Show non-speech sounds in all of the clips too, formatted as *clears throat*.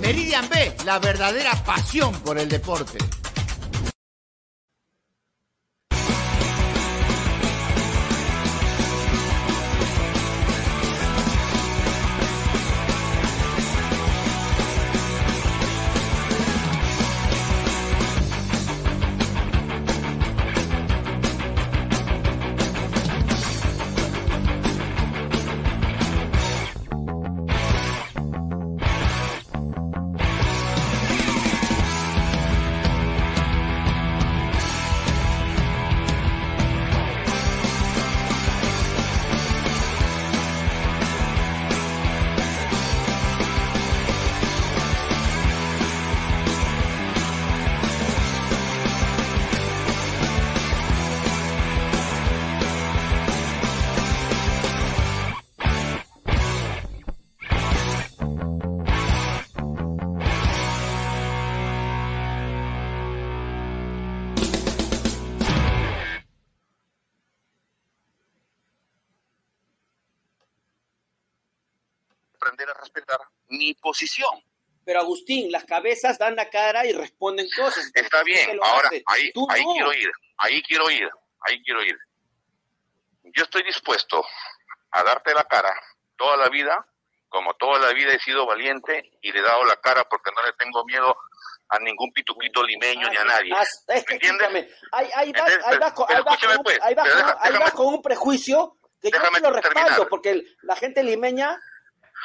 Meridian B, la verdadera pasión por el deporte. Pero Agustín, las cabezas dan la cara y responden cosas. Está ¿Por qué bien, ahora hace? ahí, ahí no. quiero ir, ahí quiero ir, ahí quiero ir. Yo estoy dispuesto a darte la cara toda la vida, como toda la vida he sido valiente y le he dado la cara porque no le tengo miedo a ningún pituquito limeño ni a nadie. Ah, es que, ¿Me entiendes? escúchame, ahí, ahí vas, Entonces, ahí vas con, pues, con- un prejuicio que yo Déjame sí lo respaldo, terminar. porque la gente limeña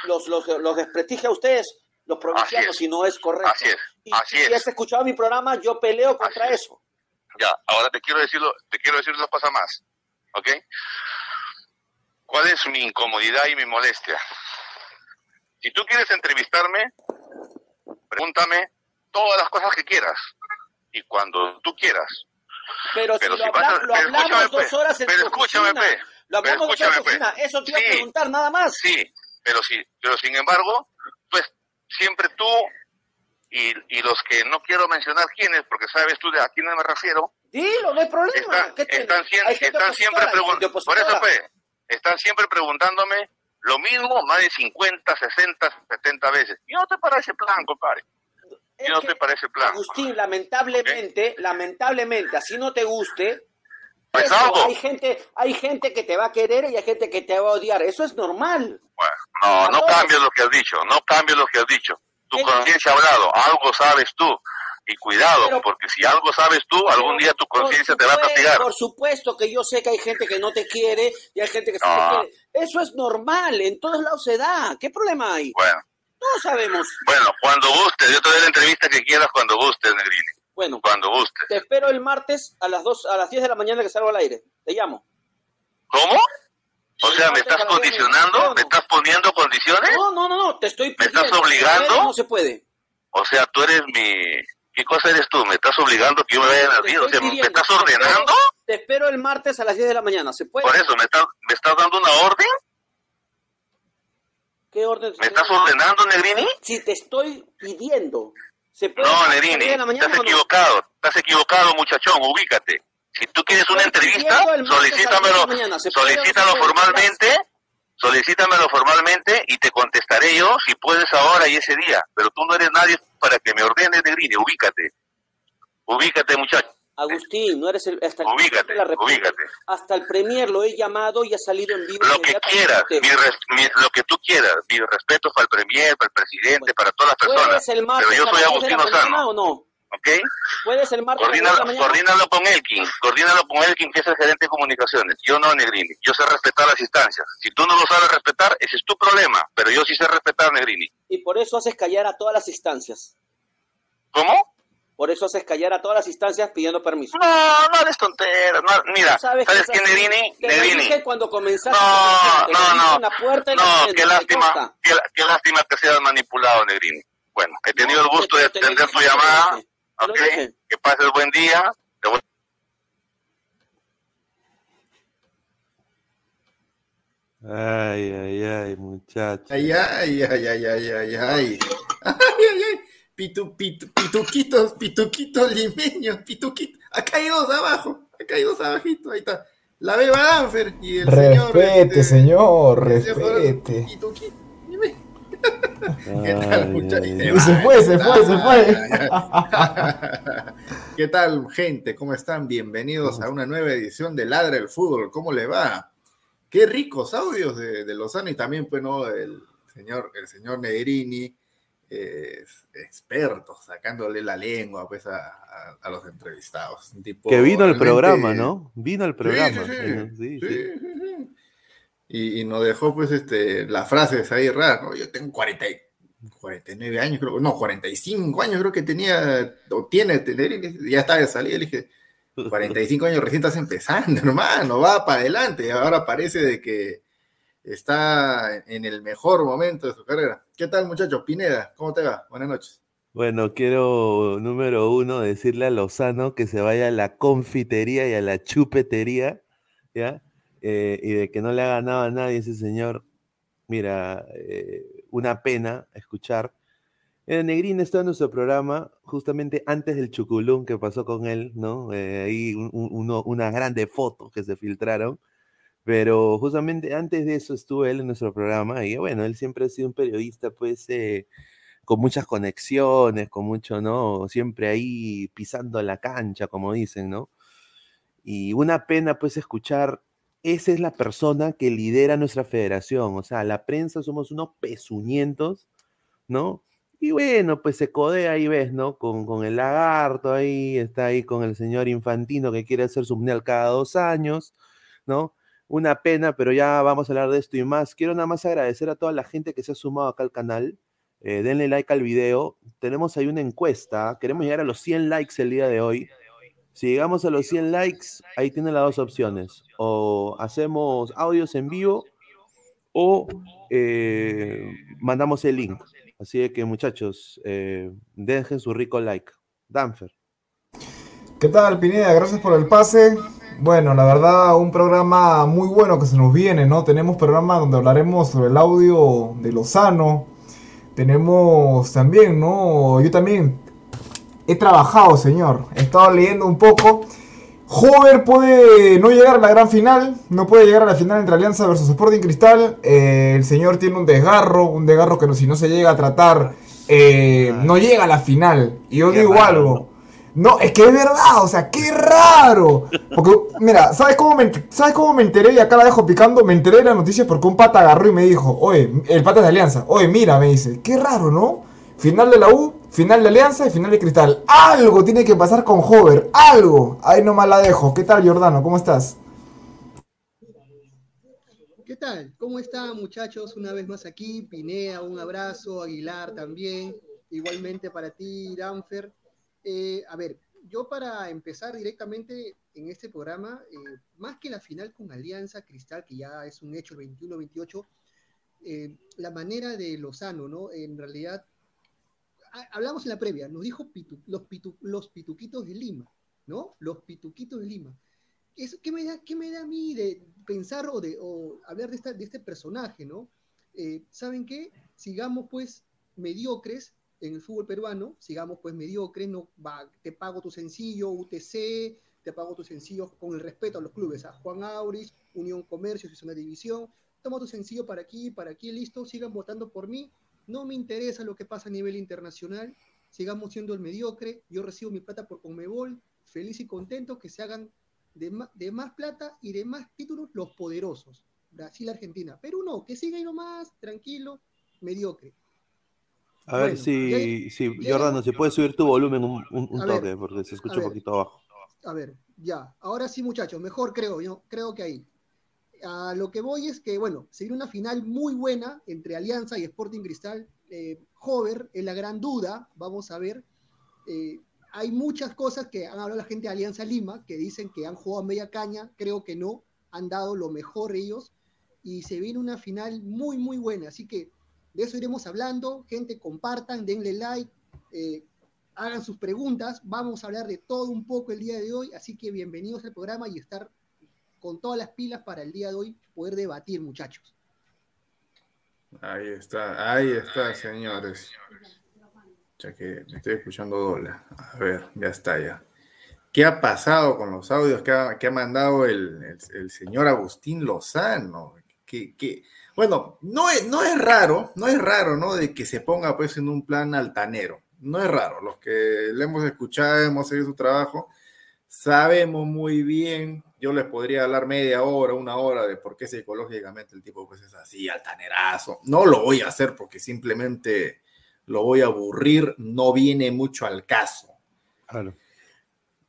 los, los, los desprestigia a ustedes, los provincianos, si no es correcto. Así es, y así si es. has escuchado mi programa, yo peleo contra Así es. eso. Ya, ahora te quiero decirlo, te quiero decir dos cosas más, ¿ok? ¿Cuál es mi incomodidad y mi molestia? Si tú quieres entrevistarme, pregúntame todas las cosas que quieras y cuando tú quieras. Pero, Pero si si lo, vas a- lo hablamos dos pues, horas en pero tu escúchame, oficina. pues, Lo hablamos dos horas en tu oficina. Eso te iba a preguntar, nada más. Sí, pero sí, pero sin embargo, pues siempre tú y, y los que no quiero mencionar quiénes, porque sabes tú de a quiénes me refiero, Dilo, no hay problema. están, ¿Qué tiene? están, están siempre por eso pues, están siempre preguntándome lo mismo más de 50, 60, 70 veces. Y no te parece plan, compadre. Es Y no te parece plan. Agustín, lamentablemente, lamentablemente, así no te guste, eso, algo. hay gente, hay gente que te va a querer y hay gente que te va a odiar. Eso es normal. Bueno, no, no cambies lo que has dicho, no cambies lo que has dicho. Tu conciencia ha hablado, algo sabes tú. Y cuidado, Pero- porque si algo sabes tú, algún día tu conciencia te va a castigar. Por supuesto que yo sé que hay gente que no te quiere y hay gente que sí No. te quiere. Eso es normal, en todos lados se da. ¿Qué problema hay? Bueno, Todos sabemos. bueno, cuando gustes, yo te doy la entrevista que quieras cuando gustes, Negrini. Bueno, Cuando gustes. te espero el martes a las dos, a las 10 de la mañana que salgo al aire. Te llamo. ¿Cómo? O sea, ¿me estás las 10 condicionando? mañana. ¿Me estás poniendo condiciones? No, no, no, no, te estoy ¿Me estás pidiendo. obligando? No se puede. O sea, tú eres mi... ¿Qué cosa eres tú? ¿Me estás obligando que yo me vaya a Te Navidad? O estoy sea, ¿me pidiendo, estás te espero- ordenando? Te espero el martes a las 10 de la mañana. ¿Se puede? Por eso, ¿me estás, ¿me estás dando una orden? ¿Qué orden? ¿Me estás ordenando, Negrini? Si te estoy pidiendo. ¿Se puede? No, a las Negrini, 10 de la mañana estás no? equivocado. Estás equivocado, muchachón, ubícate. Si tú quieres una entrevista, pidiendo el martes a las 10 de solicítamelo, la mañana. ¿Se puede o no se solicítalo formalmente, solicítamelo formalmente y te contestaré yo si puedes ahora y ese día. Pero tú no eres nadie para que me ordenes, Negrini, ubícate. Ubícate, muchacho. Agustín, no eres el, hasta el Ubícate, la ubícate. Hasta el premier lo he llamado y ha salido en vivo. Lo que quieras, mi res- mi- lo que tú quieras, mi respeto para el premier, para el presidente, Bueno, para todas las personas. ¿Puedes el Pero yo soy las 10 de la Agustín Lozano, o no? ¿ok? ¿Puedes el martes a las 10 de Coordínalo, coordínalo con Elkin, coordínalo con Elkin, que es el gerente de comunicaciones. Yo no, Negrini. Yo sé respetar las instancias. Si tú no lo sabes respetar, ese es tu problema. Pero yo sí sé respetar, Negrini. Y por eso haces callar a todas las instancias. ¿Cómo? Por eso haces callar a todas las instancias pidiendo permiso. No, no eres tontera. No, mira, sabes ¿sabes? Te lo Negrini. dije cuando comenzaste. No, no, no. en la puerta la No, qué lástima, qué, qué lástima que seas manipulado, Negrini. Bueno, he tenido No, el gusto te- de atender lo llamada. dije, te lo Ok, dije. que pases buen día. Te voy- Ay, ay, ay, muchacho. Ay, ay, ay, ay, ay, ay, ay. *laughs* Ay, ay, ay. Pitu, pitu, pituquitos, pituquitos limeños, pituquitos. Acá hay dos abajo. ha caído abajito, ahí está. La beba Danfer y el respete, señor. Este, señor, respete. *laughs* ¿Qué tal, muchachos? Se fue, se fue, se *laughs* fue. ¿Qué tal, gente? ¿Cómo están? Bienvenidos a una nueva edición de Ladra el Fútbol. ¿Cómo le va? Qué ricos audios de, de Lozano y también, pues, ¿no? El señor, el señor Negrini, eh, experto, sacándole la lengua, pues, a, a, los entrevistados. Tipo, que vino al programa, ¿no? Vino al programa. Sí, sí, sí, y, y, nos dejó, pues, este, las frases ahí raras, ¿no? Yo tengo 40, 49 años, creo, no, 45 años creo que tenía, o tiene, ya estaba de salida, le dije, *laughs* 45 años recién estás empezando, *laughs* hermano, va para adelante, ahora parece de que está en el mejor momento de su carrera. ¿Qué tal, muchachos? Pineda, ¿cómo te va? Buenas noches. Bueno, quiero, número uno, decirle a Lozano que se vaya a la confitería y a la chupetería, ¿ya? Eh, y de que no le ha ganado a nadie ese señor. Mira, eh, una pena escuchar. Eh, Negrín está en nuestro programa justamente antes del chuculún que pasó con él, ¿no? Eh, ahí una grande foto que se filtraron. Pero justamente antes de eso estuvo él en nuestro programa y bueno, él siempre ha sido un periodista pues con muchas conexiones, con mucho, ¿no? Siempre ahí pisando la cancha, como dicen, ¿no? Y una pena pues escuchar esa es la persona que lidera nuestra federación. O sea, la prensa somos unos pezuñentos, ¿no? Y bueno, pues se codea ahí, ves, ¿no? Con, con el lagarto ahí, está ahí con el señor Infantino que quiere hacer su cada dos años, ¿no? Una pena, pero ya vamos a hablar de esto y más. Quiero nada más agradecer a toda la gente que se ha sumado acá al canal. Eh, denle like al video. Tenemos ahí una encuesta. Queremos llegar a los 100 likes el día de hoy. Si llegamos a los 100 likes, ahí tienen las dos opciones. O hacemos audios en vivo o eh, mandamos el link. Así que muchachos, eh, dejen su rico like. Danfer. ¿Qué tal, Pineda? Gracias por el pase. Bueno, la verdad, un programa muy bueno que se nos viene, ¿no? Tenemos programa donde hablaremos sobre el audio de Lozano. Tenemos también, ¿no? Yo también he trabajado, señor. He estado leyendo un poco. Hover puede no llegar a la gran final, no puede llegar a la final entre Alianza versus Sporting Cristal. Eh, el señor tiene un desgarro, un desgarro que no, si no se llega a tratar, eh, no llega a la final. Y yo digo algo. No, es que es verdad, o sea, qué raro. Porque, mira, ¿sabes cómo, me, ¿sabes cómo me enteré? Y acá la dejo picando. Me enteré de la noticia porque un pata agarró y me dijo, oye, el pata de Alianza, oye, mira, me dice, qué raro, ¿no? Final de la U, final de Alianza y final de Cristal. Algo tiene que pasar con Hover, algo. Ahí nomás la dejo. ¿Qué tal, Jordano? ¿Cómo estás? ¿Qué tal? ¿Cómo están, muchachos? Una vez más aquí. Pinea, un abrazo. Aguilar también. Igualmente para ti, Danfer. Eh, a ver, yo para empezar directamente en este programa, eh, más que la final con Alianza Cristal, que ya es un hecho el 21-28, eh, la manera de Lozano, ¿no? En realidad hablamos en la previa, nos dijo los, los pituquitos de Lima, ¿no? Los pituquitos de Lima. ¿qué, me da, ¿Qué me da a mí de pensar o de hablar de, este personaje, ¿no? ¿Saben qué? Sigamos pues mediocres en el fútbol peruano, sigamos pues mediocres, no, va, te pago tu sencillo, UTC, te pago tu sencillo con el respeto a los clubes, a Juan Auris, Unión Comercio, una división, toma tu sencillo para aquí, para aquí, listo, sigan votando por mí, no me interesa lo que pasa a nivel internacional, sigamos siendo el mediocre, yo recibo mi plata por Conmebol, feliz y contento que se hagan de, de más plata y de más títulos los poderosos, Brasil, Argentina, Perú no, que siga ahí nomás, tranquilo, mediocre. A ver si, si Jordano, si puedes subir tu volumen un, toque, porque se escucha un poquito abajo. A ver, ya, ahora sí muchachos, mejor creo, yo creo que ahí a lo que voy es que, bueno, se una final muy buena entre Alianza y Sporting Cristal. Eh, Hover es la gran duda, vamos a ver. Eh, hay muchas cosas que han hablado la gente de Alianza Lima, que dicen que han jugado a media caña, creo que no, han dado lo mejor ellos, y se viene una final muy, muy buena. Así que de eso iremos hablando, gente, compartan, denle like, eh, hagan sus preguntas, vamos a hablar de todo un poco el día de hoy, así que bienvenidos al programa y estar con todas las pilas para el día de hoy poder debatir, muchachos. Ahí está, ahí está, señores. Ya que me estoy escuchando doble. A ver, ya está ya. ¿Qué ha pasado con los audios que ha, que ha mandado el, el- el señor Agustín Lozano? Que, que- bueno, no es, no es raro, no es raro, ¿no? De que se ponga pues en un plan altanero. No es raro. Los que le hemos escuchado, hemos seguido su trabajo, sabemos muy bien. Yo les podría hablar media hora, una hora de por qué psicológicamente el tipo pues es así, altanerazo. No lo voy a hacer porque simplemente lo voy a aburrir, no viene mucho al caso. Claro.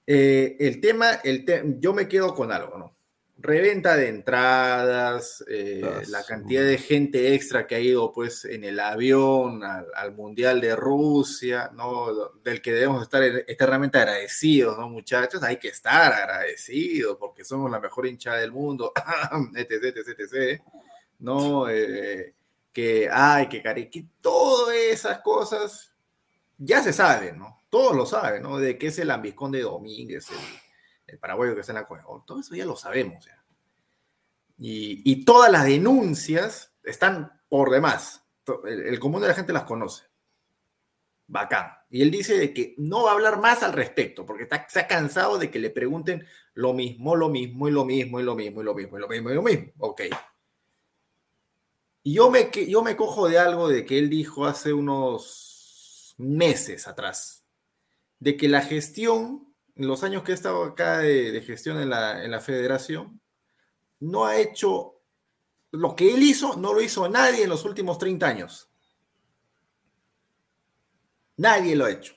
Eh, el tema, el te- yo me quedo con algo, ¿no? Reventa de entradas, eh, Ah, la cantidad de gente extra que ha ido pues en el avión al, al Mundial de Rusia, ¿no? Del que debemos estar eternamente agradecidos, ¿no, muchachos? Hay que estar agradecidos porque somos la mejor hinchada del mundo, *laughs* etc, etc, etc, ¿no? Eh, que, ay, que cari, que todas esas cosas ya se sabe, ¿no? Todos lo saben, ¿no? De que es el ambiscón de Domínguez, el, el paraguayo que está en la Conmebol. Todo eso ya lo sabemos, ya. Y, y todas las denuncias están por demás. El, común de la gente las conoce. Bacán. Y él dice de que no va a hablar más al respecto, porque está, se ha cansado de que le pregunten lo mismo, lo mismo, y lo mismo, y lo mismo, y lo mismo, y lo mismo, y lo mismo. Ok. Y yo me, yo me cojo de algo de que él dijo hace unos meses atrás, de que la gestión, los años que he estado acá de, de gestión en la, en la federación, no ha hecho lo que él hizo, no lo hizo nadie en los últimos 30 años. Nadie lo ha hecho.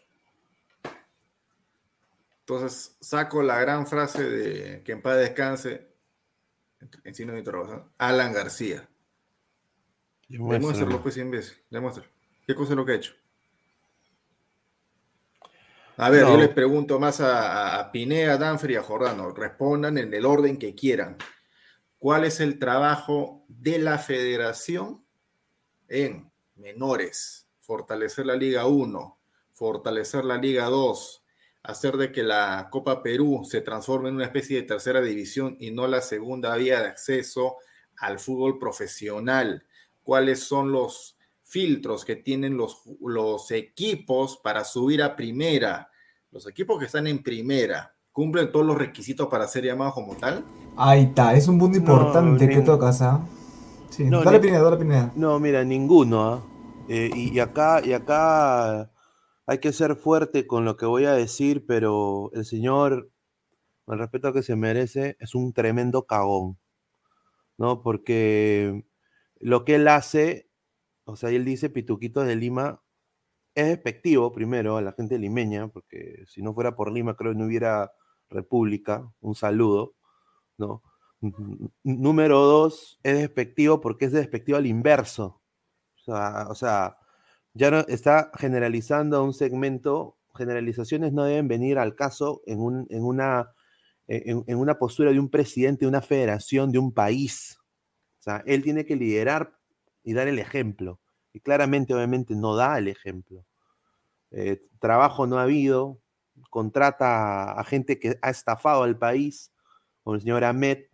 Entonces saco la gran frase de que en paz descanse, en signo de interrogación, Alan García. Demuéstralo, pues, imbécil. Demuéstralo. ¿Qué cosa es lo que ha hecho? A ver, No. yo les pregunto más a, a- a Pineda, a Danfer y a Jordano. Respondan en el orden que quieran. ¿Cuál es el trabajo de la federación en menores? Fortalecer la Liga 1, fortalecer la Liga 2, hacer de que la Copa Perú se transforme en una especie de tercera división y no la segunda vía de acceso al fútbol profesional. ¿Cuáles son los filtros que tienen los, los equipos para subir a primera? Los equipos que están en primera, ¿cumplen todos los requisitos para ser llamados como tal? Ahí está, es un punto importante que tocas, ¿ah? Sí, No, dale Pineda, dale Pineda. No, mira, ninguno. ¿ah? Eh, y, y acá, y acá hay que ser fuerte con lo que voy a decir, pero el señor, con el respeto que se merece, es un tremendo cagón. ¿No? Porque lo que él hace, o sea, él dice Pituquito de Lima, es despectivo primero a la gente limeña, porque si no fuera por Lima creo que no hubiera república. Un saludo, ¿no? Número dos, es despectivo porque es despectivo al inverso. O sea, ya no está generalizando un segmento. Generalizaciones no deben venir al caso en, un- en una, en una postura de un presidente de una federación, de un país. O sea, él tiene que liderar y dar el ejemplo. Y claramente, obviamente, no da el ejemplo. Eh, trabajo no ha habido, contrata a gente que ha estafado al país, como el señor Ahmed,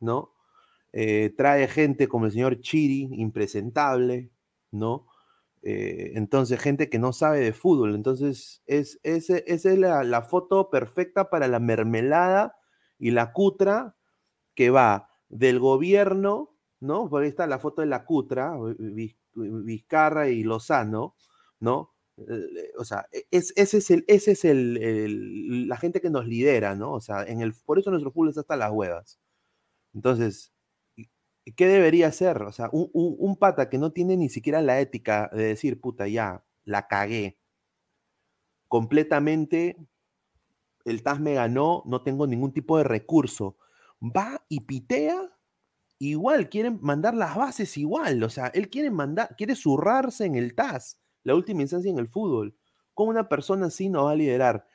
¿no? Eh, trae gente como el señor Chiri, impresentable, ¿no? Eh, entonces, gente que no sabe de fútbol. Entonces, es, ese- esa es la, la foto perfecta para la mermelada y la cutra que va del gobierno, ¿no? Por ahí está la foto de la cutra, Viz- Vizcarra y Lozano, ¿no? Eh, O sea, e- es, ese es, el, ese es el, la gente que nos lidera, ¿no? O sea, en el, por eso nuestro fútbol está hasta las huevas. Entonces, ¿y- y ¿qué debería hacer? O sea, un, un- un pata que no tiene ni siquiera la ética de decir, puta, ya, la cagué. Completamente, el TAS me ganó, no tengo ningún tipo de recurso. Va y pitea, igual, quieren mandar las bases igual. O sea, él quiere mandar, quiere zurrarse en el TAS, la última instancia en el fútbol. ¿Cómo una persona así no va a liderar?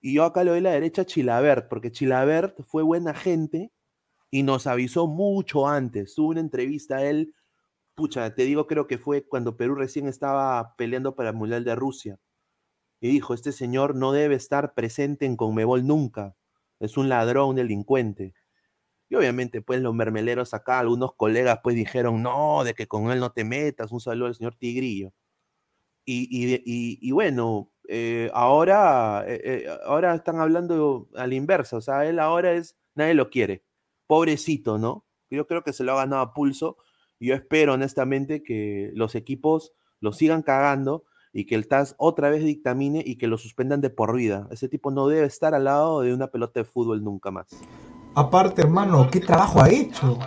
Y yo acá le doy la derecha a Chilabert, porque Chilabert fue buena gente y nos avisó mucho antes. Tuvo una entrevista a él, pucha, te digo, creo que fue cuando Perú recién estaba peleando para el Mundial de Rusia. Y dijo, este señor no debe estar presente en Conmebol nunca. Es un ladrón, delincuente. Y obviamente, pues los mermeleros acá, algunos colegas, pues dijeron, no, de que con él no te metas. Un saludo al señor Tigrillo. Y, y, y- bueno, eh, ahora, eh, eh, ahora están hablando a la inversa, o sea, él ahora es, nadie lo quiere. Pobrecito, ¿no? Yo creo que se lo ha ganado a pulso. Yo espero honestamente que los equipos lo sigan cagando y que el TAS otra vez dictamine y que lo suspendan de por vida. Ese tipo no debe estar al lado de una pelota de fútbol nunca más. Aparte, hermano, ¿qué trabajo ha hecho?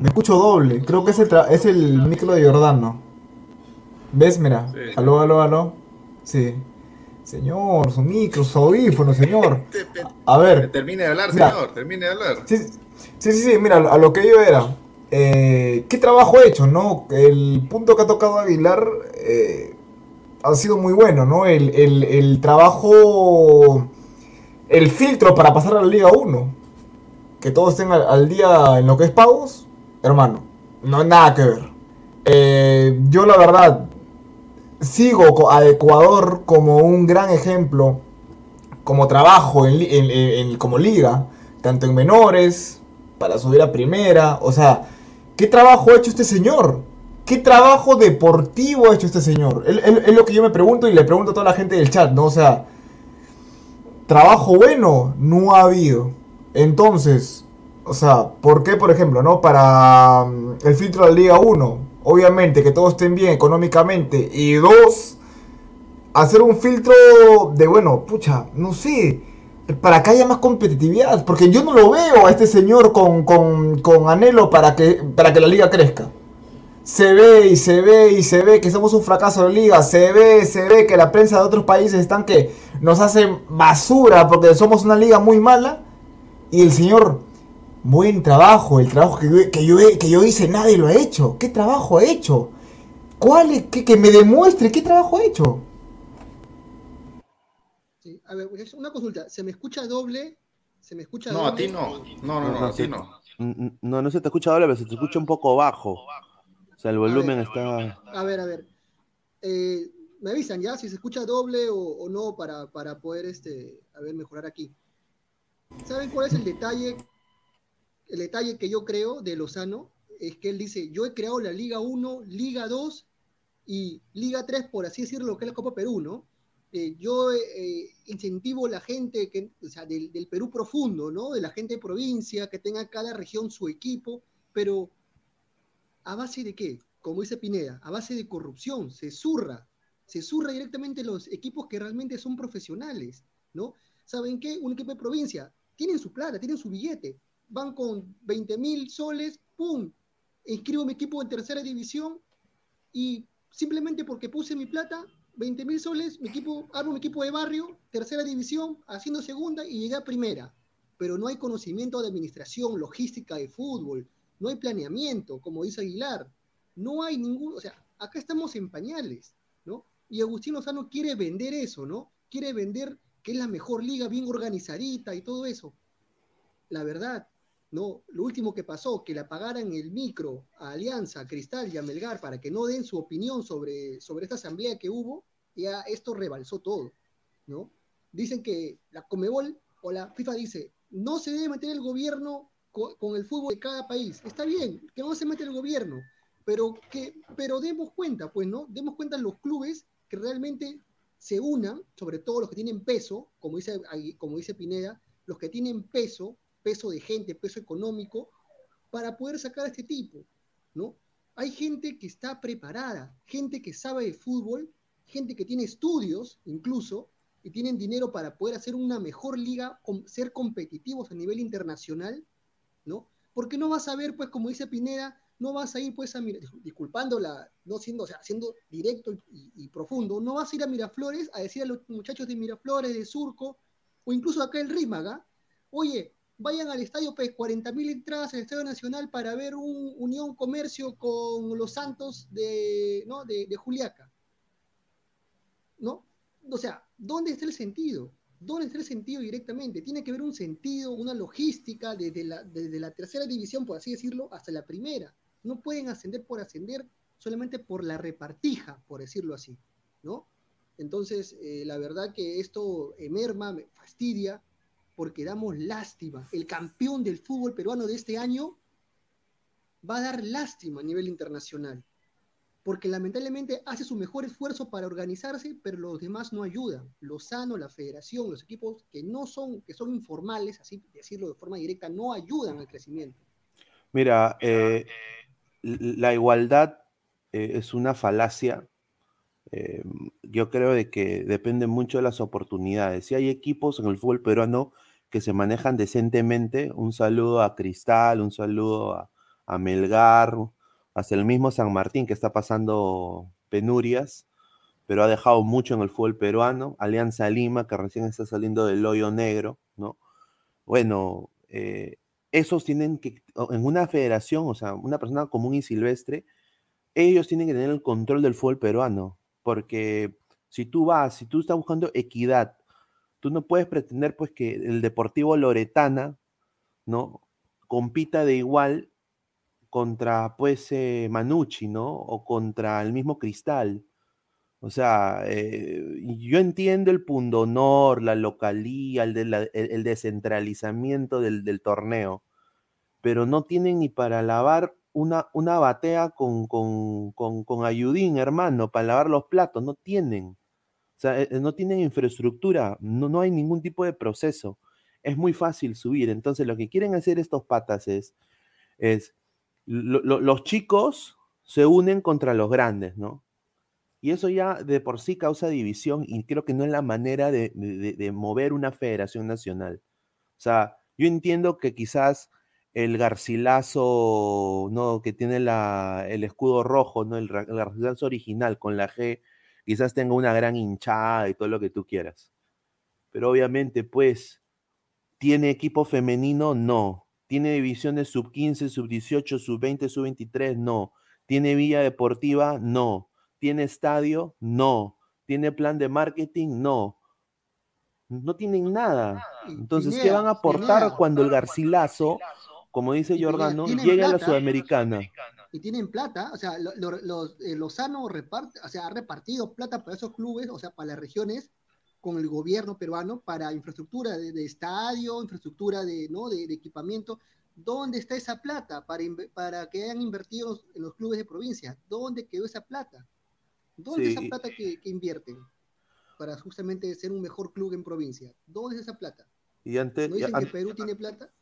Me escucho doble. Creo que es el, tra- es el micro de Jordano. ¿Ves? Mira. Sí. Aló, aló, aló. Sí. Señor, su micro, su audífono, señor. *laughs* A ver. Termine de hablar, Mira. señor, termine de hablar. Sí, sí, sí, sí, mira, a lo que yo era. eh, ¿Qué trabajo ha hecho, no? El punto que ha tocado Aguilar eh, ha sido muy bueno, ¿no? El, el- el trabajo, el filtro para pasar a la Liga 1. Que todos estén al, día en lo que es pagos, hermano, no hay nada que ver. Eh, yo la verdad sigo a Ecuador como un gran ejemplo, como trabajo en, como liga, tanto en menores, para subir a primera, o sea, ¿qué trabajo ha hecho este señor? ¿Qué trabajo deportivo ha hecho este señor? Es- es lo que yo me pregunto y le pregunto a toda la gente del chat, ¿no? O sea, trabajo bueno no ha habido. Entonces, o sea, ¿por qué, por ejemplo, no? Para mm, el filtro de la Liga 1, obviamente que todos estén bien económicamente. Y dos, hacer un filtro de, bueno, pucha, no sé, para que haya más competitividad. Porque yo no lo veo a este señor con, con, con anhelo para que, para que la liga crezca. Se ve y se ve y se ve que somos un fracaso de liga. Se ve, se ve que la prensa de otros países están que nos hacen basura porque somos una liga muy mala. Y el señor, buen trabajo, el trabajo que yo, que yo, que yo hice nadie lo ha hecho. ¿Qué trabajo ha hecho? ¿Cuál es? Que, que me demuestre qué trabajo ha hecho. Sí. A ver, una consulta. ¿Se me escucha doble? ¿Se me escucha No, a ti no. No, no, no, a ti no. No, no se te escucha doble, pero se te escucha un poco bajo. O sea, el volumen está... A ver, a ver. Eh, me avisan ya si se escucha doble o, o no para, para poder este, a ver, mejorar aquí. ¿Saben cuál es el detalle? El detalle que yo creo de Lozano es que él dice, yo he creado la Liga 1, Liga 2 y Liga 3, por así decirlo, lo que es la Copa Perú, ¿no? Eh, yo eh, incentivo a la gente que, o sea, del, del Perú profundo, ¿no? De la gente de provincia, que tenga cada región su equipo, pero ¿a base de qué? Como dice Pineda, a base de corrupción, se zurra, se zurra directamente los equipos que realmente son profesionales, ¿no? ¿Saben qué? Un equipo de provincia, tienen su plata, tienen su billete, van con 20 mil soles, ¡pum! Inscribo mi equipo en tercera división y simplemente porque puse mi plata, 20 mil soles, mi equipo, armo mi equipo de barrio, tercera división, haciendo segunda y llegué a primera. Pero no hay conocimiento de administración, logística de fútbol, no hay planeamiento, como dice Aguilar, no hay ningún, o sea, acá estamos en pañales, ¿no? Y Agustín Lozano quiere vender eso, ¿no? Quiere vender que es la mejor liga, bien organizadita y todo eso. La verdad, ¿no? Lo último que pasó, que le apagaran el micro a Alianza, a Cristal y a Melgar para que no den su opinión sobre, sobre esta asamblea que hubo, ya esto rebalsó todo, ¿no? Dicen que la Comebol o la FIFA dice, no se debe meter el gobierno co- con, el fútbol de cada país. Está bien, que no se mete el gobierno, pero que pero demos cuenta, pues, ¿no? Demos cuenta los clubes que realmente se unan, sobre todo los que tienen peso, como dice, como dice Pineda, los que tienen peso, peso de gente, peso económico, para poder sacar a este tipo, ¿no? Hay gente que está preparada, gente que sabe de fútbol, gente que tiene estudios incluso, y tienen dinero para poder hacer una mejor liga, ser competitivos a nivel internacional, ¿no? Porque no vas a ver, pues, como dice Pineda, no vas a ir, pues, a Mira- disculpándola, no siendo, o sea, siendo directo y, profundo, no vas a ir a Miraflores a decir a los muchachos de Miraflores, de Surco, o incluso acá el Rímaga, oye, vayan al estadio, pues, 40.000 entradas al Estadio Nacional para ver un Unión Comercio con los Santos de, ¿no? de Juliaca. ¿No? O sea, ¿dónde está el sentido? ¿Dónde está el sentido directamente? Tiene que haber un sentido, una logística desde la, desde la tercera división, por así decirlo, hasta la primera. No pueden ascender por ascender solamente por la repartija, por decirlo así, ¿no? Entonces, eh, la verdad que esto emerma, me fastidia, porque damos lástima. El campeón del fútbol peruano de este año va a dar lástima a nivel internacional. porque lamentablemente hace su mejor esfuerzo para organizarse, pero los demás no ayudan. Lozano, la federación, los equipos que no son, que son informales, así decirlo de forma directa, no ayudan al crecimiento. Mira, eh, la igualdad eh, es una falacia. Eh, yo creo de que depende mucho de las oportunidades. Si hay equipos en el fútbol peruano que se manejan decentemente, un saludo a Cristal, un saludo a, a Melgar, hasta el mismo San Martín que está pasando penurias, pero ha dejado mucho en el fútbol peruano, Alianza Lima que recién está saliendo del hoyo negro, ¿no? Bueno, eh, esos tienen que, en una federación, o sea, una persona común y silvestre, ellos tienen que tener el control del fútbol peruano, porque si tú vas, si tú estás buscando equidad, tú no puedes pretender pues que el Deportivo Loretana, ¿no? compita de igual contra, pues, eh, Manucci, ¿no? O contra el mismo Cristal. O sea, eh, yo entiendo el pundonor, la localía, el, descentralizamiento del, torneo, pero no tienen ni para lavar una, batea con, ayudín, hermano, para lavar los platos, no tienen. O sea, eh, no tienen infraestructura, no, no hay ningún tipo de proceso. Es muy fácil subir. Entonces, lo que quieren hacer estos patas es, es los chicos se unen contra los grandes, ¿no? Y eso ya de por sí causa división y creo que no es la manera de, mover una federación nacional. O sea, yo entiendo que quizás el Garcilaso, ¿no? Que tiene la, el escudo rojo, ¿no? El, el, Garcilaso original con la G, quizás tenga una gran hinchada y todo lo que tú quieras. Pero obviamente, pues, ¿tiene equipo femenino? No. ¿Tiene divisiones sub 15, sub 18, sub 20, sub 23? No. ¿Tiene villa deportiva? No. ¿Tiene estadio? No. ¿Tiene plan de marketing? No. No tienen nada. Entonces, ¿qué van a aportar cuando el Garcilaso, como dice Jordano, llegue a la Sudamericana? Y tienen plata, o sea, los, eh, Lozano reparte, o sea, ha repartido plata para esos clubes, o sea, para las regiones, con el gobierno peruano para infraestructura de, estadio, infraestructura de, ¿no? de, equipamiento. ¿Dónde está esa plata para, para que hayan invertido en los clubes de provincia? ¿Dónde quedó esa plata? ¿Dónde está esa plata que, invierten para justamente ser un mejor club en provincia? ¿Dónde es esa plata? Y antes, ¿No dicen que Perú tiene plata?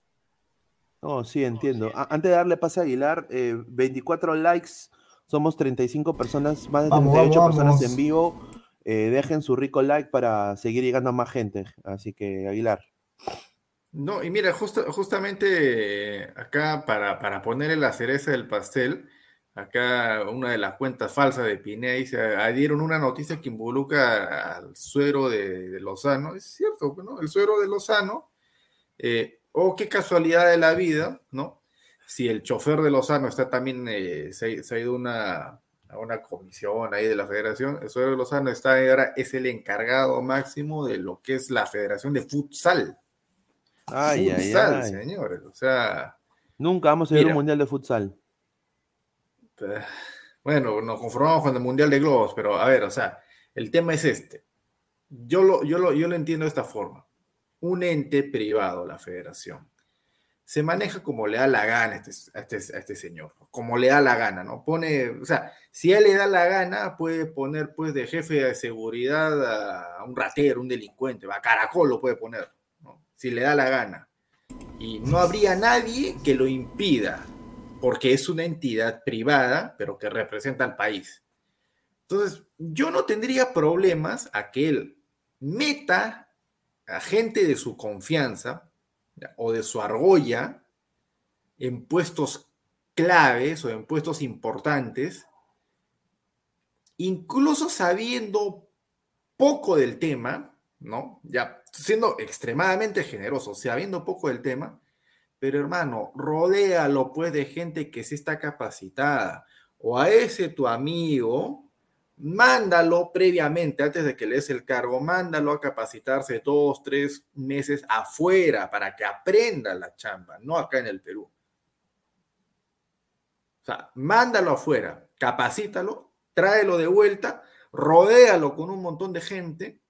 No, sí, entiendo. Antes de darle pase a Aguilar, 24 eh, likes, somos 35 personas, más de 38 personas en vivo. Eh, dejen su rico like para seguir llegando a más gente. Así que, Aguilar. No, y mira, justamente acá para, para ponerle la cereza del pastel, acá una de las cuentas falsas de Pineda dice, adhieron una noticia que involucra al suero de, Lozano. Es cierto, ¿no? El suero de Lozano, eh, oh, qué casualidad de la vida, ¿no? Si el chofer de Lozano está también, eh, se, se, ha ido una, a una comisión ahí de la federación. El suegro Lozano está ahora, es el encargado máximo de lo que es la federación de futsal. Ay, futsal, ay, señores. O sea. Nunca vamos a ir a un mundial de futsal. Eh, bueno, nos conformamos con el mundial de globos, pero a ver, o sea, el tema es este. Yo lo, yo lo, yo lo entiendo de esta forma. Un ente privado, la federación, se maneja como le da la gana a este, este, este, señor, como le da la gana, ¿no? Pone, o sea, si a él le da la gana, puede poner pues de jefe de seguridad a un ratero, un delincuente, a Caracol lo puede poner, ¿no? Si le da la gana. Y no habría nadie que lo impida, porque es una entidad privada, pero que representa al país. Entonces, yo no tendría problemas a que él meta a gente de su confianza, o de su argolla en puestos claves o en puestos importantes, incluso sabiendo poco del tema, ¿no? Ya siendo extremadamente generoso, sabiendo poco del tema, pero hermano, rodéalo pues de gente que sí está capacitada, o a ese tu amigo, mándalo previamente, antes de que le des el cargo, mándalo a capacitarse dos, tres meses afuera para que aprenda la chamba, no acá en el Perú. O sea, mándalo afuera, capacítalo, tráelo de vuelta, rodéalo con un montón de gente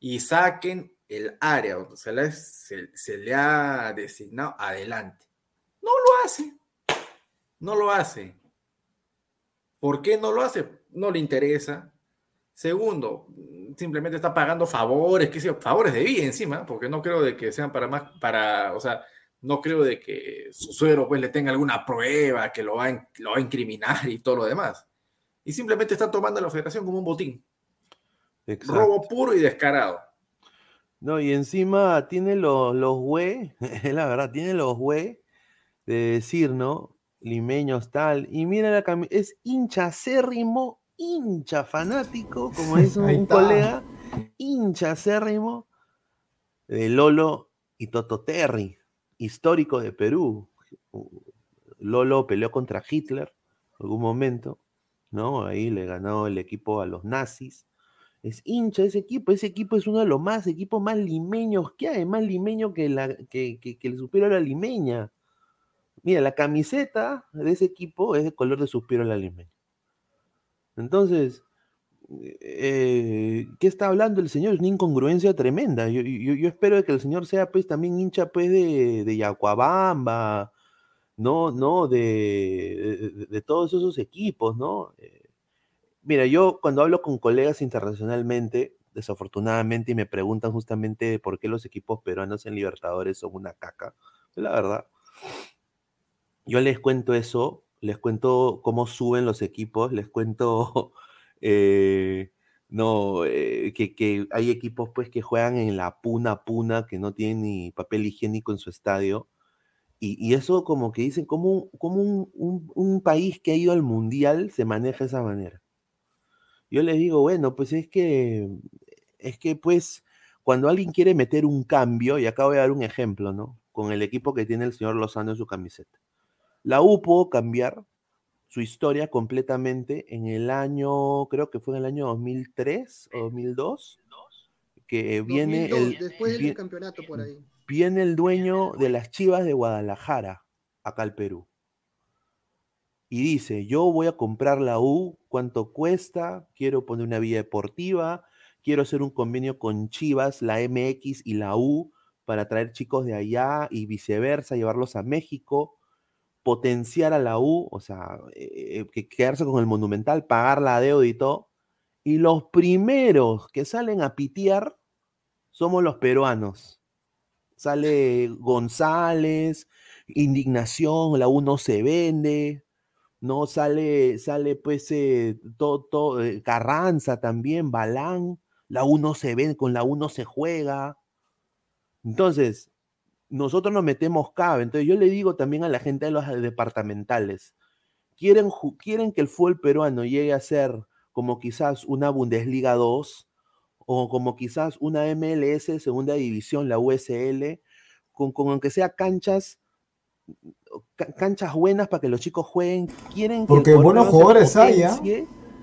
y saquen el área donde se le, se le ha designado adelante. No lo hace, no lo hace. ¿Por qué no lo hace? No le interesa. Segundo, simplemente está pagando favores, que favores de vida encima, porque no creo de que sean para más, para, o sea, no creo de que su suegro pues le tenga alguna prueba que lo va, a, lo va a incriminar y todo lo demás. Y simplemente está tomando a la federación como un botín. Robo puro y descarado. No, y encima tiene los, los *laughs* güey, la verdad, tiene los güey de decir, ¿no? Limeños tal. Y mira la camiseta, es hincha acérrimo, hincha fanático, como *laughs* dice un colega, hincha acérrimo de Lolo y Toto Terry, histórico de Perú. Lolo peleó contra Hitler en algún momento, ¿no? Ahí le ganó el equipo a los nazis es hincha ese equipo. Ese equipo es uno de los más equipos más limeños que hay, más limeño que, la, que, que, el Suspiro la Limeña. Mira, la camiseta de ese equipo es el color de Suspiro la Limeña. Entonces, eh, ¿qué está hablando el señor? Es una incongruencia tremenda. Yo, espero que el señor sea pues también hincha pues de, de Yacuabamba, ¿no? ¿no? De, de, todos esos equipos, ¿no? Mira, yo cuando hablo con colegas internacionalmente, desafortunadamente, y me preguntan justamente por qué los equipos peruanos en Libertadores son una caca, la verdad. Yo les cuento eso, les cuento cómo suben los equipos, les cuento *laughs* eh, no, eh, que, hay equipos pues que juegan en la puna puna, que no tienen ni papel higiénico en su estadio. Y, eso como que dicen, como, como un, país que ha ido al mundial se maneja de esa manera. Yo les digo, bueno, pues es que, es que pues cuando alguien quiere meter un cambio, y acá voy a dar un ejemplo, ¿no? Con el equipo que tiene el señor Lozano en su camiseta. La U pudo cambiar su historia completamente en el año, creo que fue en el año 2003 o 2002, que viene el... Después del campeonato por ahí. Viene el dueño de las Chivas de Guadalajara, acá al Perú y dice, yo voy a comprar la U, ¿cuánto cuesta? Quiero poner una vía deportiva, quiero hacer un convenio con Chivas, la MX y la U para traer chicos de allá y viceversa, llevarlos a México, potenciar a la U, o sea, eh, que quedarse con el Monumental, pagar la deuda y todo. Y los primeros que salen a pitear somos los peruanos. Sale González, indignación, la U no se vende, ¿no? Sale, sale pues eh, todo, eh, Carranza también, Balán, la 1 se ve, con la 1 se juega. Entonces, nosotros nos metemos cabe. Entonces, yo le digo también a la gente de los departamentales, quieren, quieren que el fútbol peruano llegue a ser como quizás una Bundesliga 2 o como quizás una MLS, segunda división, la USL, con, con aunque sea canchas canchas buenas para que los chicos jueguen. Quieren Porque buenos jugadores hay, ¿ah?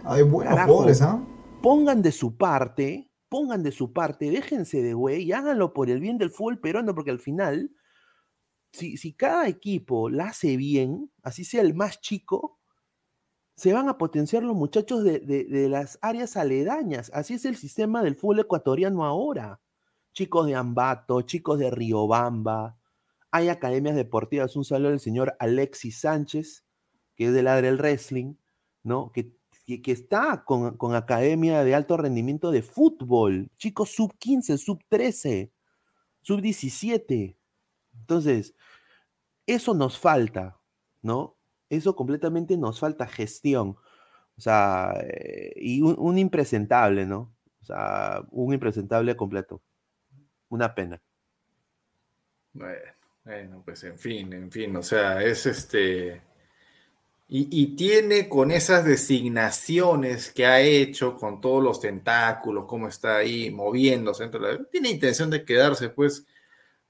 Hay buenos jugadores, ¿ah? Pongan de su parte, pongan de su parte, déjense de güey y háganlo por el bien del fútbol peruano, porque al final, si, si cada equipo la hace bien, así sea el más chico, se van a potenciar los muchachos de, de, las áreas aledañas. Así es el sistema del fútbol ecuatoriano ahora. Chicos de Ambato, chicos de Riobamba, hay academias deportivas. Un saludo al señor Alexis Sánchez, que es del del Wrestling, ¿no? Que, que, está con, con, academia de alto rendimiento de fútbol. Chicos sub 15, sub 13, sub 17. Entonces, eso nos falta, ¿no? Eso completamente nos falta gestión. O sea, eh, y un, un, impresentable, ¿no? O sea, un impresentable completo. Una pena. Bueno. Bueno, pues en fin, en fin, o sea, es este... Y, tiene con esas designaciones que ha hecho, con todos los tentáculos, cómo está ahí moviéndose, tiene intención de quedarse pues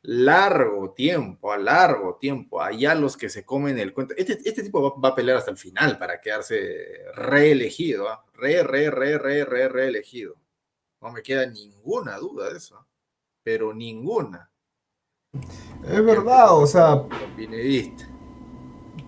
largo tiempo, a largo tiempo, allá los que se comen el cuento. Este, este tipo va, a pelear hasta el final para quedarse reelegido, ¿ah? re, re, re, re, re, reelegido. No me queda ninguna duda de eso, pero ninguna. Es verdad, o sea.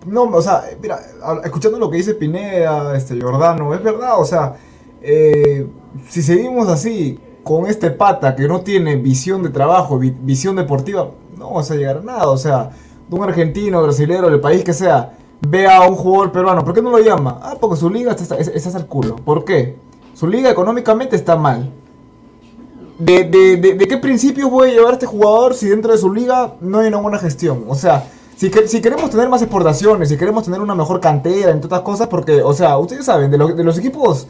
No, o sea, mira, escuchando lo que dice Pineda, este Jordano, es verdad, o sea, eh, si seguimos así, con este pata que no tiene visión de trabajo, visión deportiva, no vamos a llegar a nada, o sea, de un argentino, brasileño, del país que sea, ve a un jugador peruano, ¿por qué no lo llama? Ah, porque su liga está, está, está al culo. ¿Por qué? Su liga económicamente está mal. ¿De, de, de, de qué principios voy a llevar a este jugador si dentro de su liga no hay una buena gestión? O sea, si, que- si queremos tener más exportaciones, si queremos tener una mejor cantera, entre otras cosas, porque, o sea, ustedes saben, de, lo- de los equipos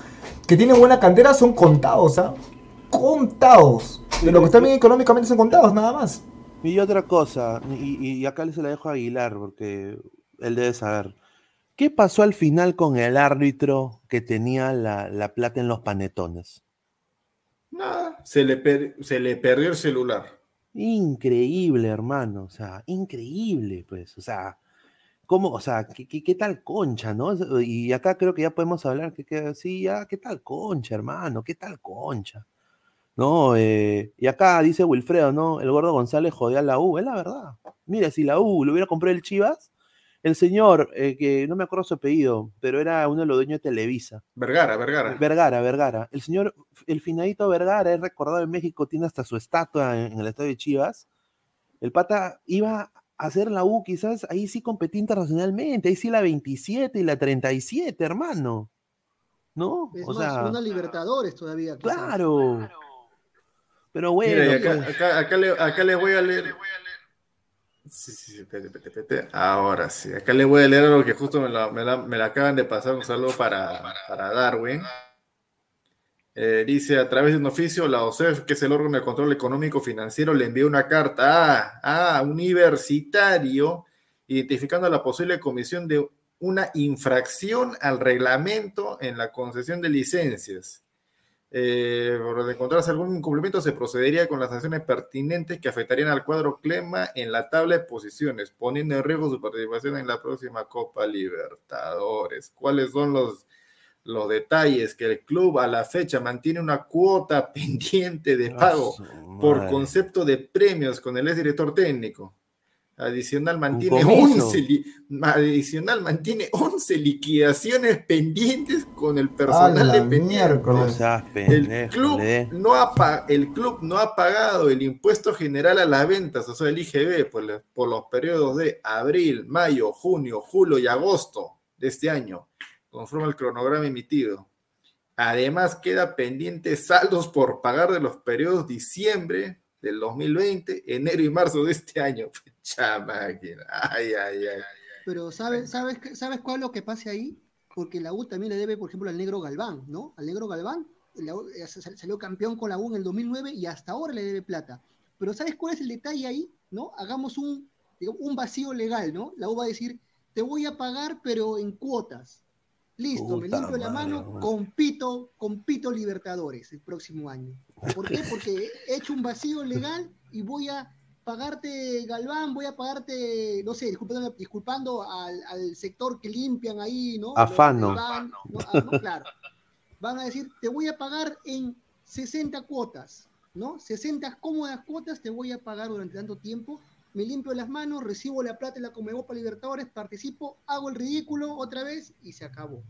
que tienen buena cantera son contados, ¿ah? Contados. De lo que están bien económicamente son contados, nada más. Y otra cosa, y, y acá se la dejo a Aguilar porque él debe saber. ¿Qué pasó al final con el árbitro que tenía la, la plata en los panetones? Nada, se le, se le perdió el celular. Increíble, hermano, o sea, increíble, pues, o sea, ¿cómo, o sea, qué, qué- qué tal concha, no? Y acá creo que ya podemos hablar que, que ya, ¿qué tal concha, hermano? ¿Qué tal concha? ¿No? Eh, y acá dice Wilfredo, ¿no? El gordo González jodía a la U, es la verdad. Mira, si la U le hubiera comprado el Chivas, el señor, eh, que no me acuerdo su apellido, pero era uno de los dueños de Televisa. Vergara, Vergara. Vergara, Vergara. El señor, el finadito Vergara, es recordado en México, tiene hasta su estatua en, en el estadio de Chivas. El pata iba a hacer la U, quizás ahí sí competía internacionalmente, ahí sí la 27 y la 37, hermano. ¿No? Es o más, sea, una Libertadores todavía. quizás. claro. Pero bueno, Mira, acá, pues, acá, acá le, acá le voy a leer. Sí, sí, sí, espérate, espérate, espérate. Ahora sí, acá le voy a leer algo que justo me la, me la- me la acaban de pasar. Un saludo para, para Darwin. Eh, dice, a través de un oficio, la OCEF, que es el órgano de control económico financiero, le envió una carta a, a universitario identificando la posible comisión de una infracción al reglamento en la concesión de licencias. Eh, por encontrarse algún incumplimiento, se procedería con las sanciones pertinentes que afectarían al cuadro Clema en la tabla de posiciones, poniendo en riesgo su participación en la próxima Copa Libertadores. ¿Cuáles son los, los detalles? Que el club a la fecha mantiene una cuota *laughs* pendiente de pago por concepto de premios con el exdirector técnico. Adicional mantiene, comiso. 11, li- adicional mantiene 11 liquidaciones pendientes con el personal dependiente. El club, le- no ha, el club no ha pagado el impuesto general a las ventas, o sea, el IGB, por, la- por los periodos de abril, mayo, junio, julio y agosto de este año, conforme al cronograma emitido. Además, queda pendiente saldos por pagar de los periodos diciembre del 2020, enero y marzo de este año. Pucha máquina. Ay, ay, ay. Pero ¿sabes, sabes, ¿sabes cuál es lo que pasa ahí? Porque la U también le debe, por ejemplo, al negro Galván, ¿no? Al negro Galván, la U, eh, sal- salió campeón con la U en el 2009 y hasta ahora le debe plata. Pero ¿sabes cuál es el detalle ahí? ¿No? Hagamos un, digamos, un vacío legal, ¿no? La U va a decir, te voy a pagar, pero en cuotas. Listo, me limpio la mano, compito, compito Libertadores el próximo año. ¿Por qué? Porque he hecho un vacío legal y voy a pagarte Galván, voy a pagarte, no sé, disculpando, disculpando al, al sector que limpian ahí, ¿no? Afano. Galván, ¿no? Ah, ¿no? Claro. Van a decir, te voy a pagar en 60 cuotas, ¿no? 60 cómodas cuotas te voy a pagar durante tanto tiempo. Me limpio las manos, recibo la plata en la Comegopa Libertadores, participo, hago el ridículo otra vez y se acabó.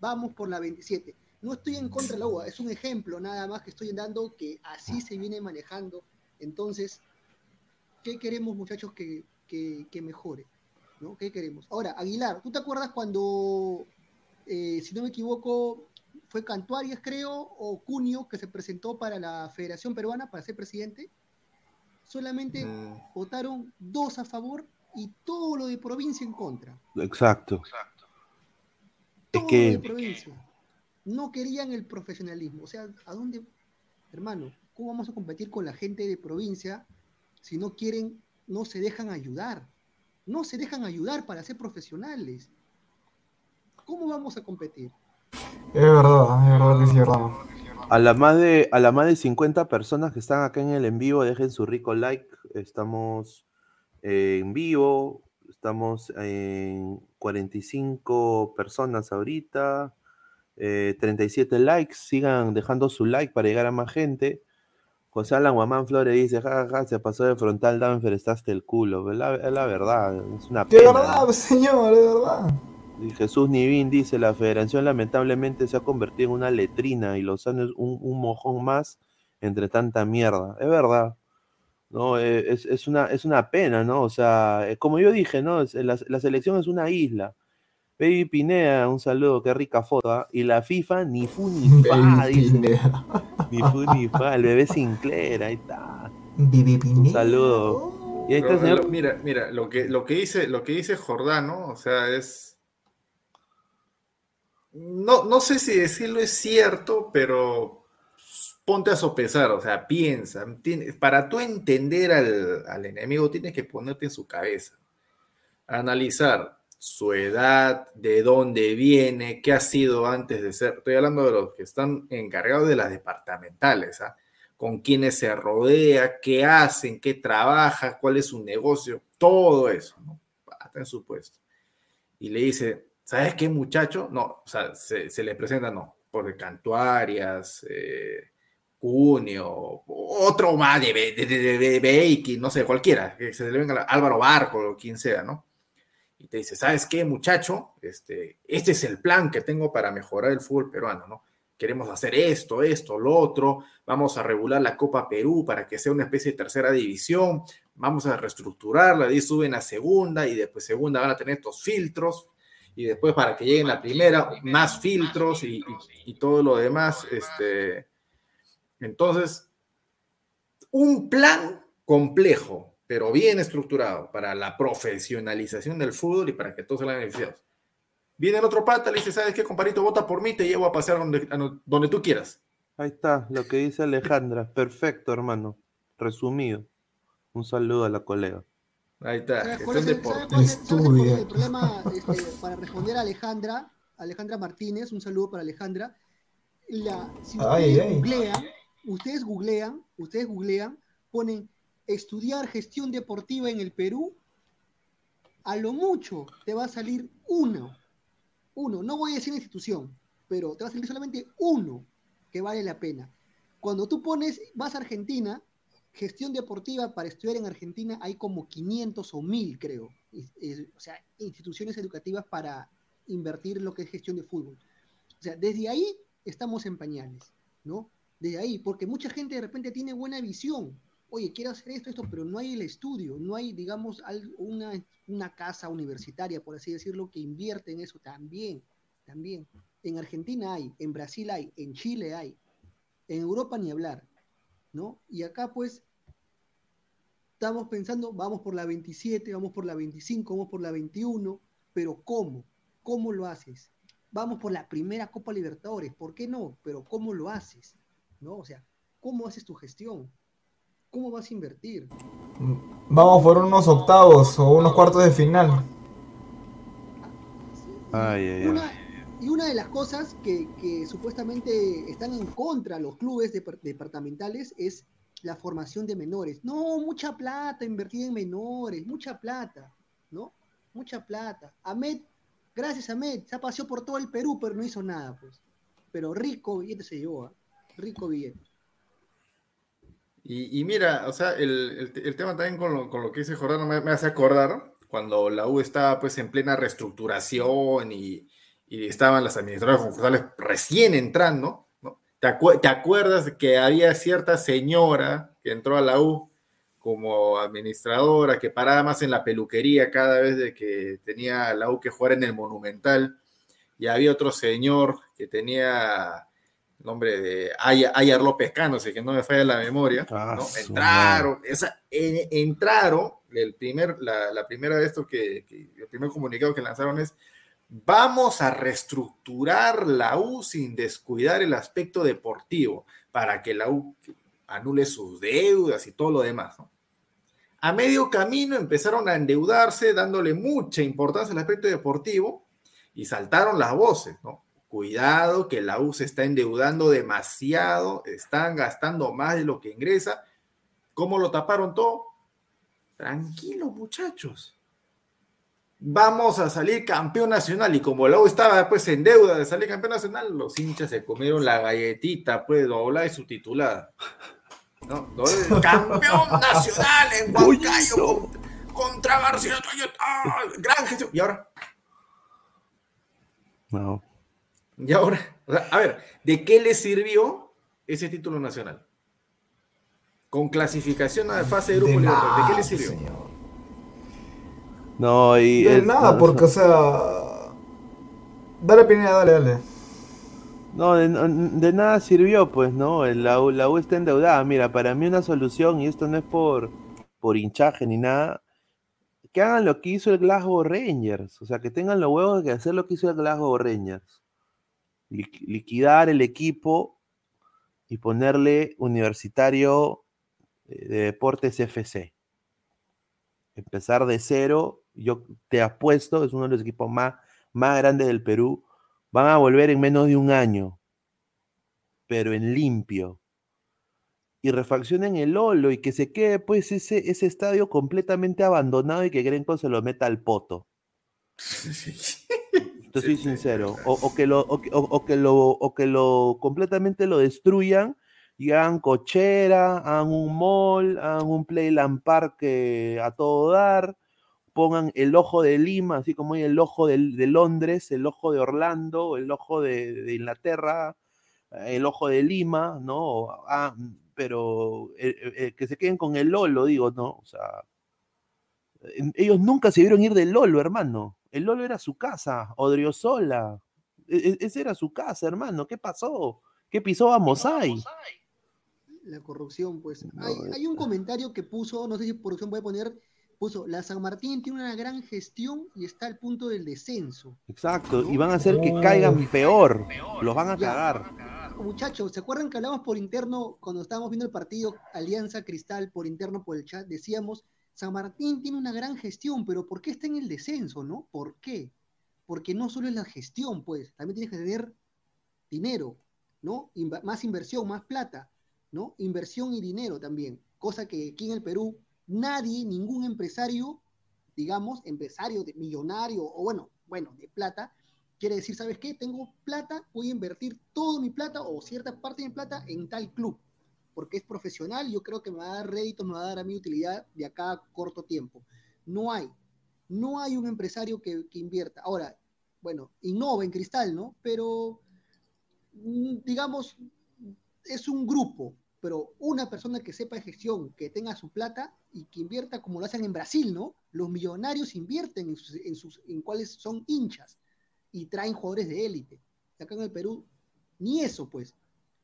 Vamos por la 27. No estoy en contra de la UA, es un ejemplo nada más que estoy dando que así se viene manejando. Entonces, ¿qué queremos muchachos que, que, que mejore? ¿no? ¿Qué queremos? Ahora, Aguilar, ¿tú te acuerdas cuando, eh, si no me equivoco, fue Cantuarias, creo, o Cunio, que se presentó para la Federación Peruana para ser presidente? Solamente Mm, votaron dos a favor y todo lo de provincia en contra. Exacto. Es Todo que- lo de provincia. No querían el profesionalismo. O sea, ¿a dónde, hermano? ¿Cómo vamos a competir con la gente de provincia si no quieren, no se dejan ayudar? No se dejan ayudar para ser profesionales. ¿Cómo vamos a competir? Es verdad, es verdad que sí, es verdad. A las más de, a las más de 50 personas que están acá en el en vivo, dejen su rico like. Estamos eh, en vivo, estamos en 45 personas ahorita, eh, 37 likes. Sigan dejando su like para llegar a más gente. José Alan Guamán Flores dice, jajaja, ja, ja, se pasó de frontal Danfer, está hasta el culo. Es la, es la verdad, es una De pena. verdad, *laughs* señor, de verdad. Y Jesús Nivín dice, la federación lamentablemente se ha convertido en una letrina y Lozano es un, un mojón más entre tanta mierda. Es verdad. No, eh, es, es una, es una pena, ¿no? O sea, eh, como yo dije, ¿no? La, la selección es una isla. Baby Pinea, un saludo, qué rica foto. ¿ah? Y la FIFA, ni fu ni *laughs* fa, Baby dice. Ni fu ni fa, el bebé Sinclair, ahí está. Un Pineda. saludo. Y ahí está el Pero, señor. lo- mira, mira, lo que, lo que dice, lo que dice Jordano, o sea, es. No, no sé si decirlo es cierto, pero ponte a sopesar, o sea, piensa. tiene- para tú entender al, al enemigo, tienes que ponerte en su cabeza. Analizar su edad, de dónde viene, qué ha sido antes de ser. Estoy hablando de los que están encargados de las departamentales, ¿ah? con quiénes se rodea, qué hacen, qué trabaja, cuál es su negocio, todo eso, ¿no? Está en su puesto. Y le dice, ¿sabes qué muchacho? No, o sea, se, le presenta, no, por Cantuarias, eh, otro más de, de, Beiki, no sé, cualquiera, que se le venga Álvaro Barco o quien sea, ¿no? Y te dice, ¿sabes qué, muchacho? Este, este es el plan que tengo para mejorar el fútbol peruano, ¿no? Queremos hacer esto, esto, lo otro, vamos a regular la Copa Perú para que sea una especie de tercera división, vamos a reestructurarla, ahí suben a segunda y después segunda van a tener estos filtros y después para que lleguen a primera, más filtros y, y- y todo lo demás. Este, entonces, un plan complejo, pero bien estructurado para la profesionalización del fútbol y para que todos salgan beneficiados. Viene el otro pata, le dice, ¿sabes qué, comparito? Vota por mí, te llevo a pasear donde, a donde tú quieras. Ahí está, lo que dice Alejandra. Perfecto, hermano. Resumido. Un saludo a la colega. Ahí está. ¿Sabes gestión cuál es el, por- ¿sabes cuál es- cuál es el problema? Este, para responder a Alejandra, Alejandra Martínez, un saludo para Alejandra. La, si ustedes ay. googlean, ustedes googlean, ustedes googlean, ponen estudiar gestión deportiva en el Perú, a lo mucho te va a salir uno, uno, no voy a decir institución, pero te va a salir solamente uno que vale la pena. Cuando tú pones, vas a Argentina, gestión deportiva para estudiar en Argentina hay como 500 o 1000, creo. O sea, instituciones educativas para invertir en lo que es gestión de fútbol. O sea, desde ahí estamos en pañales, ¿no? Desde ahí, porque mucha gente de repente tiene buena visión. Oye, quiero hacer esto, esto, pero no hay el estudio, no hay, digamos, una, una casa universitaria, por así decirlo, que invierte en eso también, también. En Argentina hay, en Brasil hay, en Chile hay, en Europa ni hablar, ¿no? Y acá pues estamos pensando, vamos por la 27, vamos por la 25, vamos por la 21, pero ¿cómo? ¿Cómo lo haces? Vamos por la primera Copa Libertadores, ¿por qué no? Pero ¿cómo lo haces? ¿No? O sea, ¿cómo haces tu gestión? ¿Cómo vas a invertir? Vamos por unos octavos o unos cuartos de final. Ay, ay, ay. Una, y una de las cosas que, que supuestamente están en contra los clubes depar- departamentales es la formación de menores. No, mucha plata invertida en menores, mucha plata, ¿no? Mucha plata. Ahmed, gracias Ahmed, se paseó por todo el Perú, pero no hizo nada, pues. Pero rico billete se llevó, ¿ah? rico billete. Y, mira, o sea, el, tema también con lo, que dice Jordano me, hace acordar cuando la U estaba pues en plena reestructuración y, y estaban las administradoras concursales recién entrando, ¿no? ¿Te, acu- te acuerdas que había cierta señora que entró a la U como administradora que paraba más en la peluquería cada vez de que tenía la U que jugar en el Monumental y había otro señor que tenía nombre de Ayar López Cano, si que no me falla la memoria, Ah, entraron, esa, en- entraron, el primer, la, la primera de esto que, que- el primer comunicado que lanzaron es, vamos a reestructurar la U sin descuidar el aspecto deportivo, para que la U anule sus deudas y todo lo demás, ¿no? A medio camino empezaron a endeudarse, dándole mucha importancia al aspecto deportivo, y saltaron las voces, ¿no? Cuidado que la U se está endeudando demasiado, están gastando más de lo que ingresa. ¿Cómo lo taparon todo? Tranquilos, muchachos. Vamos a salir campeón nacional. Y como la U estaba pues en deuda de salir campeón nacional, los hinchas se comieron la galletita, pues doblada y subtitulada. ¿No? Doble- *laughs* campeón nacional en Huancayo contra, contra Barcelona. ¡Ah! Gran gestión. Y ahora, No. Y ahora, o sea, a ver, ¿de qué le sirvió ese título nacional? Con clasificación a fase de grupo De ¿de qué le sirvió? señor. No, y. De nada, no, porque, o sea. Dale, Pineda, dale, dale. No, de, de nada sirvió, pues, ¿no? La, U- la U está endeudada. Mira, para mí una solución, y esto no es por, por hinchaje ni nada, que hagan lo que hizo el Glasgow Rangers. O sea, que tengan los huevos de hacer lo que hizo el Glasgow Rangers. Liqu- liquidar el equipo y ponerle Universitario eh, de Deportes FC. Empezar de cero, yo te apuesto, es uno de los equipos más, más grandes del Perú. Van a volver en menos de un año, pero en limpio. Y refaccionen el Olo y que se quede pues ese, ese estadio completamente abandonado y que Grenco se lo meta al poto. *laughs* Te soy sincero. O, o que lo, o, o- que lo, o que lo completamente lo destruyan y hagan cochera, hagan un mall, hagan un Playland Park eh, a todo dar, pongan el ojo de Lima, así como hay el ojo de, de Londres, el ojo de Orlando, el ojo de, de Inglaterra, eh, el ojo de Lima, ¿no? Ah, pero eh, eh, que se queden con el Lolo, digo, ¿no? O sea, ellos nunca se vieron ir del Lolo, hermano. El Lolo era su casa, Odriozola. E- e- esa era su casa, hermano. ¿Qué pasó? ¿Ququé pisó a Mosai? La corrupción, pues. No, hay, hay un comentario que puso, no sé si producción puede poner, puso, la San Martín tiene una gran gestión y está al punto del descenso. Exacto, y van a hacer que caigan peor. Los van a Ya. cagar. Muchachos, ¿se acuerdan que hablamos por interno cuando estábamos viendo el partido Alianza Cristal por interno por el chat? Decíamos, San Martín tiene una gran gestión, pero ¿por qué está en el descenso, no? ¿Por qué? Porque no solo es la gestión, pues, también tienes que tener dinero, ¿no? Más inversión, más plata, ¿no? Inversión y dinero también, cosa que aquí en el Perú nadie, ningún empresario, digamos, empresario de millonario o bueno, bueno, de plata, quiere decir, ¿sabes qué? Tengo plata, voy a invertir toda mi plata o cierta parte de mi plata en tal club, porque es profesional, yo creo que me va a dar rédito, me va a dar a mi utilidad de acá a corto tiempo. No hay, no hay un empresario que, que invierta. Ahora, bueno, innova en cristal, ¿no? Pero, mm, digamos, es un grupo, pero una persona que sepa de gestión, que tenga su plata y que invierta como lo hacen en Brasil, ¿no? Los millonarios invierten en, sus, en, sus, en cuáles son hinchas y traen jugadores de élite. Acá en el Perú, ni eso, pues.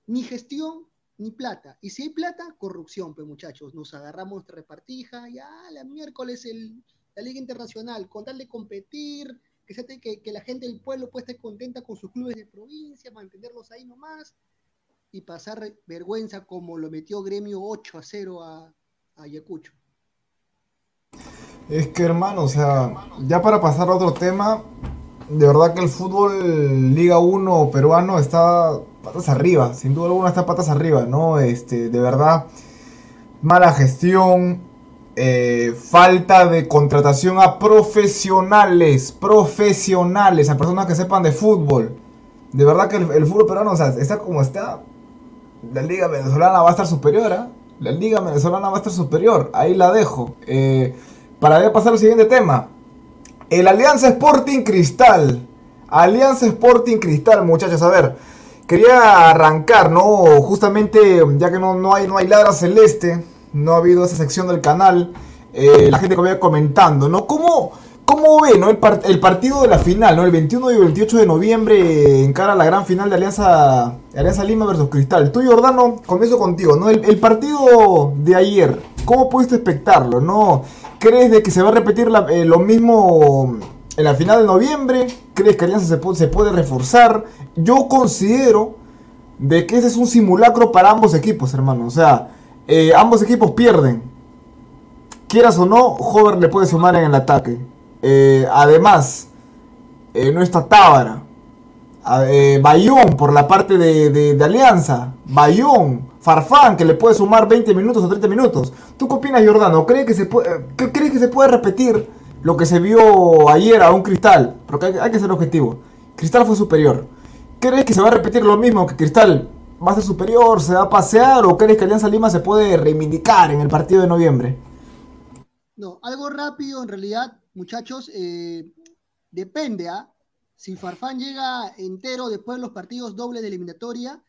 Ni gestión, ni plata. Y si hay plata, corrupción, pues muchachos. Nos agarramos de repartija, ya la miércoles el, la Liga Internacional, con tal de competir, que, se te- que, que la gente del pueblo pues esté contenta con sus clubes de provincia, mantenerlos ahí nomás, y pasar vergüenza como lo metió Gremio 8 a 0 a, a Ayacucho. Es que hermano, o sea, ya para pasar a otro tema, de verdad que el fútbol Liga 1 peruano está patas arriba, sin duda alguna está patas arriba, ¿no? Este, de verdad, mala gestión, eh, falta de contratación a profesionales, profesionales, a personas que sepan de fútbol. De verdad que el, fútbol peruano, o sea, está como está. La liga venezolana va a estar superior, ¿ah? La liga venezolana va a estar superior. Ahí la dejo. Eh, para pasar al siguiente tema. El Alianza Sporting Cristal. Alianza Sporting Cristal, muchachos. A ver, quería arrancar, ¿no? Justamente, ya que no, no hay, no hay ladra celeste, no ha habido esa sección del canal. eh, la gente que vaya comentando, ¿no? ¿Cómo, cómo ve, ¿no? El, par- el partido de la final, ¿no? El 21 y 28 de noviembre en cara a la gran final de Alianza, Alianza Lima versus Cristal. Tú, Jordano, comienzo contigo, ¿no? El, partido de ayer, ¿cómo pudiste espectarlo, no? ¿Crees de que se va a repetir la- eh, lo mismo en la final de noviembre? ¿Crees que Alianza se, pu- se puede reforzar? Yo considero de que ese es un simulacro para ambos equipos, hermano. O sea, eh, ambos equipos pierden. Quieras o no, Hover le puede sumar en el ataque. Eh, además, eh, no está Tábara. Bayón por la parte de, Alianza. Bayón. Farfán que le puede sumar 20 minutos o 30 minutos. ¿Tú qué opinas, Jordano? ¿Crees que se puede, ¿qué- ¿Crees que se puede repetir lo que se vio ayer a un Cristal? Porque hay, que ser objetivo. Cristal fue superior. ¿Crees que se va a repetir lo mismo que Cristal? ¿Va a ser superior? ¿Se va a pasear? ¿O crees que Alianza Lima se puede reivindicar en el partido de noviembre? No, algo rápido en realidad, muchachos, eh, depende, ¿ah? Si Farfán llega entero después de los partidos dobles de eliminatoria,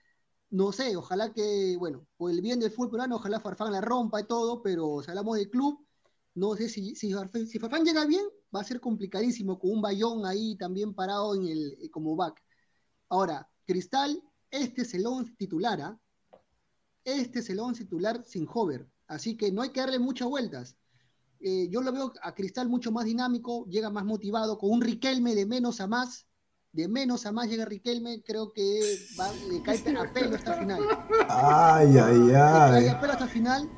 no sé, ojalá que, bueno, por el bien del fútbol peruano, ojalá Farfán la rompa y todo, pero si hablamos del club, no sé si, si, si Farfán llega bien, va a ser complicadísimo con un bayón ahí también parado en el, eh, como back. Ahora, Cristal, este es el 11 titular, ¿ah? Este es el 11 titular sin hover, así que no hay que darle muchas vueltas. Eh, yo lo veo a Cristal mucho más dinámico, llega más motivado, con un Riquelme de menos a más, de menos a más llega Riquelme, creo que va, le cae *laughs* a pelo hasta final. Ay, ay, Le ay. cae a pelo hasta el final.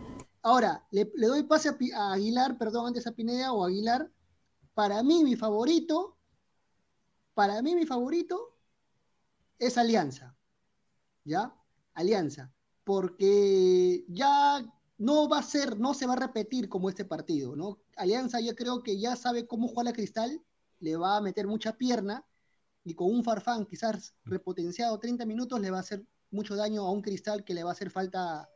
Ahora, le, doy pase a Aguilar, perdón, antes a Pineda o Aguilar. Para mí, mi favorito, para mí, mi favorito es Alianza. ¿Ya? Alianza. Porque ya no va a ser, no se va a repetir como este partido, ¿no? Alianza yo creo que ya sabe cómo jugar a Cristal, le va a meter mucha pierna y con un Farfán quizás repotenciado 30 minutos le va a hacer mucho daño a un Cristal que le va a hacer falta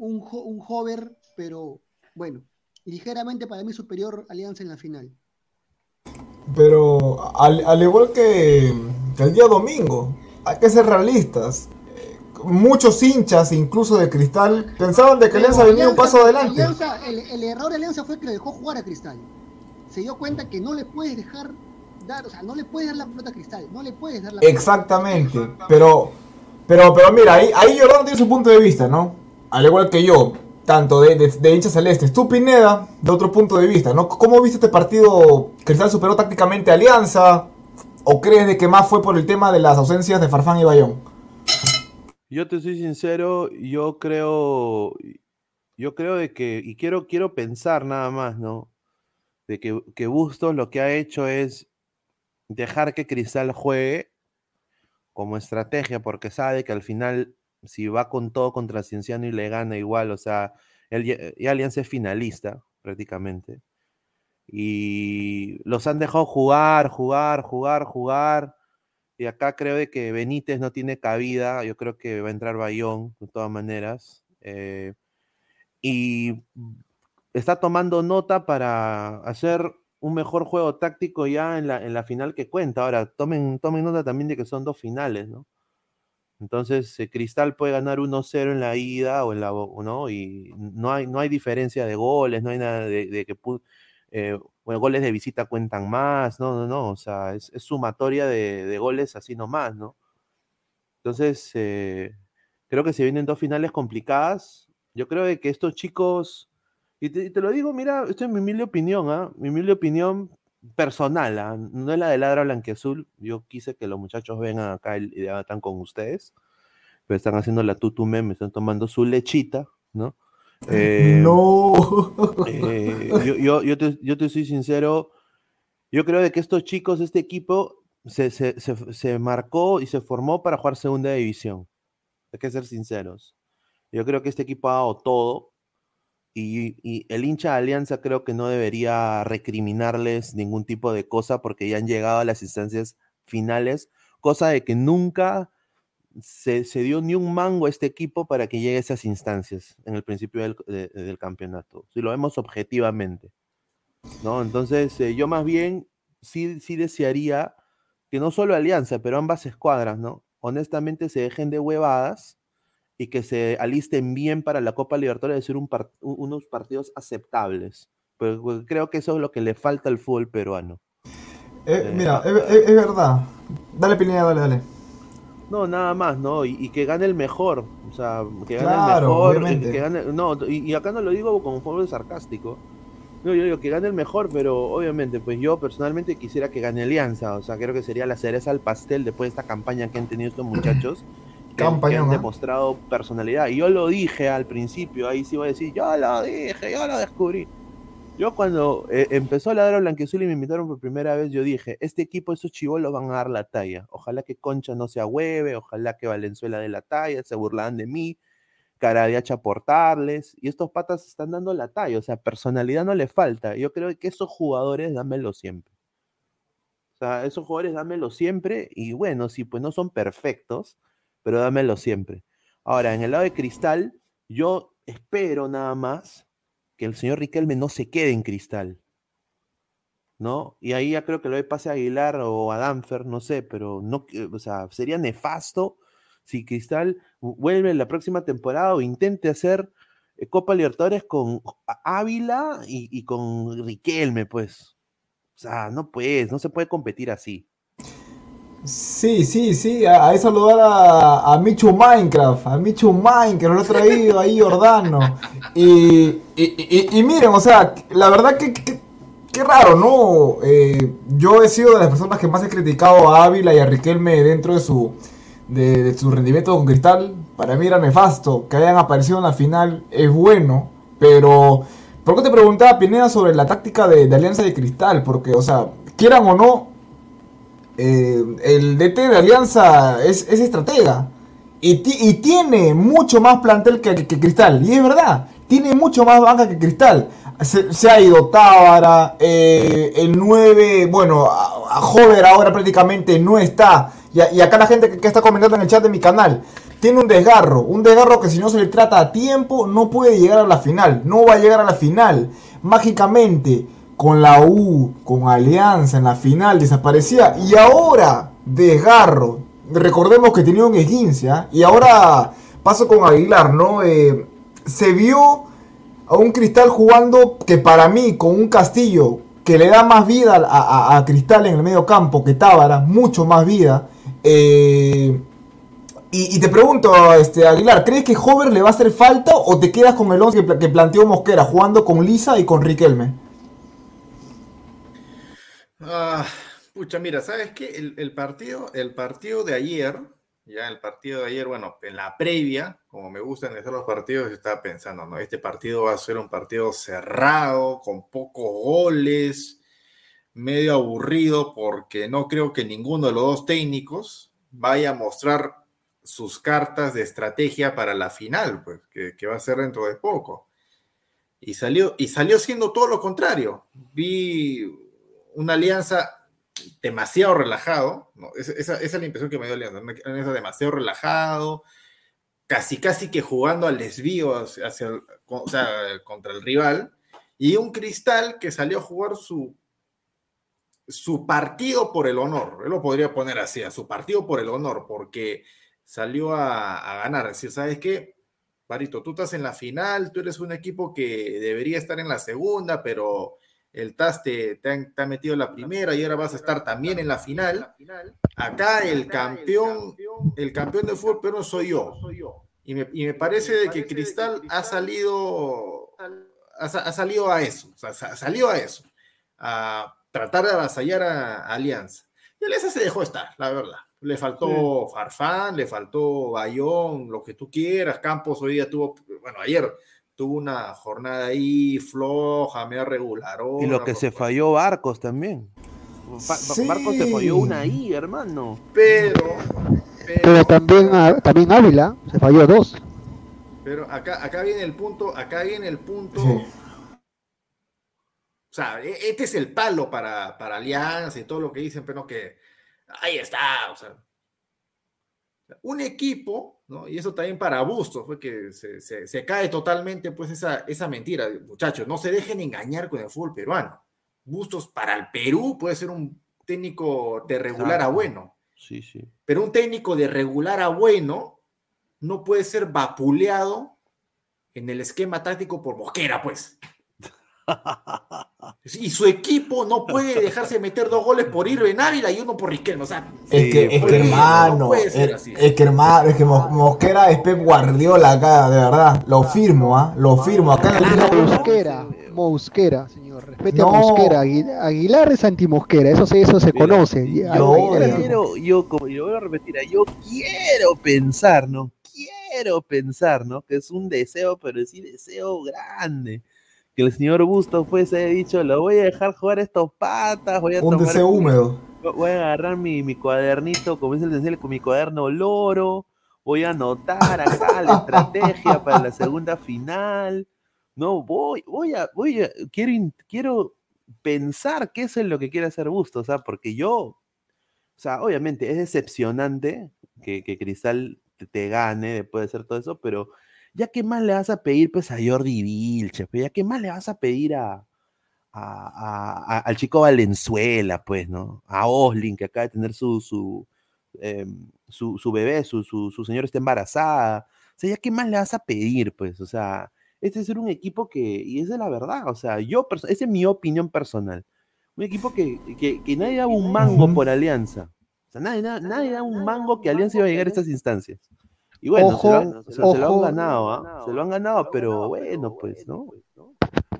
un, un hover, pero bueno, ligeramente para mí superior Alianza en la final. Pero al, al igual que, que el día domingo, hay que ser realistas. Eh, Muchos hinchas, incluso de Cristal, pensaban de que Pero Alianza venía un paso adelante. Alianza- el, el error de Alianza fue que le dejó jugar a Cristal. Se dio cuenta que no le puedes dejar dar, o sea, no le puedes dar la pelota a Cristal, no le puedes dar la pelota. Exactamente. Pero, pero, pero mira, ahí, ahí Jordano tiene su punto de vista, ¿no? Al igual que yo, tanto de, de, hinchas celestes. Tú, Pineda, de otro punto de vista, ¿no? ¿Cómo viste este partido? ¿Cristal superó tácticamente Alianza? ¿O crees de que más fue por el tema de las ausencias de Farfán y Bayón? Yo te soy sincero, yo creo, yo creo de que, y quiero, quiero pensar nada más, ¿no? De que, que Bustos lo que ha hecho es dejar que Cristal juegue como estrategia, porque sabe que al final, si va con todo contra Cienciano y le gana igual, o sea, él ya, ya Alianza es finalista, prácticamente. Y los han dejado jugar, jugar, jugar, jugar. Y acá creo de que Benítez no tiene cabida. Yo creo que va a entrar Bayón, de todas maneras. eh, y está tomando nota para hacer un mejor juego táctico ya en la, en la final que cuenta. Ahora, tomen, tomen nota también de que son dos finales, ¿no? Entonces, eh, Cristal puede ganar 1-0 en la ida o en la, ¿no? Y no hay, no hay diferencia de goles, no hay nada de, que eh, bueno, goles de visita cuentan más, no, no, no, o sea, es, sumatoria de, de goles así nomás, ¿no? Entonces, eh, creo que se vienen dos finales complicadas. Yo creo que estos chicos, y te lo digo, mira, esto es mi humilde opinión, ¿ah? Mi humilde opinión personal, ¿ah? No es la de Ladra Blanquiazul. Yo quise que los muchachos vengan acá y están con ustedes, pero están haciendo la tutume, me están tomando su lechita, ¿no? Eh, no. eh, yo, yo, yo, te, yo te soy sincero, yo creo de que estos chicos, este equipo, se, se, se, se marcó y se formó para jugar segunda división. Hay que ser sinceros. Yo creo que este equipo ha dado todo y, el hincha de Alianza creo que no debería recriminarles ningún tipo de cosa porque ya han llegado a las instancias finales, cosa de que nunca se, se dio ni un mango a este equipo para que llegue a esas instancias en el principio del, de- del campeonato, si lo vemos objetivamente. ¿no? Entonces, eh, yo más bien sí, sí desearía que no solo Alianza, pero ambas escuadras, ¿no? Honestamente se dejen de huevadas y que se alisten bien para la Copa Libertadores de ser un par- unos partidos aceptables. Pero pues, creo que eso es lo que le falta al fútbol peruano. Eh, mira, es, es- verdad. Dale, Pineda, dale, dale. No, nada más, ¿no? Y, y que gane el mejor. O sea, que gane Claro, el mejor. eh, obviamente. Que gane, no, y, y acá no lo digo como forma sarcástico. No, yo digo que gane el mejor, pero obviamente, pues yo personalmente quisiera que gane Alianza. O sea, creo que sería la cereza al pastel después de esta campaña que han tenido estos *clears throat* muchachos. Han- que Campañón, han ¿ah? demostrado personalidad. Y yo lo dije al principio, ahí sí voy a decir, yo lo dije, yo lo descubrí. Yo cuando eh, empezó la Dora Blanquezul y me invitaron por primera vez, yo dije, este equipo, estos chivolos van a dar la talla. Ojalá que Concha no se hueve, ojalá que Valenzuela dé la talla, se burlaban de mí, cara de hacha aportarles, y estos patas están dando la talla, o sea, personalidad no le falta. Yo creo que esos jugadores, dámelo siempre. O sea, esos jugadores dámelo siempre, y bueno, sí, pues no son perfectos, pero dámelo siempre. Ahora, en el lado de Cristal, yo espero nada más que el señor Riquelme no se quede en Cristal. ¿No? Y ahí ya creo que lo doy pase a Aguilar o a Danfer, no sé, pero no, o sea, sería nefasto si Cristal vuelve la próxima temporada o intente hacer eh, Copa Libertadores con Ávila y, y con Riquelme, pues. O sea, no puedes, no se puede competir así. Sí, sí, sí, a, a a, Michu Minecraft, a Michu Minecraft, lo he traído ahí Jordano. Y, y, miren, o sea, la verdad que, que- raro, ¿no? Eh, yo he sido de las personas que más he criticado a Ávila y a Riquelme dentro de su, de, de su rendimiento con Cristal. Para mí era nefasto, que hayan aparecido en la final es bueno, pero... ¿Por qué te preguntaba, Pineda, sobre la táctica de, de Alianza de Cristal? Porque, o sea, quieran o no, eh, el DT de Alianza es, es estratega. Y, ti- y tiene mucho más plantel que, Cristal. Y es verdad, tiene mucho más banca que Cristal. Se, ha ido Tábara, eh, el 9, bueno, a, Jover ahora prácticamente no está. Y acá la gente que, que está comentando en el chat de mi canal. Tiene un desgarro, un desgarro que si no se le trata a tiempo no puede llegar a la final, no va a llegar a la final. Mágicamente, con la U, con Alianza en la final desaparecía y ahora desgarro. Recordemos que tenía un esguince ¿ah? y ahora paso con Aguilar, ¿no? Eh, se vio a un Cristal jugando que para mí con un Castillo que le da más vida a, Cristal en el medio campo que Tábara, mucho más vida. Eh, y, te pregunto, este, Aguilar, ¿crees que Hover le va a hacer falta o te quedas con el 11 que, que planteó Mosquera, jugando con Lisa y con Riquelme? Ah, pucha, mira, ¿sabes qué? El, partido, el partido de ayer, ya el partido de ayer, bueno, en la previa, como me gustan hacer los partidos, estaba pensando, ¿no? Este partido va a ser un partido cerrado, con pocos goles, medio aburrido, porque no creo que ninguno de los dos técnicos vaya a mostrar sus cartas de estrategia para la final, pues, que, que va a ser dentro de poco. Y salió, y salió siendo todo lo contrario. Vi una alianza demasiado relajado, ¿no? Esa, es la impresión que me dio Alianza, una alianza demasiado relajado, casi casi que jugando al desvío hacia, contra el rival, y un cristal que salió a jugar su, su partido por el honor, él lo podría poner así, a su partido por el honor, porque salió a, ganar, es decir, ¿sabes qué? Barito, tú estás en la final, tú eres un equipo que debería estar en la segunda, pero el TAS te, te han- te ha metido la primera y ahora vas a estar también en la final. Acá el campeón, el campeón de fútbol peruano soy yo. Y me, y me parece de que Cristal ha salido, ha, sa- ha salido a eso, o sea, a eso, a tratar de avasallar a, a Alianza. Y Alianza se dejó estar, la verdad. Le faltó Farfán, le faltó Bayón, lo que tú quieras. Campos hoy día tuvo, bueno, ayer tuvo una jornada ahí floja, media regular. Y lo que se falló Barcos también. Ba- Ba- Barcos se falló una ahí, hermano. Pero, Pero también, también Ávila se falló dos. Pero acá, acá viene el punto, acá viene el punto. O sea, e- este es el palo para, para Alianza y todo lo que dicen, pero que ahí está. O sea, un equipo, ¿no? Y eso también para Bustos, fue que se, se- se cae totalmente pues esa, esa mentira. Muchachos, no se dejen engañar con el fútbol peruano. Bustos para el Perú puede ser un técnico de regular a bueno. Sí, sí. Pero un técnico de regular a bueno no puede ser vapuleado en el esquema táctico por Mosquera, pues. *laughs* Y su equipo no puede *laughs* dejarse meter dos goles por Irben Ávila y uno por Riquelme. O sea, Es que, es que hermano, no es, es que hermano, es que Mos- Mosquera es Pep Guardiola acá, de verdad. Lo firmo, ¿ah? Lo firmo. Acá en el Mosquera, Mosquera, señor. Respete No. a Mosquera. Agui- Aguilar es anti-Mosquera, eso, se- eso se Mira, conoce. Yo es- quiero, yo como yo voy a repetir, yo quiero pensar, ¿no? Quiero pensar, ¿no? Que es un deseo, pero sí deseo grande. Que el señor Bustos pues haya dicho, lo voy a dejar jugar estos patas, voy a Un tomar húmedo. Voy a agarrar mi, mi cuadernito, como dice el Denzel, con mi cuaderno loro. Voy a anotar acá la *laughs* estrategia para la segunda final. No, voy, voy a, voy a, quiero, quiero pensar qué es en lo que quiere hacer Bustos, o sea, porque yo, o sea, obviamente es decepcionante que, que Cristal te, te gane después de hacer todo eso, pero ya qué más le vas a pedir pues a Jordi Vilches, pues ya qué más le vas a pedir a, a- al chico Valenzuela, pues, ¿no? A Oslin, que acaba de tener su, su, eh, su, su bebé, su, su, su señora está embarazada. O sea, ¿ya qué más le vas a pedir, pues? O sea, este es un equipo que, y esa es la verdad, o sea, yo, esa es mi opinión personal. Un equipo que, que, que nadie daba un mango por Alianza. O sea, nadie, da- nadie da un mango que Alianza iba a llegar a estas instancias. Y bueno, se, Ojo, lo han, se- se lo han ganado, ¿ah? Se lo han ganado, pero bueno, pues, ¿no?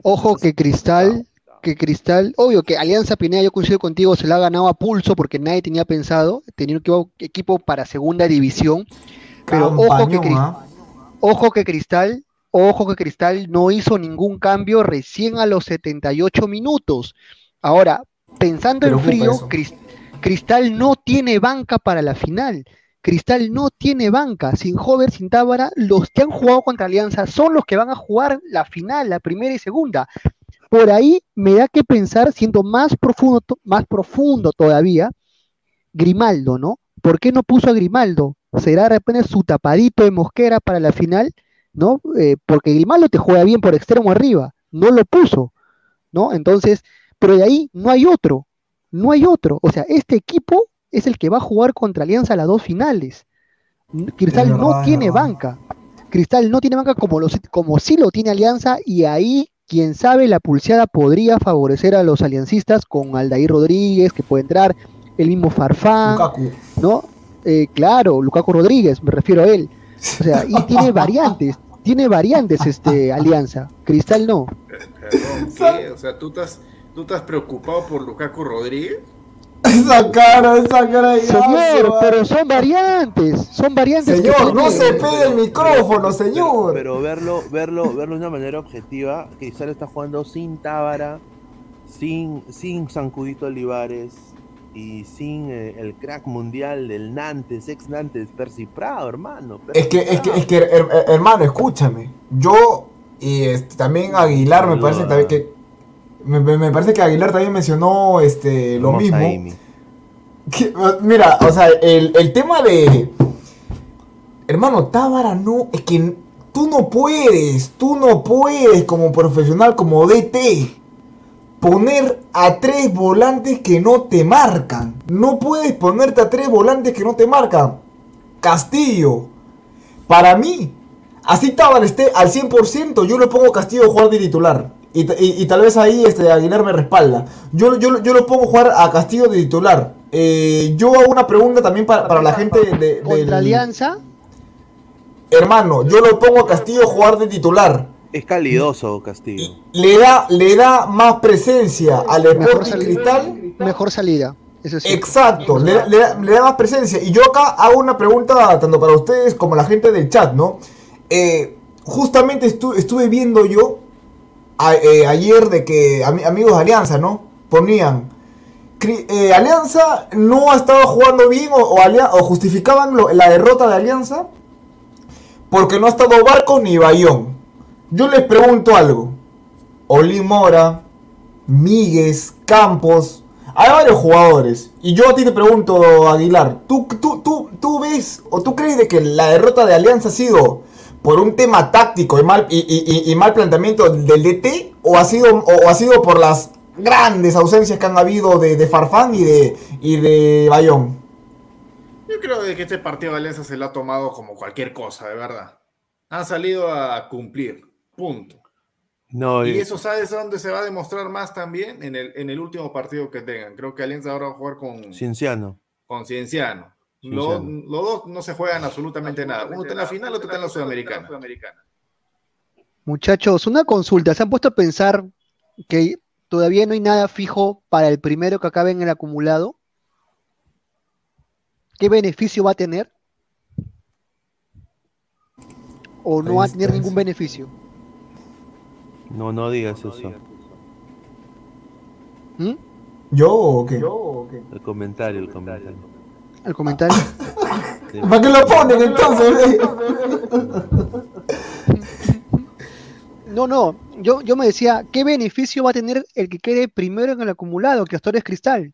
Ojo que Cristal, que Cristal, obvio que Alianza Pineda, yo coincido contigo, se la ha ganado a pulso porque nadie tenía pensado, tenía un equipo, para segunda división, pero ojo que, Campañón, Cris- ¿ah? ojo que Cristal, ojo que Cristal no hizo ningún cambio recién a los 78 minutos. Ahora, pensando en frío, Cristal no tiene banca para la final. Cristal no tiene banca. Sin Hover, sin Tábara, los que han jugado contra Alianza son los que van a jugar la final, la primera y segunda. Por ahí me da que pensar, siendo más profundo, más profundo todavía, Grimaldo, ¿no? ¿Por qué no puso a Grimaldo? ¿Será de repente su tapadito de Mosquera para la final? ¿No? Eh, porque Grimaldo te juega bien por extremo arriba, no lo puso, ¿no? Entonces, pero de ahí no hay otro, no hay otro. O sea, este equipo es el que va a jugar contra Alianza las dos finales. N- Cristal no tiene banca. Cristal no tiene banca como, los, como sí lo tiene Alianza y ahí, quién sabe, la pulseada podría favorecer a los aliancistas con Aldair Rodríguez, que puede entrar, el mismo Farfán, Lukaku. ¿no? Eh, claro, Lukaku Rodríguez, me refiero a él. O sea, y tiene *laughs* variantes, tiene variantes este Alianza. Cristal no. Perdón, ¿qué? O sea, ¿tú estás, ¿tú estás preocupado por Lukaku Rodríguez? Esa cara, esa cara de Señor, gaso, pero son variantes, son variantes. Señor, no se pegue el micrófono, señor. pero verlo, verlo, verlo de una manera objetiva, Cristal está jugando sin Tábara, sin, sin Sancudito Olivares y sin eh, el crack mundial del Nantes, ex Nantes, Percy Prado, hermano. Percy Es que, es que, es que, her- her- hermano, escúchame. Yo y este, también Aguilar me Sin parece que me, parece que Aguilar también mencionó este lo mismo. Que, mira, o sea, el, el tema de hermano Tábara no es que tú no puedes, tú no puedes como profesional, como DT poner a tres volantes que no te marcan. No puedes ponerte a tres volantes que no te marcan. Castillo, para mí, así Tábara esté al 100%, yo le pongo Castillo a jugar de titular. Y, y- y tal vez ahí este, Aguilar me respalda. Yo, yo, yo lo pongo a jugar a Castillo de titular. Eh, yo hago una pregunta también para, para la gente de, Contra del- Alianza, Hermano, yo lo pongo a Castillo a jugar de titular. Es calidoso Castillo. Le da, le da más presencia al mejor Sporting salida, Cristal. mejor salida. Eso sí. Exacto, le, da- le da, le da más presencia. Y yo acá hago una pregunta tanto para ustedes como la gente del chat, ¿no? Eh, justamente estu- estuve viendo yo eh, ayer de que ami- amigos de Alianza, ¿no? Ponían. Eh, Alianza no ha estado jugando bien o, o justificaban la derrota de Alianza porque no ha estado Barco ni Bayón. Yo les pregunto algo. Oli Mora, Campos, hay varios jugadores. Y yo a ti te pregunto, Aguilar, ¿tú, tú, tú, tú ves o tú crees de que la derrota de Alianza ha sido por un tema táctico y mal, y, y- y- y mal planteamiento del DT? ¿O ha sido, o, o ha sido por las grandes ausencias que han habido de, de Farfán y de, y de Bayón? Yo creo de que este partido de Alianza se lo ha tomado como cualquier cosa, de verdad. Han salido a cumplir, punto. No, Y y- eso, ¿sabes dónde se va a demostrar más también? En el, en el último partido que tengan. Creo que Alianza ahora va a jugar con, Cienciano. con Cienciano. Los, los dos no se juegan absolutamente nada. Uno está en la final, otro está en la Sudamericana. Muchachos, una consulta. ¿Se han puesto a pensar que todavía no hay nada fijo para el primero que acabe en el acumulado? ¿Qué beneficio va a tener? ¿O no va a tener ningún beneficio? No, no digas eso. ¿Mm? ¿Yo o qué? El comentario, el comentario. ¿El comentario? *laughs* ¿Para qué lo ponen entonces? No, no. Yo, yo me decía, ¿qué beneficio va a tener el que quede primero en el acumulado, que hasta ahora es Cristal?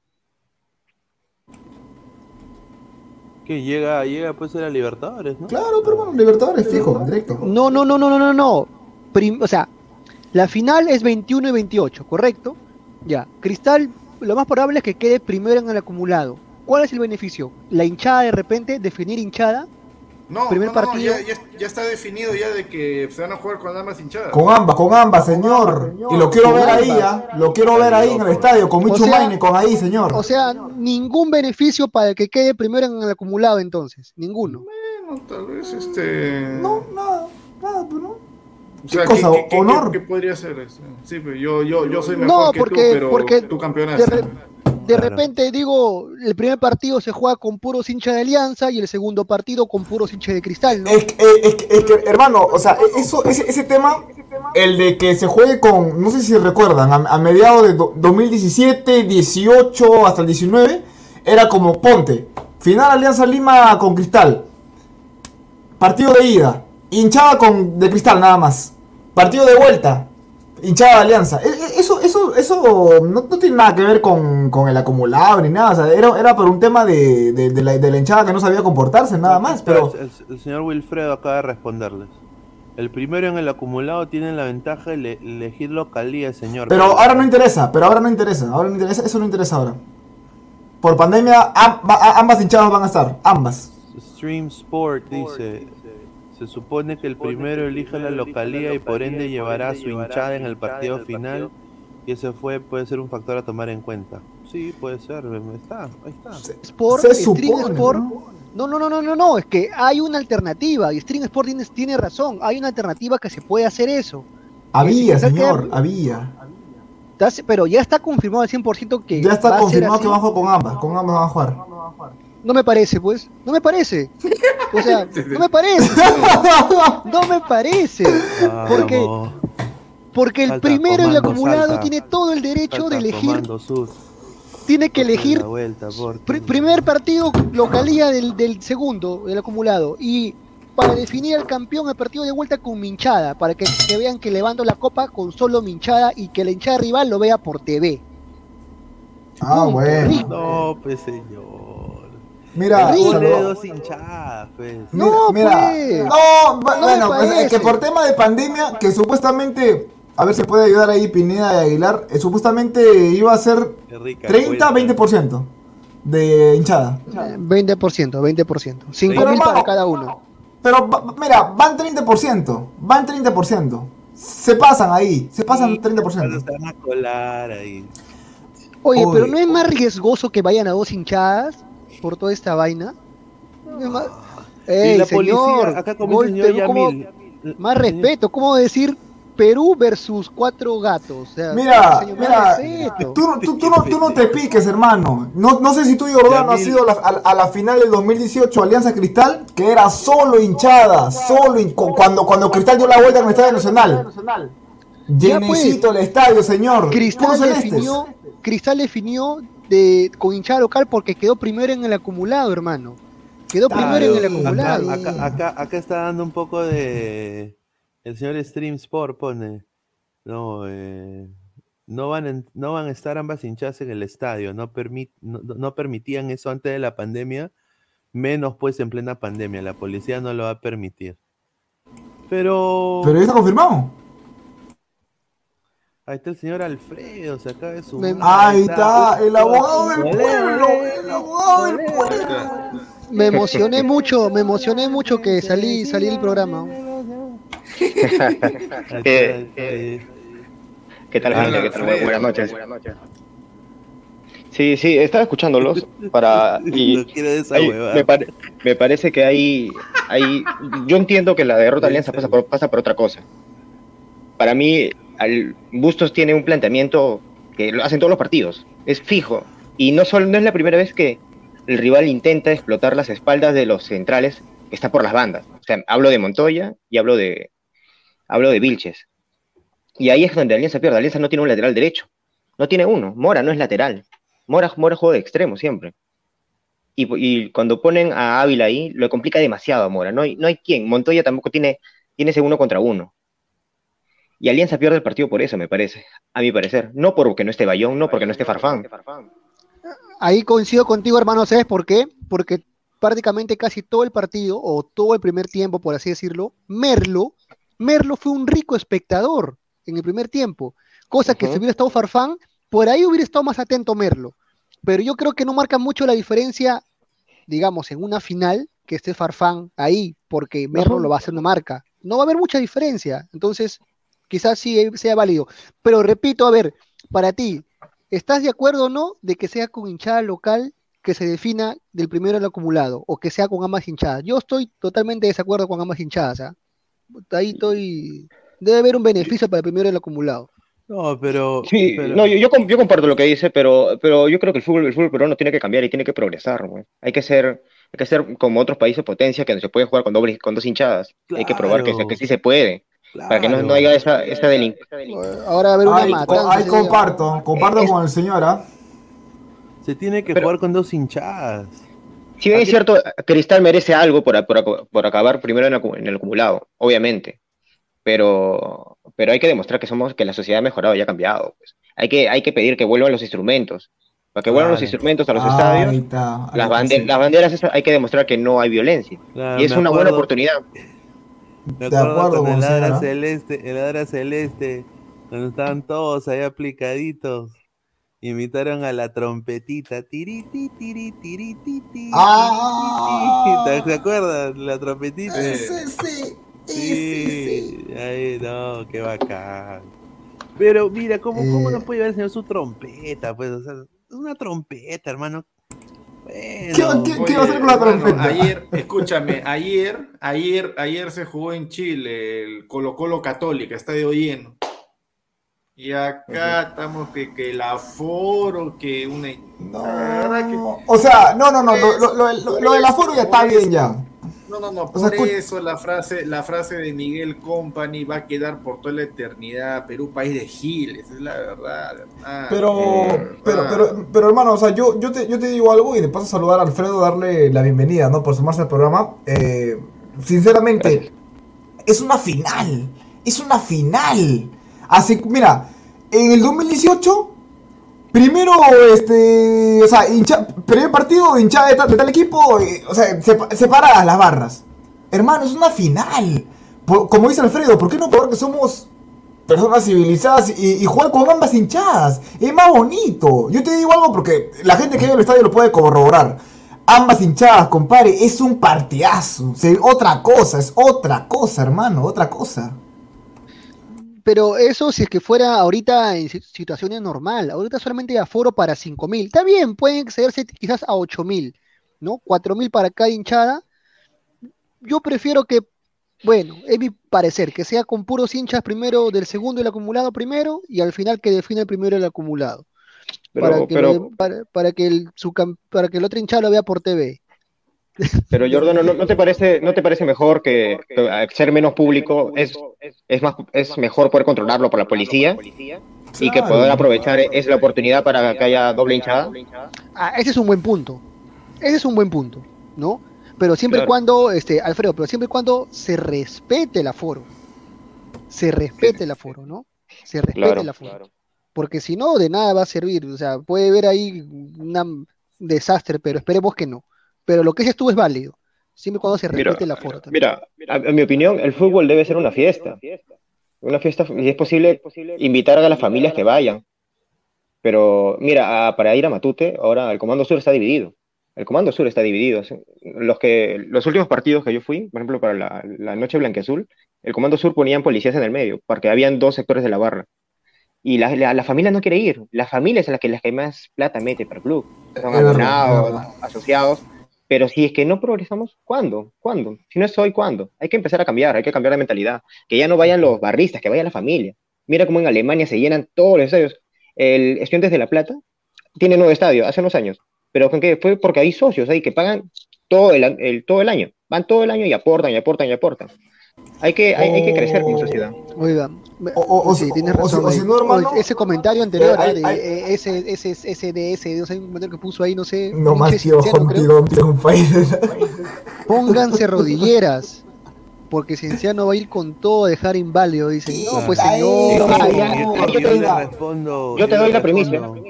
Que llega, llega pues a la Libertadores, ¿no? Claro, pero bueno, Libertadores fijo, directo. No, no, no, no, no, no, no. Prim- o sea, la final es 21 y 28, ¿correcto? Ya. Cristal, lo más probable es que quede primero en el acumulado. ¿Cuál es el beneficio? La hinchada de repente, definir hinchada. No, primer no, no, no, partido. ya, ya- ya está definido ya de que se van a jugar con ambas hinchadas. Con ambas, con ambas, señor. Y lo quiero ver ahí. ¿ah? Lo quiero ver ahí en el estadio, con O Michu sea- Maine, con ahí, señor. O sea, ningún beneficio para el que quede primero en el acumulado entonces. Ninguno. Bueno, tal vez este. No, nada, nada, pues no. O sea, ¿Qué cosa? ¿qué, qué- ¿Honor? qué- qué podría ser? este? Sí, pero yo, yo, yo soy No, mejor que tú, pero porque tú campeonaste. De re- De repente, digo, el primer partido se juega con puros hinchas de Alianza y el segundo partido con puros hinchas de Cristal, ¿no? Es, que- eh, es que- es que, hermano, o sea, e- eso, ese, ese tema, el de que se juegue con, no sé si recuerdan, a, a mediados de do- 2017, 18 hasta el 19, era como ponte, final Alianza Lima con Cristal, partido de ida, hinchada con de Cristal nada más, partido de vuelta, hinchada de Alianza. E- e- Eso, eso, no, no tiene nada que ver con, con el acumulado ni nada, o sea, era, era por un tema de, de- de la, de la hinchada que no sabía comportarse, nada más, pero... El, el señor Wilfredo acaba de responderles. El primero en el acumulado tiene la ventaja de ele- elegir localía, señor. Pero ahora no interesa, pero ahora no interesa, ahora no interesa, eso no interesa ahora. Por pandemia, ambas hinchadas van a estar, ambas. Stream Sport dice, se supone que el primero elige la localía y por ende llevará a su hinchada en el partido final y ese fue puede ser un factor a tomar en cuenta. Sí, puede ser, está, ahí está. Sport, Se supone, Sport. ¿no? No, no, no, no, no, es que hay una alternativa y String Sport tiene, tiene razón, hay una alternativa que se puede hacer eso. Había, señor, había. Pero ya está confirmado al 100% que Ya va está confirmado que van a jugar con ambas, con ambas van a jugar. No me parece, pues, no me parece. O sea, *laughs* no me parece. *laughs* No me parece. Porque, Vamos, porque el Salta, primero en el comando, acumulado salta. tiene todo el derecho salta de elegir, Comando tiene que elegir la vuelta, por Pri- primer partido, localía del, del segundo, del acumulado. Y para definir al campeón, el partido de vuelta con minchada, para que, que vean que levanto la copa con solo minchada y que la hinchada rival lo vea por TV. Ah, bueno. rico. No, pues señor. Mira, se dos hinchadas, pues. Mira, No, mira. pues. No, No bueno, pues, es que por tema de pandemia, que supuestamente, a ver si puede ayudar ahí Pineda y Aguilar, eh, supuestamente iba a ser Qué rica 30, cuenta. 20% de hinchada. Eh, 20%, 20%. 5 Pero, mil para cada uno. Pero mira, van 30%, van 30%. Se pasan ahí, se pasan Sí, 30%. Se van a colar ahí. Oye, Uy. pero ¿no es más riesgoso que vayan a dos hinchadas por toda esta vaina? No es más... Ey, y la señor, policía, acá como gol el señor Perú, ¿cómo- Yamil. Más respeto, ¿cómo decir Perú versus cuatro gatos? O sea, Mira, mira, tú, no- tú, tú no, tú no te piques, hermano. No, no sé si tú, Jordano, has ido a la, a- a la final del 2018 Alianza Cristal, que era solo hinchada, solo hin- cu- cuando, cuando Cristal dio la vuelta en el Estadio Nacional. Ya, Llenecito el estadio, señor. Cristal definió, Cristal definió de, con hinchada local porque quedó primero en el acumulado, hermano. Quedó primero en el acumulado. Acá, acá, acá, acá está dando un poco de. El señor Stream Sport pone. No, eh, no, van en- no van a estar ambas hinchadas en el estadio. No, permit, no, no permitían eso antes de la pandemia. Menos pues en plena pandemia. La policía no lo va a permitir. Pero. Pero ya está confirmado. Ahí está el señor Alfredo. Se acaba de sumar. Ahí está, el abogado del pueblo, el abogado del pueblo. Me emocioné mucho, me emocioné mucho que salí, salí del programa. *laughs* ¿Qué tal, gente? ¿Qué tal? Alfredo. Buenas noches. Sí, sí, estaba escuchándolos para *laughs* y me, pare- me parece que hay, hay, yo entiendo que la derrota de Alianza pasa por, pasa por otra cosa. Para mí, al, Bustos tiene un planteamiento que lo hacen todos los partidos, es fijo y no solo no es la primera vez que el rival intenta explotar las espaldas de los centrales que está por las bandas. O sea, hablo de Montoya y hablo de hablo de Vilches. Y ahí es donde Alianza pierde. Alianza no tiene un lateral derecho. No tiene uno. Mora no es lateral. Mora, Mora juega de extremo siempre. Y, cuando ponen a Ávila ahí, lo complica demasiado a Mora. No hay, no hay quien. Montoya tampoco tiene, tiene ese uno contra uno. Y Alianza pierde el partido por eso, me parece. A mi parecer. No porque no esté Bayón, no porque no esté Farfán. Ahí coincido contigo, hermano, ¿sabes por qué? Porque prácticamente casi todo el partido, o todo el primer tiempo, por así decirlo, Merlo, Merlo fue un rico espectador en el primer tiempo. Cosa que si hubiera estado Farfán, por ahí hubiera estado más atento Merlo. pero yo creo que no marca mucho la diferencia, digamos, en una final que esté Farfán ahí, porque Merlo lo va a hacer una marca. No va a haber mucha diferencia, entonces quizás sí sea válido. Pero repito, a ver, para ti, ¿estás de acuerdo o no de que sea con hinchada local que se defina del primero al acumulado o que sea con ambas hinchadas? Yo estoy totalmente de desacuerdo con ambas hinchadas. ¿ah? Ahí estoy. Debe haber un beneficio para el primero el acumulado. No, pero. Sí, pero- no, yo, yo, com- yo comparto lo que dice, pero, pero yo creo que el fútbol, el fútbol peruano tiene que cambiar y tiene que progresar, güey. Hay que ser, hay que ser como otros países potencia que no se puede jugar con doble, con dos hinchadas. Hay que probar que, sí se puede. Para que no, no haya esa, esa delin- Ahora va a haber una Ahí, matanza. comparto, comparto con el señor, ¿ah? Se tiene que Pero- jugar con dos hinchadas. Si bien es cierto, Cristal merece algo por, por, por acabar primero en, en el acumulado, obviamente. Pero, pero hay que demostrar que somos, que la sociedad ha mejorado y ha cambiado. pues. Hay que, hay que pedir que vuelvan los instrumentos. Para que vuelvan los Claro. instrumentos a los Ahí estadios, las, sí. las banderas, esas, hay que demostrar que no hay violencia. Claro, y es una buena acuerdo- oportunidad. Me De acuerdo acuerdo con el Adra celeste, el Adra celeste, cuando estaban todos ahí aplicaditos, imitaron a la trompetita, tiriti, tiri, tiri, ti, ti, Ah. ¿Te, acuerdas? La trompetita. Sí, ese sí. Sí, ay, no, qué bacán. Pero mira, ¿cómo, cómo Eh. no puede llevar el señor su trompeta? Pues, o sea, es una trompeta, hermano. ¿Qué, Bueno, qué- qué va a hacer con la trompeta? Ayer, escúchame, ayer, ayer, ayer se jugó en Chile el Colo Colo Católica, estadio lleno. Y acá estamos que, que el aforo, que una... Verdad que- No. O sea, no, no, no, lo, lo, lo, lo- lo del aforo ya está bien ya. No, no, no, O sea, por eso la frase, la frase de Miguel Company va a quedar por toda la eternidad. Perú, país de giles, es la verdad. hermano, Pero, pero, pero, pero hermano, o sea, yo, yo, te, yo te digo algo y de paso saludar a Alfredo, darle la bienvenida, ¿no? Por sumarse al programa. Eh, sinceramente, es una final. Es una final. Así, mira, en el 2018, primero, este, o sea, hincha- primer partido hinchada de, tal- equipo, eh, o sea, sepa- separadas las barras. Hermano, es una final. Como dice Alfredo, ¿por qué no probar que somos personas civilizadas y, y jugar con ambas hinchadas. Es más bonito. Yo te digo algo porque la gente que vive en el estadio lo puede corroborar. Ambas hinchadas, compadre, es un partidazo. Se- otra cosa, es otra cosa, hermano, otra cosa. Pero eso si es que fuera ahorita en si- situaciones normal, ahorita solamente hay aforo para 5.000. Está bien, pueden excederse quizás a 8.000, ¿no? 4.000 para cada hinchada. Yo prefiero que, bueno, es mi parecer, que sea con puros hinchas primero del segundo el acumulado primero y al final que define el primero el acumulado. Pero, para, que pero, para, para que el, su para que el otro hinchado lo vea por TV. Pero Jordano, ¿no, no te parece, ¿no te parece mejor que, ser menos público es, es, más, es mejor poder controlarlo por la policía y que poder aprovechar es la oportunidad para que haya doble hinchada? Ah, ese es un buen punto. Ese es un buen punto, ¿no? Pero siempre y Claro. cuando, este, Alfredo, pero siempre y cuando se respete el aforo. Se respete el aforo, ¿no? Se respete Claro, el aforo. Porque si no, de nada va a servir. O sea, puede haber ahí una- un desastre, pero esperemos que no. Pero lo que dices tú es válido. Siempre cuando se Mira, respete el aforo también. Mira, a- en mi opinión, el fútbol debe ser una fiesta. Una fiesta, y es posible invitar a las familias que vayan. Pero mira, a- para ir a Matute, ahora el Comando Sur está dividido. El Comando Sur está dividido. Los, que, los últimos partidos que yo fui, por ejemplo, para la, la Noche Blanqueazul, el Comando Sur ponían policías en el medio, porque habían dos sectores de la barra. Y la, la, la familia no quiere ir. La familia es la que, la que más plata mete para el club. Son abonados, asociados. Pero si es que no progresamos, ¿cuándo? ¿Cuándo? Si no es hoy, ¿cuándo? Hay que empezar a cambiar, hay que cambiar de mentalidad. Que ya no vayan los barristas, que vaya la familia. Mira cómo en Alemania se llenan todos los estadios. El Estudiantes de La Plata tiene nuevo estadio hace unos años. ¿Pero con qué? Fue porque hay socios ahí que pagan todo el, el- todo el año. Van todo el año y aportan y aportan y aportan. Hay que, hay, hay que crecer como sociedad. Oiga, O- o- o sí, si- tienes o- o si- razón. o si ahí. no, hermano, Oye, ese comentario anterior, eh, hay- de, hay- ese, ese, ese DS, no sé, un comentario que puso ahí, no sé. No un más tío. Juan Tirón, compadre. Pónganse *laughs* rodilleras. Porque Cienciano va a ir con todo a dejar inválido. Dicen, no, pues señor. no, yo te- respondo. Yo te doy la premisa. respondo.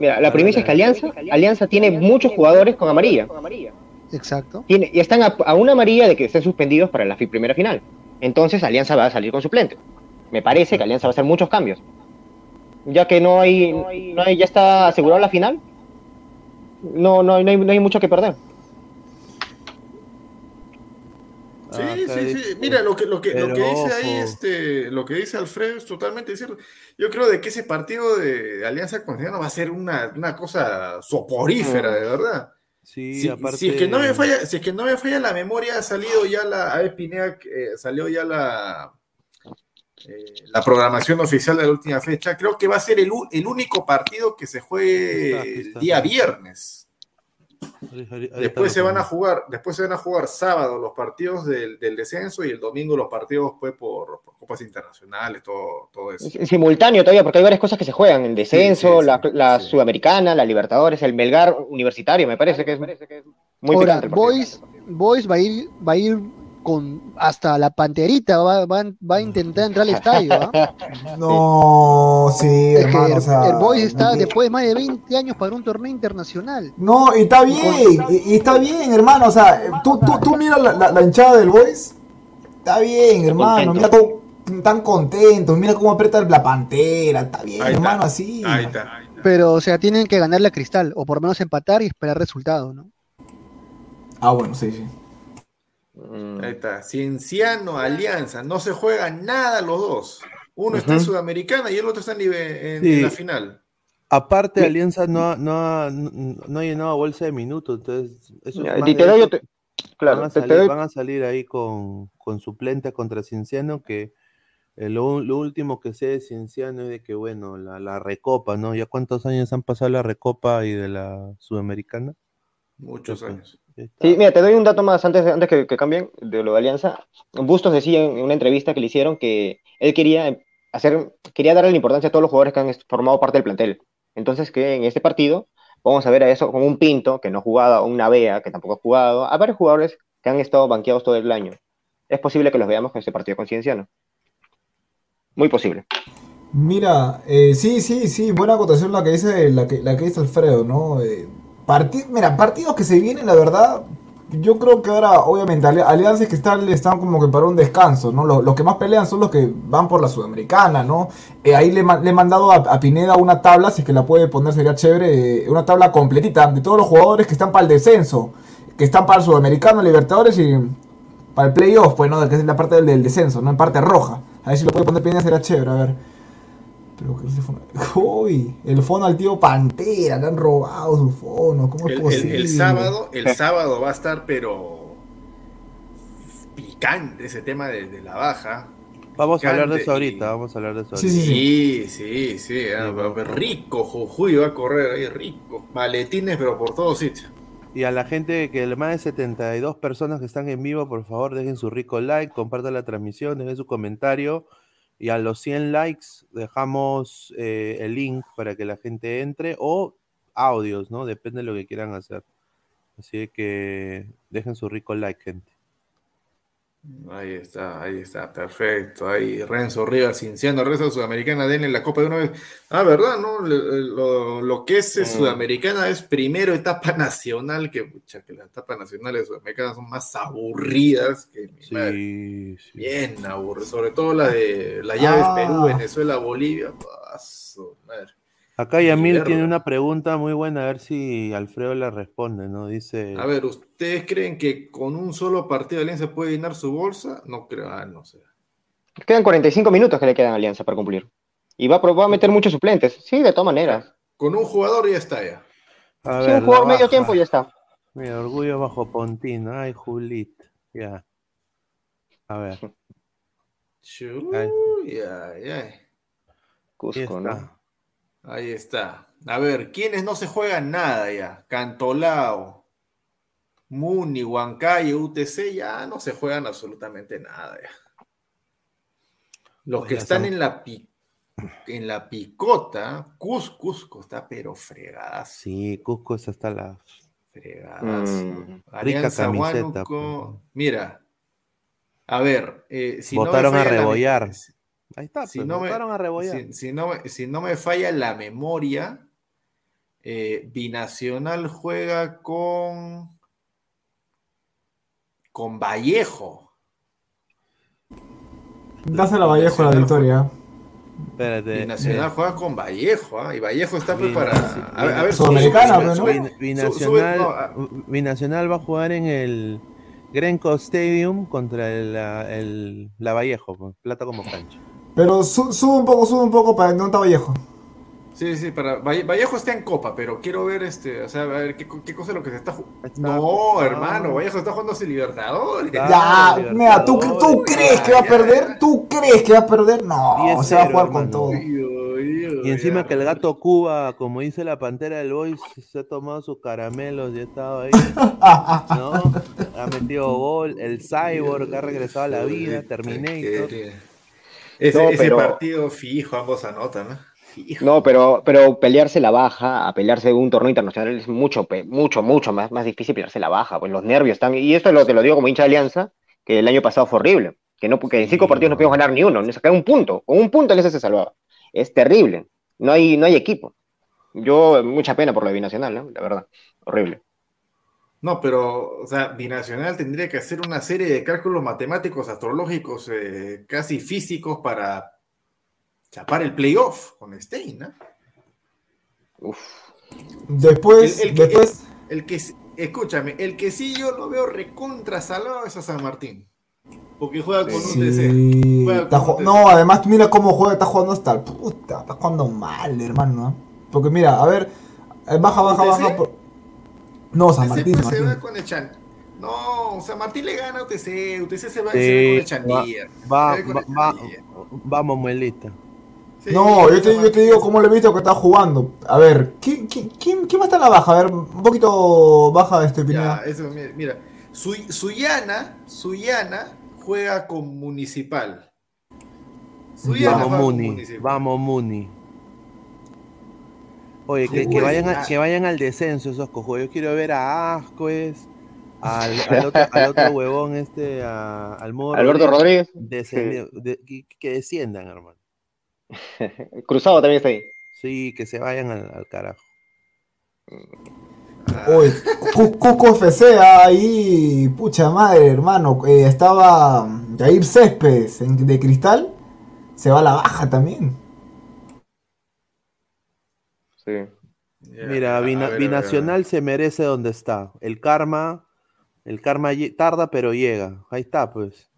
Mira, la premisa es que Alianza, Alianza tiene muchos jugadores con amarilla. Exacto. Tiene, y están a, a una amarilla de que estén suspendidos para la primera final. Entonces Alianza va a salir con suplente. Me parece que Alianza va a hacer muchos cambios. Ya que no hay, no hay ya está asegurado la final, no, no, no, hay, no hay mucho que perder. Sí, Ah, sí, sí. Mira, lo que, lo que, lo que dice ahí, este, lo que dice Alfredo es totalmente cierto. Yo creo de que ese partido de Alianza Constitucional va a ser una, una cosa soporífera, de verdad. Sí, Si, aparte. si es que no me falla, si es que no me falla la memoria, ha salido ya la, a Pineda, eh, salió ya la, eh, la programación oficial de la última fecha. Creo que va a ser el, el único partido que se juegue Está, el día viernes. Después se van a jugar, después se van a jugar sábado los partidos del, del descenso y el domingo los partidos pues por, por copas internacionales, todo, todo eso. Es- Simultáneo todavía, porque hay varias cosas que se juegan, el descenso, Sí, sí, la, sí, la sí. Sudamericana, la Libertadores, el Melgar universitario, me parece que es muy Ahora, picante el partido. Boys, Boys va a ir, va a ir con hasta la panterita, va, va, va a intentar entrar al *laughs* estadio. ¿ah? No, sí, Es que hermano, el, o sea. el Boys está después de más de 20 años para un torneo internacional. No, y está bien, y, y está bien, hermano. O sea, tú, tú, tú mira la, la- la hinchada del Boys. Está bien, hermano. Mira cómo tan contentos. Mira cómo aprieta la pantera. Está bien, Ahí está, hermano, así. Ahí está. Pero, o sea, tienen que ganarle a Cristal, o por lo menos empatar y esperar resultado, ¿no? Ah, bueno, sí, sí. Mm. Ahí está. Cienciano, Alianza, no se juegan nada los dos. Uno está en. Sudamericana y el otro está en, en- Sí. en la final. Aparte, Sí. Alianza no ha, no, ha, no, no ha llenado bolsa de minutos, entonces eso Ya, es y te doy van, claro, a te- te salir, doy- van a salir ahí con, con suplentes contra Cienciano, que eh, lo, lo último que sé de Cienciano es de que, bueno, la, la recopa, ¿no? ¿Ya cuántos años han pasado la recopa y de la Sudamericana? Muchos años. Sí, mira, te doy un dato más antes, antes que, que cambien de lo de Alianza. Bustos decía en una entrevista que le hicieron que él quería hacer, quería darle la importancia a todos los jugadores que han formado parte del plantel. Entonces, que en este partido vamos a ver a eso como un Pinto, que no ha jugado, un Navea, que tampoco ha jugado, a varios jugadores que han estado banqueados todo el año. Es posible que los veamos en este partido con Cienciano. Muy posible. Mira, eh, sí, sí, sí, buena acotación la que dice, la que, la que dice Alfredo, ¿no? Eh, mira, partidos que se vienen, la verdad, yo creo que ahora, obviamente, ali- alianzas que están, están como que para un descanso, ¿no? Los, los que más pelean son los que van por la Sudamericana, ¿no? Eh, ahí le, le he mandado a, a Pineda una tabla, si es que la puede poner, sería chévere, eh, una tabla completita de todos los jugadores que están para el descenso, que están para el Sudamericano, Libertadores y para el playoff, pues, ¿no? Que es la parte del, del descenso, ¿no? En parte roja. A ver si lo puede poner Pineda, será chévere, a ver. Pero que ese fono. *laughs* Uy, el fono al tío Pantera, le han robado su fono. ¿Cómo es El, el- posible? el sábado, el sábado va a estar, pero picante ese tema de, de la baja. Vamos a hablar de eso ahorita, vamos a hablar de eso Sí, ahorita. sí, Sí, sí, sí. ah, Sí, rico, Jujuy va a correr ahí, rico. Maletines, pero por todos sitios. Y a la gente que más de 72 personas que están en vivo, por favor, dejen su rico like, compartan la transmisión, dejen su comentario. Y a los 100 likes dejamos eh, el link para que la gente entre o audios, ¿no? Depende de lo que quieran hacer. Así que dejen su rico like, gente. Ahí está, ahí está, perfecto. Ahí Renzo Rivas, Cinciano, Renzo Sudamericana, denle la copa de una vez. Ah, ¿verdad? ¿No? Lo, lo que es Mm. Sudamericana es primero etapa nacional, que, pucha, que las etapas nacionales sudamericanas son más aburridas que mi madre. Sí, sí. Bien aburridas, sobre todo la de las llaves Ah. Perú, Venezuela, Bolivia. Ah, su madre. Acá Yamil Mierda. tiene una pregunta muy buena, a ver si Alfredo la responde, ¿no? Dice, A ver, ¿ustedes creen que con un solo partido de Alianza puede llenar su bolsa? No creo, ah, no sé. Quedan 45 minutos que le quedan a Alianza para cumplir. Y va a, va a meter muchos suplentes. Sí, de todas maneras. Con un jugador ya está ya. a ver, un jugador medio tiempo ya está. Mira, orgullo bajo Pontín. Ay, Julit. Ya. A ver. Chuy, ay, ay. Ahí Cusco, ¿no? Ahí está. A ver, ¿quiénes no se juegan nada ya? Cantolao, Muni, Huancayo, UTC, ya no se juegan absolutamente nada ya. Los Pues que están en la, pi- en la picota, Cus, Cusco está pero fregadas. Sí, Cusco es hasta la. Fregadas. Mm. Alianza camiseta, Huánuco. pues. Mira, a ver, eh, si no Votaron a falla la- rebollar. Ahí está, si pues, no me- a rebollar. Si, si no, me- si no me falla la memoria, eh, Binacional juega con con Vallejo. Dásela a Vallejo la victoria. Espérate. Binacional eh, juega con Vallejo, ¿ah? Y Vallejo está preparado. A ver, a ver, Sudamericana, sube, sube, ¿no? sube, Binacional, sube, no, Binacional va a jugar en el Grenco Stadium contra el, la- el La Vallejo, pues, plata como cancha. Pero su- sube un poco, sube un poco para no está Vallejo. Sí, sí, para Valle- Vallejo está en Copa, pero quiero ver este, o sea, a ver qué, co- qué cosa es lo que se está jugando. No, hermano, Vallejo está jugando sin Libertadores. Ya, mira, ¿tú, ¿tú crees que va a perder? ¿Tú crees que va a perder? No, 10-0, se va a jugar con todo. Y encima que el gato Cuba, como dice la pantera del Boys, se ha tomado sus caramelos y ha estado ahí. *laughs* ¿No? Ha metido gol. El Cyborg ha regresado a la vida. Terminator. Ese, No, ese pero- partido fijo, ambos anotan, ¿no? Fijo. No, pero, pero pelearse la baja a pelearse un torneo internacional es mucho, mucho, mucho más, más difícil pelearse la baja. Pues los nervios están. Y esto lo, te lo digo como hincha de Alianza, que el año pasado fue horrible. Que, no, que en cinco partidos no pudimos ganar ni uno, ni sacar un punto. Con un punto Alianza se salvaba. Es terrible. No hay, no hay equipo. Yo, mucha pena por la binacional, ¿no? La verdad. Horrible. No, pero, o sea, Binacional tendría que hacer una serie de cálculos matemáticos, astrológicos, eh, casi físicos para chapar el playoff con Stein, ¿no? Después, El, el que, después, el que, escúchame, el que sí yo lo veo recontra salado es a San Martín. Porque juega con un sí, TC. Juega está con ju- un TC. no, además mira cómo juega, está jugando hasta el puta, está jugando mal, hermano. ¿eh? Porque mira, a ver, eh, baja, baja, baja. por- No, San UTC, Martín, San se va Martín. con el Chan. No, San Martín le gana a UTC. UTC se va, Sí, se va con el Chandía. va- Se va con el va- Chandía. vamos, Muelita. Sí, No, yo te, San yo te digo cómo lo he visto que está jugando. A ver, ¿quién, quién, quién, quién va a estar en la baja? A ver, un poquito baja este Ya, Pineda. eso, mira, mira. Su- Suyana, Suyana juega con Municipal. Suyana Vamos, con Muni. Municipal. Vamos, Muni. Oye, que, vayan a- que vayan al descenso esos cojudos. Yo quiero ver a Ascuez, al, al otro, al otro *laughs* huevón este, a- al Modo Alberto Rodríguez. descendi- de- que, que desciendan, hermano. *laughs* Cruzado también está ahí. Sí, que se vayan al, al carajo. Uy, *laughs* Cu- Cusco FC ahí, pucha madre, hermano. eh, estaba Jair Céspedes en- de cristal. Se va a la baja también. Sí. Mira, a Bina- ver, a ver, Binacional se merece donde está. El karma, el karma tarda, pero llega. Ahí está, pues.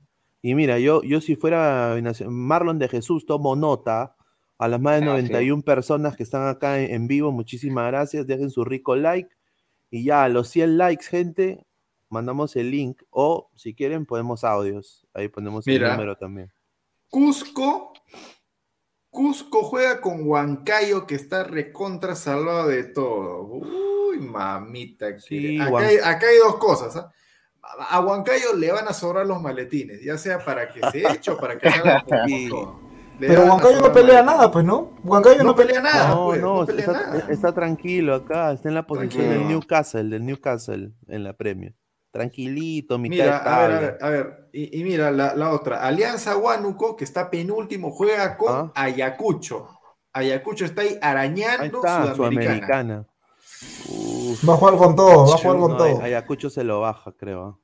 Y mira, yo, yo si fuera Marlon de Jesús, tomo nota a las más de Ah, sí. 91 personas que están acá en, en vivo. Muchísimas gracias. Dejen su rico like. Y ya, a los 100 likes, gente, mandamos el link. O si quieren, ponemos audios. Ahí ponemos el número también. Cusco. Cusco juega con Huancayo, que está recontra salvado de todo. Uy, mamita. Sí, que- acá, hay, acá hay dos cosas. ¿ah? A Huancayo le van a sobrar los maletines, ya sea para que se eche o para que salga *laughs* Pero Huancayo no pelea maletines. nada, pues, ¿no? Huancayo no, No pelea nada, No, pues, no, no pelea está, nada. está tranquilo acá, está en la posición del Tranquilo. Newcastle, del Newcastle en la Premier. Tranquilito, mitad Mira, de a ver, a ver, a ver. Y, y mira la, la otra. Alianza Huánuco, que está penúltimo, juega con Ah. Ayacucho. Ayacucho está ahí Ahí arañando está, Sudamericana. Sudamericana. Va a jugar con todo, va a jugar con no, todo. Ayacucho se lo baja, creo. ¿ah?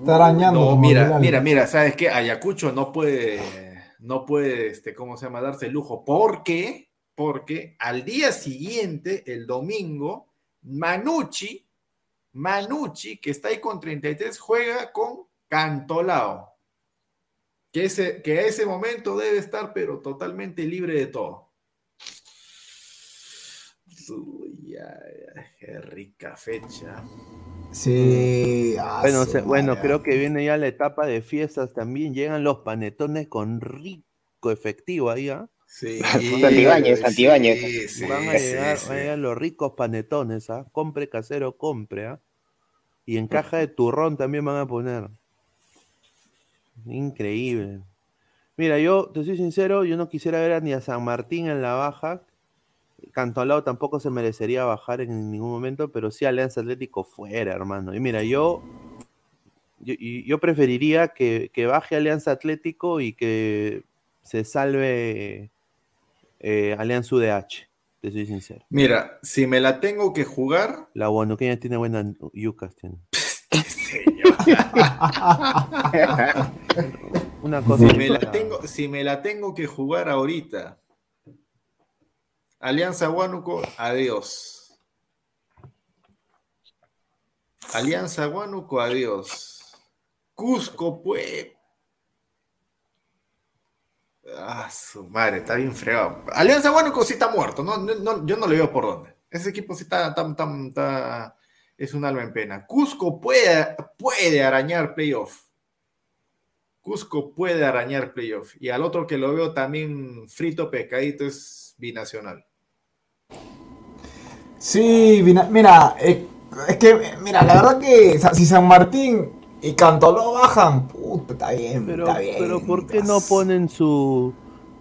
Está arañando. No, mira, mira, mira, ¿sabes qué? Ayacucho no puede, no puede, este, ¿cómo se llama? Darse el lujo. ¿Por qué? Porque al día siguiente, el domingo, Manucci, Manucci, que está ahí con 33, juega con Cantolao. Que, ese, que a ese momento debe estar, pero totalmente libre de todo. Uy, ay, ay, qué rica fecha. Sí. ah, Bueno, se- bueno, creo que viene ya la etapa de fiestas también. Llegan los panetones con rico efectivo ahí, ¿ah? Sí, *laughs* Santibáñez, Santibáñez. sí, sí, van, a sí, llegar, sí. van a llegar los ricos panetones, ¿ah? Compre casero, compre, ¿ah? Y en caja de turrón también van a poner. Increíble. Mira, yo te soy sincero, yo no quisiera ver a ni a San Martín en la baja. Cantolao tampoco se merecería bajar en ningún momento, pero sí Alianza Atlético fuera, hermano. Y mira, yo, yo, yo preferiría que, que baje Alianza Atlético y que se salve eh, Alianza UDH, te soy sincero. Mira, si me la tengo que jugar, La guanuqueña tiene buenas yucas. Tiene. *laughs* señor. *laughs* Una cosa. Si me, la tengo, si me la tengo que jugar ahorita, Alianza Huánuco, adiós. Alianza Huánuco, adiós. Cusco, pues. Ah, su madre, está bien fregado. Alianza Huánuco sí está muerto, no, no- yo no le veo por dónde. Ese equipo sí está, está- está- es un alma en pena. Cusco puede, puede arañar playoff. Cusco puede arañar playoff. Y al otro que lo veo también frito, pescadito, es binacional. Sí, mira, eh, es que, mira, la verdad que si San Martín y Cantoló bajan, puta, está bien, Pero, está bien. pero ¿por qué no ponen su.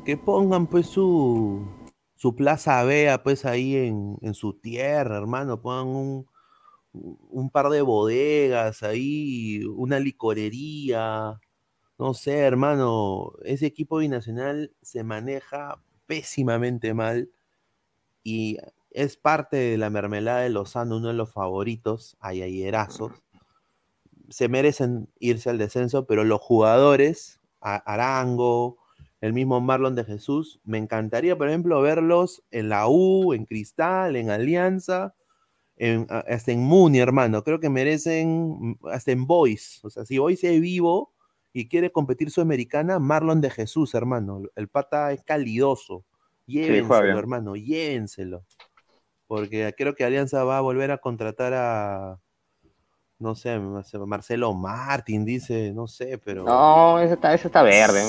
que pongan pues su. su plaza Bea pues ahí en, en su tierra, hermano? Pongan un, un par de bodegas ahí, una licorería. No sé, hermano. Ese equipo binacional se maneja pésimamente mal y es parte de la mermelada de Lozano, uno de los favoritos, hay ayerazos. Se merecen irse al descenso, pero los jugadores, Arango, el mismo Marlon de Jesús, me encantaría, por ejemplo, verlos en la U, en Cristal, en Alianza, en- hasta en Muni, hermano. Creo que merecen, mm, hasta en Boys. O sea, si Boys es vivo y quiere competir sudamericana, Marlon de Jesús, hermano. El pata es calidoso. Llévenselo, hermano, llévenselo. Porque creo que Alianza va a volver a contratar a, no sé, Marcelo Martín, dice, no sé, pero... No, ese está, ese está verde.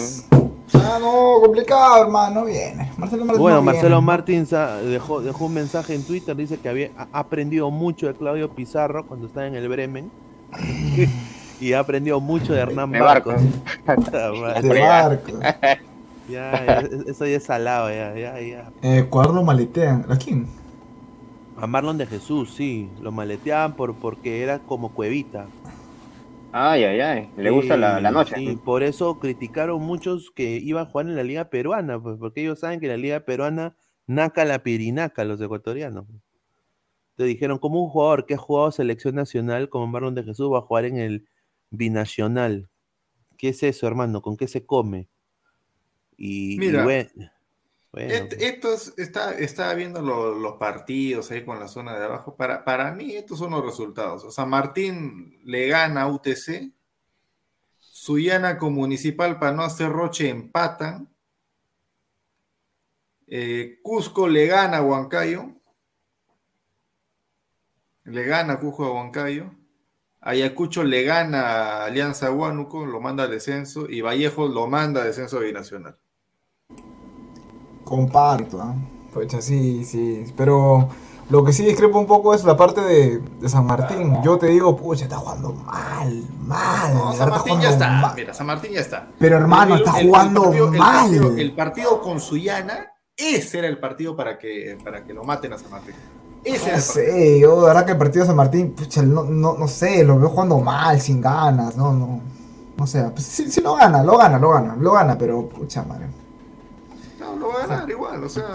Ah, no, complicado, hermano, viene. Marcelo Martín Bueno, no. Marcelo Martins ah, dejó, dejó un mensaje en Twitter, dice que había ha aprendido mucho de Claudio Pizarro cuando estaba en el Bremen *laughs* y ha aprendido mucho de Hernán De Barcos. Barcos. *laughs* Madre. De barco. Ya, ya, eso ya es salado, ya, ya, ya. Eh, Ecuador lo maletean. ¿A quién? A Marlon de Jesús, sí, lo maleteaban por, porque era como cuevita. Ay, ay, ay. Le gusta la, noche. Sí, por eso criticaron muchos que iban a jugar en la liga peruana, pues, porque ellos saben que la liga peruana naca la pirinaca los ecuatorianos. Te dijeron, como un jugador que ha jugado selección nacional como Marlon de Jesús va a jugar en el binacional. ¿Qué es eso, hermano? ¿Con qué se come? Y, y Mira, bueno, Et- estos, está, estaba viendo lo- los partidos ahí con la zona de abajo. Para, para mí, estos son los resultados. O sea, Martín le gana a UTC. Suyana con Municipal para no hacer Roche empatan. Eh, Cusco le gana a Huancayo. Le gana a Cusco a Huancayo. Ayacucho le gana a Alianza Huánuco, lo manda al descenso. Y Vallejo lo manda a descenso binacional. Comparto, ¿ah? Pucha, sí, sí. Pero lo que sí discrepo un poco es la parte de, de San Martín. Yo te digo, pucha, está jugando mal, mal. No, San Martín está ya está. mal. Mira, San Martín ya está. Pero hermano, está jugando partido, el mal. partido- el partido con Suyana, ese era el partido para que, para que lo maten a San Martín. Ese era No partido. sé, yo de verdad que el partido de San Martín, pucha, no, no, no sé, lo veo jugando mal, sin ganas, no, no. No sé, pues sí, sí lo gana, lo gana, lo gana, lo gana, pero pucha madre. No, lo va a ganar igual, o sea,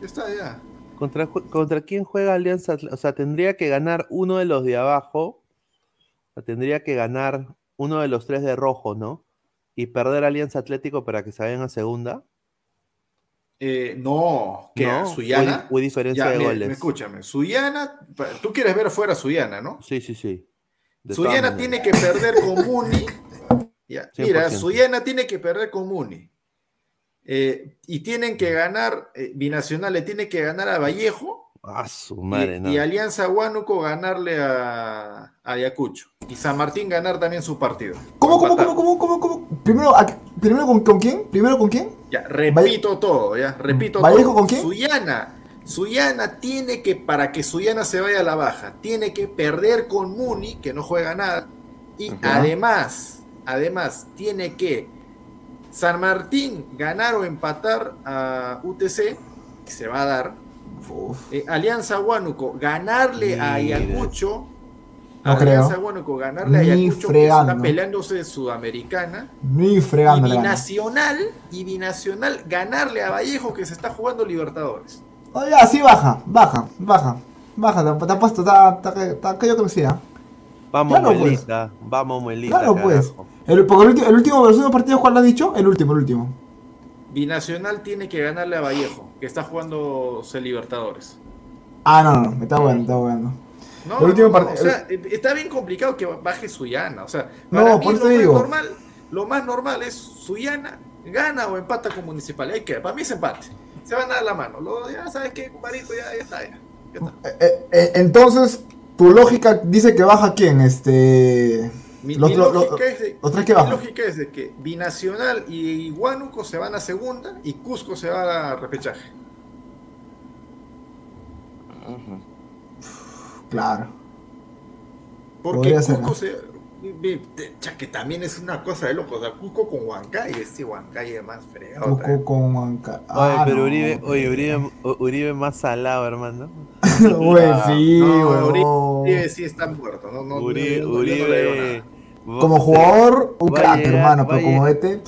ya está ya. ¿Contra, ¿Contra quién juega Alianza? O sea, tendría que ganar uno de los de abajo. O sea, tendría que ganar uno de los tres de rojo, ¿no? Y perder Alianza Atlético para que se vayan a segunda. Eh, no, que No, Suyana. o di- o diferencia Ya, de mira, goles. Escúchame, Suyana, tú quieres ver fuera Suyana, ¿no? Sí, sí, sí. De Suyana tiene que perder con Muni. Ya, Mira, 100%. Suyana tiene que perder con Muni. Eh, y tienen que ganar, eh, Binacional le tiene que ganar a Vallejo su y, madre, no. y Alianza Huánuco ganarle a, a Ayacucho. Y San Martín ganar también su partido. ¿Cómo, cómo, cómo, cómo, cómo, cómo? Primero, ¿a- primero con, con quién? ¿Primero con quién? Ya, repito todo, ya, repito ¿Vallejo todo. con quién? Suyana. Suyana tiene que, para que Suyana se vaya a la baja, tiene que perder con Muni, que no juega nada. Y además, además, tiene que San Martín ganar o empatar a UTC, que se va a dar. Eh, Alianza Huánuco, ganarle a. Ayacucho. No Alianza creo. Huánuco, ganarle a Ayacucho, que fregando. está peleándose Sudamericana. Ni Y fregando gana. binacional, y binacional ganarle a Vallejo que se está jugando Libertadores. Oye, así baja, baja, baja, baja, te, te apuesto, está, que- que yo creo que sí, ¿ah? Vamos, Claro, pues. muelita. Vamos, muelita. Claro, pues. El, porque el, ulti- el último, el último partido, ¿cuál has dicho? El último, el último. Binacional tiene que ganarle a Vallejo, que está jugando C Libertadores. Ah, no, no, me está bueno, me está bueno. No, El último no, o sea, eh, está bien complicado que baje Suyana. O sea, No, para mí por lo más digo. normal, lo más normal es Suyana gana o empata con Municipal. Hay que, para mí es empate. Se van a dar la mano. Lo, ya sabes que, compadrito, ya, ya está. Ya. Eh, eh, entonces, tu lógica dice que baja quién, este... Mi, los, mi los- lógica los- es de, tres que mi lógica es de que Binacional y Huánuco se van a segunda y Cusco se va a repechaje. Claro. Porque Cusco se. Que también es una cosa de loco. O sea, Cusco con Huancay, este Huancay es más fregado. Cuco con Huanca. Oye, Ah, pero no. Uribe, oye, Uribe, Uribe más salado, hermano. Güey, *laughs* sí, no, huevón. Uribe sí está muerto. No, no, Uribe, no. Uribe. Como jugador, un crack, llegar- hermano, pero como este...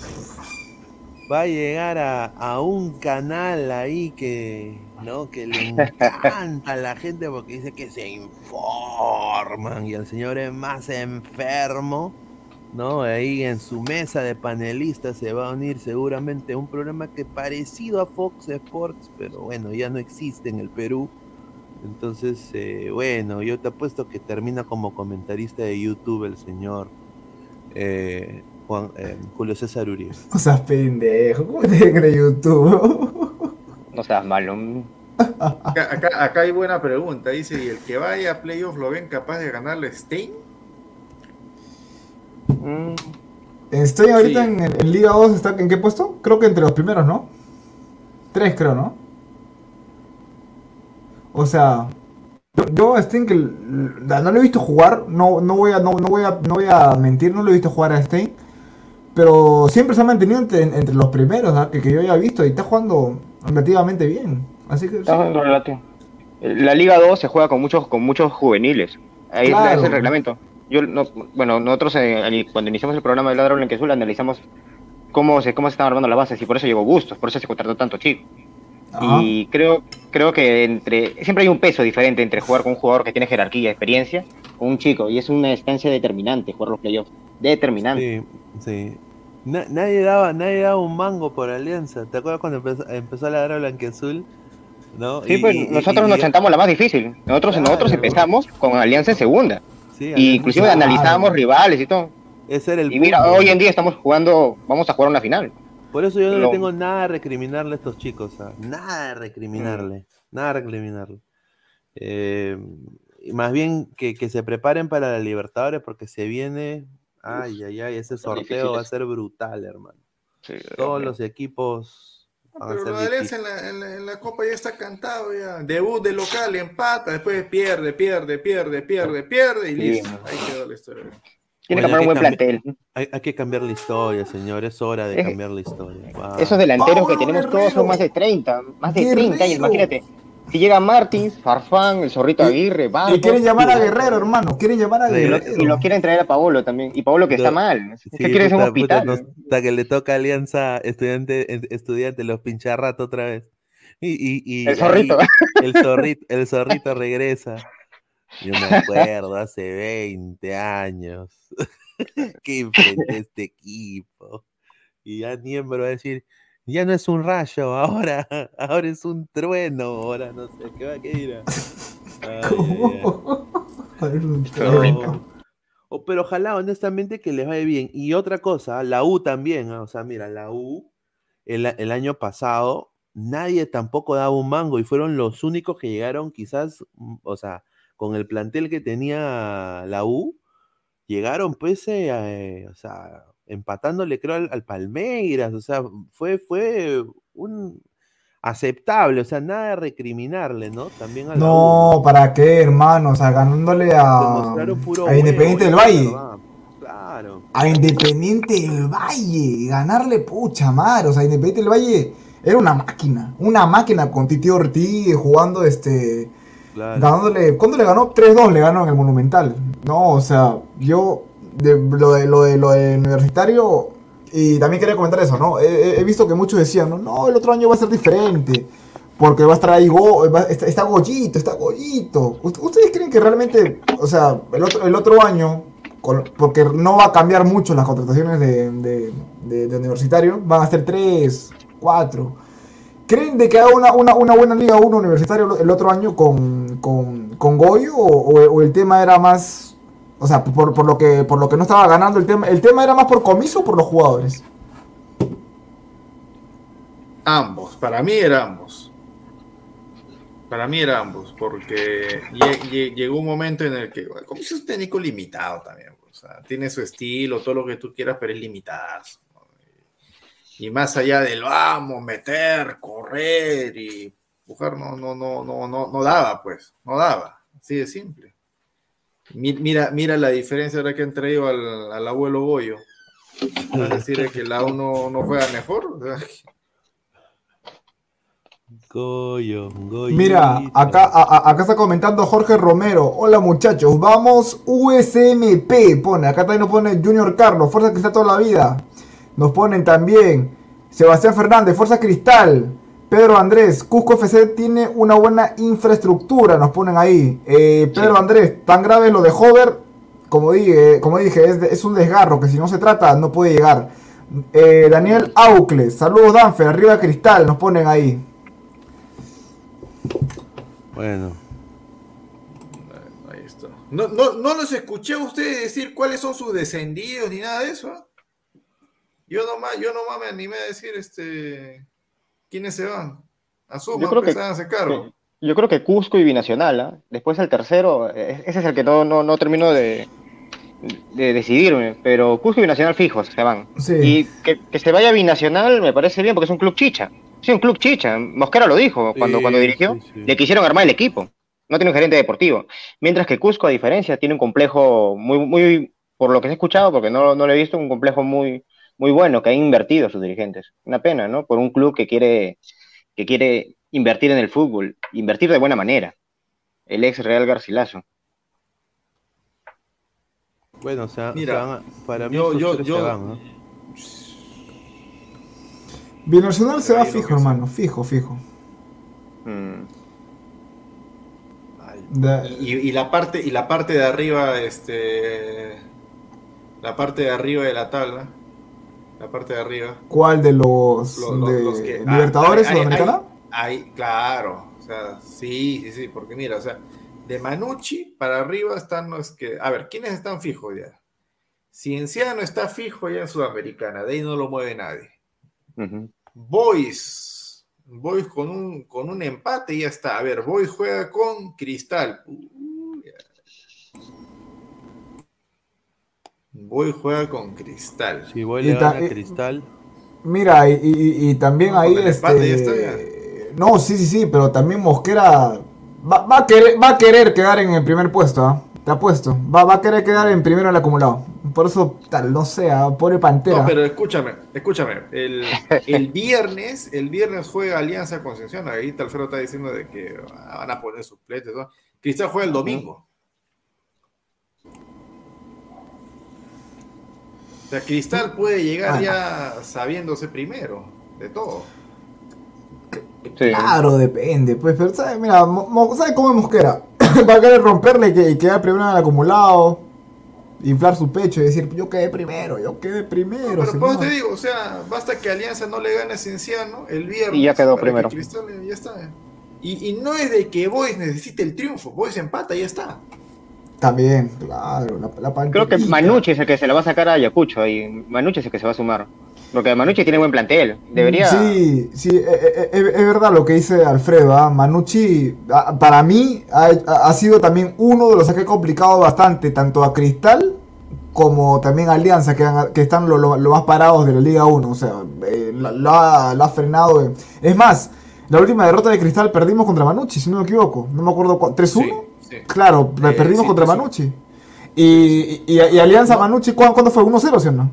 va a llegar a, a un canal ahí que no que le encanta a la gente porque dice que se informan y el señor es más enfermo no ahí en su mesa de panelistas se va a unir seguramente a un programa que parecido a Fox Sports pero bueno ya no existe en el Perú. Entonces eh, bueno yo te apuesto que termina como comentarista de YouTube el señor eh, Juan, eh, Julio César Uribe. O sea, pendejo, ¿cómo te crees YouTube? *laughs* No seas malo. Acá, acá- acá hay buena pregunta. Dice: ¿y el que vaya a playoff lo ven capaz de ganarle a Stein? Estoy ahorita Sí. en, en Liga 2, ¿está en qué puesto? Creo que entre los primeros, ¿no? Tres, creo, ¿no? O sea, yo, Stein que no lo he visto jugar, no, no voy a, no, no voy a, no voy a mentir, no lo he visto jugar a Stein, pero siempre se ha mantenido entre, entre los primeros, que, que yo haya visto, y está jugando relativamente bien. Así que sí. La Liga 2 se juega con muchos, con muchos juveniles. Ahí Claro. es el reglamento. Yo, no- bueno, nosotros eh, cuando iniciamos el programa de Ladrón Blanquezul analizamos cómo se, cómo se estaban armando las bases y por eso llegó Bustos, por eso se contrató tanto chico. Ajá. Y creo, creo que entre siempre hay un peso diferente entre jugar con un jugador que tiene jerarquía, experiencia, con un chico, y es una estancia determinante jugar los playoffs. Determinante. Sí, sí. Na- nadie daba, nadie daba un mango por Alianza. ¿Te acuerdas cuando empezó, empezó a ladrar Blanquiazul? ¿No? Sí, Y- pues y- nosotros y- nos sentamos la más difícil. Nosotros, Claro. nosotros empezamos con Alianza en segunda. Sí, y inclusive Claro. analizábamos rivales y todo. Ese era el Y mira, hoy en día estamos jugando, vamos a jugar una final. Por eso yo no le tengo nada de recriminarle a estos chicos. Nada de recriminarle. Nada de recriminarle. Eh, más bien que, que se preparen para la Libertadores porque se viene. Ay, ay, ay, ese sorteo difíciles. va a ser brutal, hermano. Sí, Todos los equipos Pero lo de en la, en, la, en la Copa ya está cantado ya. Debut de local, empata, después pierde, pierde, pierde, pierde, pierde y Sí, listo. Ahí quedó la historia. Tiene Oye, que hay poner un buen plantel. Hay, hay que cambiar la historia, señor. Es hora de Es- cambiar la historia. Esos delanteros que tenemos todos Guerrero. son más de 30, más de 30 años, Guerrero. imagínate. Si llega Martins, Farfán, el zorrito Aguirre, Barcos, Y quieren llamar a Guerrero, hermano. Quieren llamar a lo, Guerrero. y lo quieren traer a Paolo también. Y Paolo que está mal. Sí, ¿Qué quiere ser un puta, hospital? hasta que le toca Alianza estudiante, estudiante los pincharrato otra vez. Y, y, y El zorrito. ahí el zorrito, el zorrito regresa. Yo me acuerdo, hace 20 años *laughs* que enfrenté este equipo. Y ya Niembro va a decir, ya no es un rayo, ahora, *laughs* ahora es un trueno, ahora no sé qué va a dirá. *laughs* Ay, ay, ay. *laughs* No. O- pero ojalá, honestamente, que les vaya bien. Y otra cosa, la U también, ¿ah? o sea, mira, la U el, el año pasado, nadie tampoco daba un mango y fueron los únicos que llegaron quizás, mm, o sea, con el plantel que tenía la U, llegaron pues, eh, eh, o sea, empatándole creo al, al Palmeiras, o sea, fue, fue un aceptable, o sea, nada de recriminarle, ¿no? También a U, No, ¿para qué, hermano? O sea, ganándole a, puro a Independiente del Valle. verdad. Claro. A Independiente del Valle. Ganarle, pucha madre. O sea, Independiente del Valle era una máquina. Una máquina con Titi Ortiz jugando este. Claro. Ganándole. ¿Cuándo le ganó? 3-2 le ganó en el Monumental. No, o sea, yo. De, lo, de, lo, de, lo de universitario. Y también quería comentar eso, ¿no? He, visto que muchos decían, no, no, el otro año va a ser diferente. porque va a estar ahí, Go- va- está, está Goyito, está Goyito. ¿Ust- ¿Ustedes creen que realmente, o sea, el otro, el otro año, porque no va a cambiar mucho las contrataciones de, de, de- universitario, van a ser tres, cuatro. ¿Creen de que haga una, una, una buena Liga 1 universitario el otro año con, con, con Goyo o- o el tema era más, o sea, por, por lo que, por lo que no estaba ganando el tema, el tema era más por comiso o por los jugadores? Ambos, para mí era ambos. Para mí era ambos, porque lle- lle- llegó un momento en el que, bueno, como es técnico limitado también, o sea, tiene su estilo, todo lo que tú quieras, pero es limitado. Y más allá del vamos, meter, correr y empujar, no, no, no, no, no, no daba, pues, no daba, así de simple. Mi- Mira, mira la diferencia ahora que han traído al, al abuelo Goyo. ¿Vas a decir que la uno no juega mejor? Goyo, Goyo. Mira, acá, a- a- acá está comentando Jorge Romero. Hola muchachos, vamos USMP. Pone, acá también nos pone Junior Carlos, Fuerza Cristal toda la vida. Nos ponen también Sebastián Fernández, Fuerza Cristal. Pedro Andrés, Cusco FC tiene una buena infraestructura, nos ponen ahí. Eh, Pedro Andrés, tan grave lo de Hover, como dije, como dije es, de- es un desgarro que si no se trata no puede llegar. Eh, Daniel Aucles, saludos Danfer, arriba Cristal, nos ponen ahí. Bueno, Ahí está. No, no, no los escuché a ustedes decir cuáles son sus descendidos ni nada de eso. Yo nomás, yo nomás me animé a decir este quiénes se van. Asuman, Yo creo pues, que- háganse cargo. Yo creo que Cusco y Binacional, ¿ah? Después el tercero, eh, ese es el que no, no, no termino de, de decidirme, pero Cusco y Binacional fijos se van. Sí. Y que, que se vaya Binacional me parece bien porque es un club chicha. Sí, un club chicha. Mosquera lo dijo cuando, Sí, cuando dirigió. sí, sí. Le quisieron armar el equipo. No tiene un gerente deportivo. Mientras que Cusco, a diferencia, tiene un complejo muy, muy, por lo que he escuchado, porque no, no lo he visto, un complejo muy, muy bueno que han invertido sus dirigentes. Una pena, ¿no? Por un club que quiere, que quiere invertir en el fútbol, invertir de buena manera. El ex Real Garcilaso. bueno, o sea, Mira, se van a- para mí yo- yo- se van, ¿no? Binacional se va fijo, hermano, fijo, fijo. Mm. Ay, Y, y la parte, y la parte de arriba, este la parte de arriba de la tabla, la parte de arriba. ¿Cuál de los, de que- ah, Libertadores Sudamericana? Ahí, claro, o sea, sí, sí, sí, porque mira, o sea, de Manucci para arriba están los que, a ver, ¿quiénes están fijos ya? Cienciano está fijo ya en Sudamericana, de ahí no lo mueve nadie. Ujú. Boys, Boys con un, con un empate y ya está. A ver, Boys juega con Cristal. Uy, ya. Boys juega con Cristal. Si voy Y le gana Cristal, Mira, y, y- y también ahí este. No, sí, sí, sí, pero también Mosquera va, va a, querer, va a querer quedar en el primer puesto, ¿ah? Te apuesto. Va, va a querer quedar en primero en el acumulado. Por eso, tal, no sé, ¿ah? pobre Pantera. No, pero escúchame, escúchame. El, el viernes, el viernes juega Alianza Concepción. Ahí Alfredo está diciendo de que van a poner suplentes. ¿no? Cristal juega el domingo. O sea, Cristal puede llegar Ah. ya sabiéndose primero de todo. Sí. Claro, depende, pues, pero ¿sabes? Mira, ¿sabes cómo es Mosquera? *coughs* Va a querer romperle y que, quedar primero en el acumulado, inflar su pecho y decir, yo quedé primero, yo quedé primero. Pero pues señor". te digo, o sea, basta que Alianza no le gane a Cienciano el viernes. Y ya quedó para que primero. Cristal eh, ya está. Y, y no es de que Boys necesite el triunfo, Boys empata y ya está. También, claro, la, la Creo que. Manucci es el que se la va a sacar a Ayacucho y Manucci es el que se va a sumar. Porque Manucci tiene buen plantel. Debería. Sí, sí, eh, eh, eh, es verdad lo que dice Alfredo. ¿ah? Manucci, ah, para mí, ha, ha sido también uno de los que ha complicado bastante, tanto a Cristal como también a Alianza, que, han- que están lo, lo- lo más parados de la Liga 1. O sea, eh, la, la- la ha frenado. eh. Es más, la última derrota de Cristal perdimos contra Manucci, si no me equivoco. No me acuerdo, cu- ¿3-1? Sí, sí. Claro, Eh, perdimos sí, contra 3-1. Manucci. Y, y, y Alianza Manucci, ¿cuándo, fue? ¿1-0, sí o no?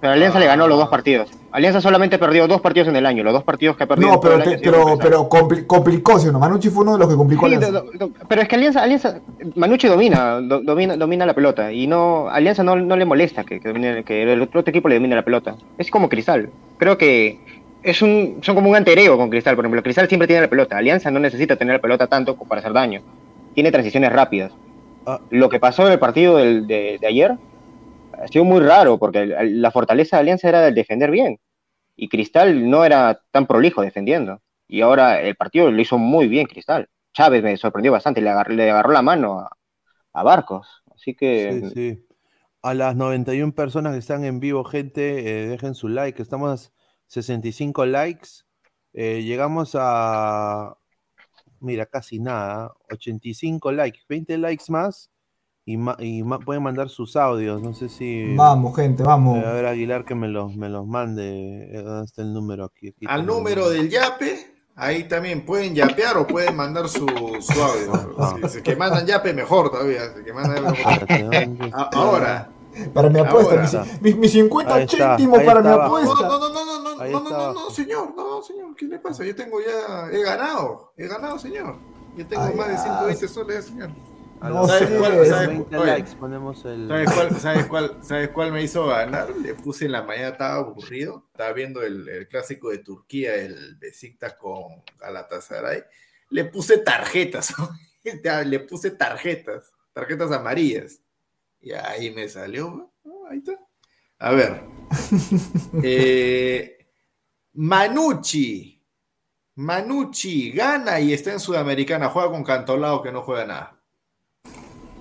Pero Alianza le ganó los dos partidos. Alianza solamente perdió dos partidos en el año. Los dos partidos que ha perdido. No, pero, te- pero, contra pero compli- complicó, ¿sí o no? Manucci fue uno de los que complicó Sí, Alianza. do- do- do- pero es que Alianza, Alianza, Manucci domina, do- domina, domina la pelota y no, Alianza no, no le molesta que, que, domine- que el otro equipo le domine la pelota. Es como Cristal. Creo que es un, son como un antereo con Cristal. Por ejemplo, Cristal siempre tiene la pelota. Alianza no necesita tener la pelota tanto para hacer daño. Tiene transiciones rápidas. Ah. Lo que pasó en el partido del- de, de ayer ha sido muy raro porque la fortaleza de Alianza era el defender bien. Y Cristal no era tan prolijo defendiendo. Y ahora el partido lo hizo muy bien Cristal. Chávez me sorprendió bastante, le agarró, le agarró la mano a, a Barcos. Así que Sí, sí. A las 91 personas que están en vivo, gente, eh, dejen su like. Estamos a 65 likes. Eh, llegamos a, mira, casi nada, 85 likes, 20 likes más y, ma- y ma- pueden mandar sus audios. No sé si... Vamos, gente, vamos. A ver, Aguilar, que me los, me los mande. ¿Dónde está el número aquí? Aquí Al número del yape, ahí también pueden yapear o pueden mandar su, su audio. Si, si que mandan yape, mejor todavía. Si que mandan yape, mejor. Espérate, ¿dónde A- está? Ahora, Para mi apuesta, Ahora. mis, mis, mis 50 Ahí está, céntimos para mi apuesta. No, no, no, no, no, no, no, no, no, señor, no, señor, ¿qué le pasa? Yo tengo ya, he ganado, he ganado, señor. Yo tengo Ay, más de ah, 120 soles, señor. No ¿Sabes sé, cuál? ¿Sabes 20 cuál? likes ponemos el... ¿Sabes cuál, *laughs* sabes, cuál, ¿Sabes cuál me hizo ganar? Le puse en la mañana, estaba aburrido, estaba viendo el, el clásico de Turquía, el Besiktas con Galatasaray. Le puse tarjetas, *laughs* le puse tarjetas, tarjetas amarillas. Y ahí me salió, ahí está. A ver. *laughs* Eh, Manucci. Manucci gana y está en Sudamericana. Juega con Cantolao que no juega nada.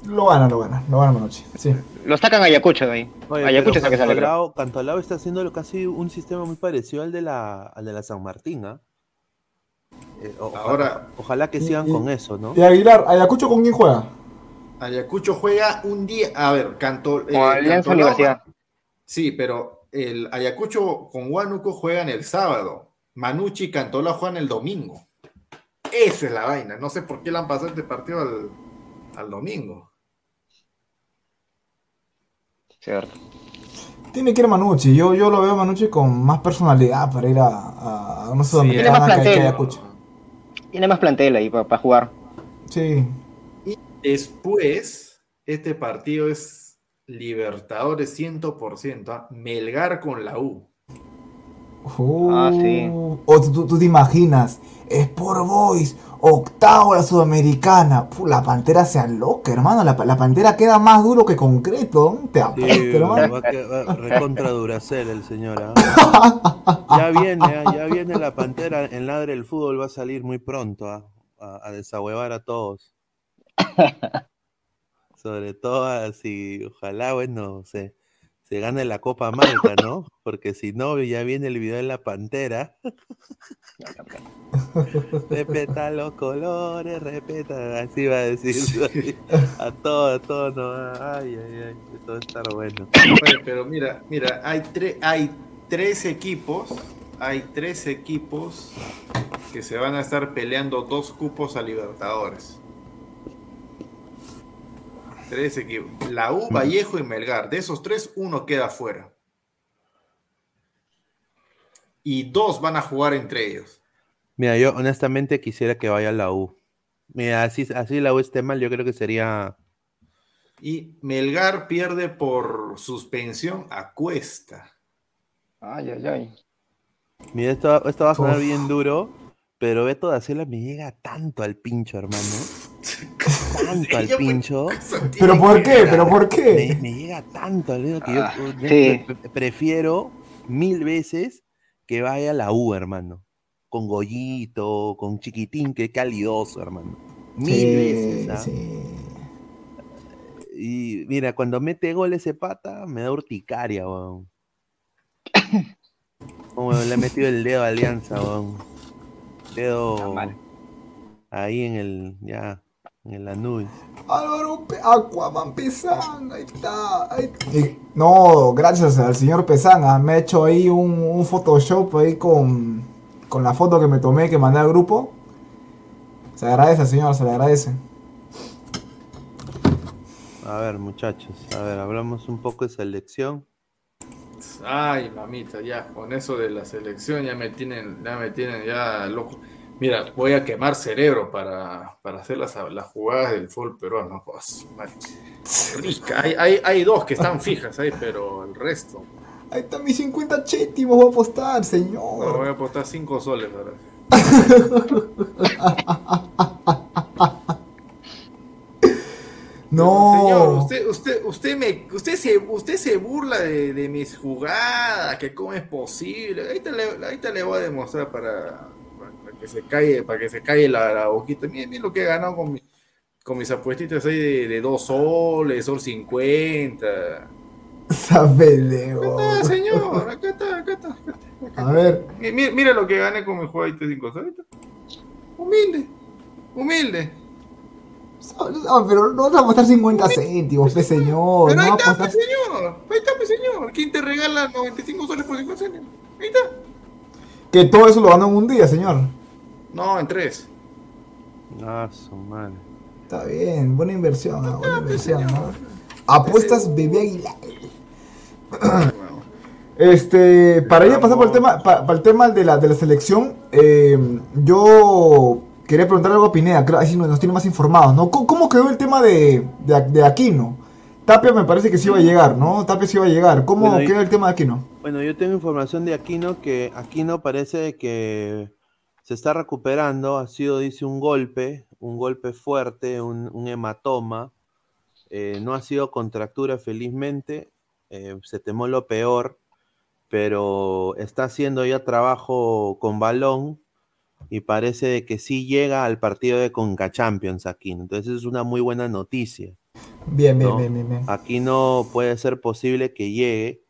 Lo gana, lo gana, lo gana Manucci. Sí. lo sacan a Ayacucho de ahí. Oye, Ayacucho es el que sale. creo. Cantolao, Cantolao está haciendo casi un sistema muy parecido al de la, al de la San Martín, ¿ah? Eh, Ahora- ojalá que sigan y- con eso, ¿no? Y Aguilar, ¿Ayacucho con quién juega? Ayacucho juega un día. A ver, Canto, eh, Con Alianza Universidad. Sí, pero el Ayacucho con Huánuco juegan el sábado. Manucci y Cantolao juegan el domingo. Esa es la vaina. No sé por qué le han pasado este partido al, al domingo. Cierto. Tiene que ir Manucci. Yo, yo lo veo a Manucci con más personalidad para ir a, a, a una Tiene más plantel. Ayacucho. Tiene más plantel ahí para jugar. Sí. Después, este partido es Libertadores 100%. ¿ah? Melgar con la U. Ah, sí. O tú, tú te imaginas, Sport Boys, octavo la sudamericana. Puh, la pantera se aloca, hermano. La, la pantera queda más duro que concreto. Te Sí, apuesto, hermano. va a quedar recontra Duracell el señor. ¿ah? *laughs* Ya viene, ¿ah? ya viene la pantera en ladre del fútbol, va a salir muy pronto ¿ah? a, a desahuevar a todos. *laughs* Sobre todo así, ojalá, bueno, se, se gane la Copa Malta, ¿no? Porque si no, ya viene el video de la pantera. *laughs* Respeta los colores, respeta, así va a decir. *laughs* A todo, a todo, no. Ay, ay, ay, a estar bueno. Oye, pero mira, mira, hay, tre- hay tres equipos, hay tres equipos que se van a estar peleando dos cupos a Libertadores. Tres equipos. La U, Vallejo y Melgar. De esos tres, uno queda fuera. Y dos van a jugar entre ellos. Mira, yo honestamente quisiera que vaya la U. Mira, así, así la U esté mal, yo creo que sería. Y Melgar pierde por suspensión a Cuesta. Ay, ay, ay. Mira, esto, esto va a sonar Uf. bien duro, pero Beto da Silva me llega tanto al pincho, hermano. *laughs* Tanto al pincho. ¿Pero por qué? ¿Pero por Me, qué? me llega tanto al dedo que yo Ah, yo sí. pre- prefiero mil veces que vaya a la U, hermano. Con Goyito, con Chiquitín, que calidoso, hermano. Mil Sí, veces. ¿ah? sí. Y mira, cuando mete gol ese pata, me da urticaria, weón. Como le ha metido el dedo a Alianza, weón. Dedo ahí en el, ya, en la nube. Álvaro Aquaman Pesán, ahí está. ahí- Y- no, gracias al señor Pesán, ah, me ha hecho ahí un, un Photoshop ahí con, con la foto que me tomé que mandé al grupo. Se agradece, señor, se le agradece. A ver, muchachos, a ver, hablamos un poco de selección. Ay, mamita, ya, con eso de la selección ya me tienen, ya me tienen ya loco. Mira, voy a quemar cerebro para, para hacer las, las jugadas del fútbol peruano. Pues. Rica. Hay, hay, hay dos que están fijas ahí, pero el resto. Ahí está mis 50 chétimos, voy a apostar, No, señor. voy a apostar 5 soles ahora. *laughs* No. Señor, usted, usted, usted, me, usted, se, usted se burla de, de mis jugadas, que cómo es posible. Ahorita le, ahorita le voy a demostrar para que se calle, para que se calle la, la boquita. Miren, miren lo que he ganado con, mi- con mis apuestitas ahí de, de 2 soles, sol 50. Sabe, Ah, señor, acá está, acá está. Acá está. A ver. Mi- mi- Mira lo que gané con mi jugadita de 5 soles. Humilde, humilde. No, pero no vas a apostar 50 céntimos, pe señor. Pero No ahí está, apostar. pe, señor. Ahí está, pe, señor. ¿Quién te regala 95 soles por 5 céntimos? Ahí está. Que todo eso lo ganó en un día, señor. No, en 3. Ah, su madre. Está bien, buena inversión, ah, buena inversión, ¿no? Apuestas Bebé Aguilar. Este, para ir a pasar por el tema, pa- para, el tema de la, de la selección, eh, yo quería preguntar algo a Pineda, creo, así nos tiene más informados, ¿no? ¿Cómo, cómo quedó el tema de, de, de Aquino? Tapia me parece que sí iba a llegar, ¿no? Tapia sí iba a llegar. ¿Cómo Bueno, queda el tema de Aquino? Bueno, yo tengo información de Aquino que Aquino parece que se está recuperando. Ha sido, dice, un golpe, un golpe fuerte, un, un hematoma. Eh, no ha sido contractura, felizmente. Eh, se temó lo peor, pero está haciendo ya trabajo con balón y parece de que sí llega al partido de Conca Champions Aquino. Entonces es una muy buena noticia. Bien, bien, ¿no? bien, bien, bien. Aquí no puede ser posible que llegue.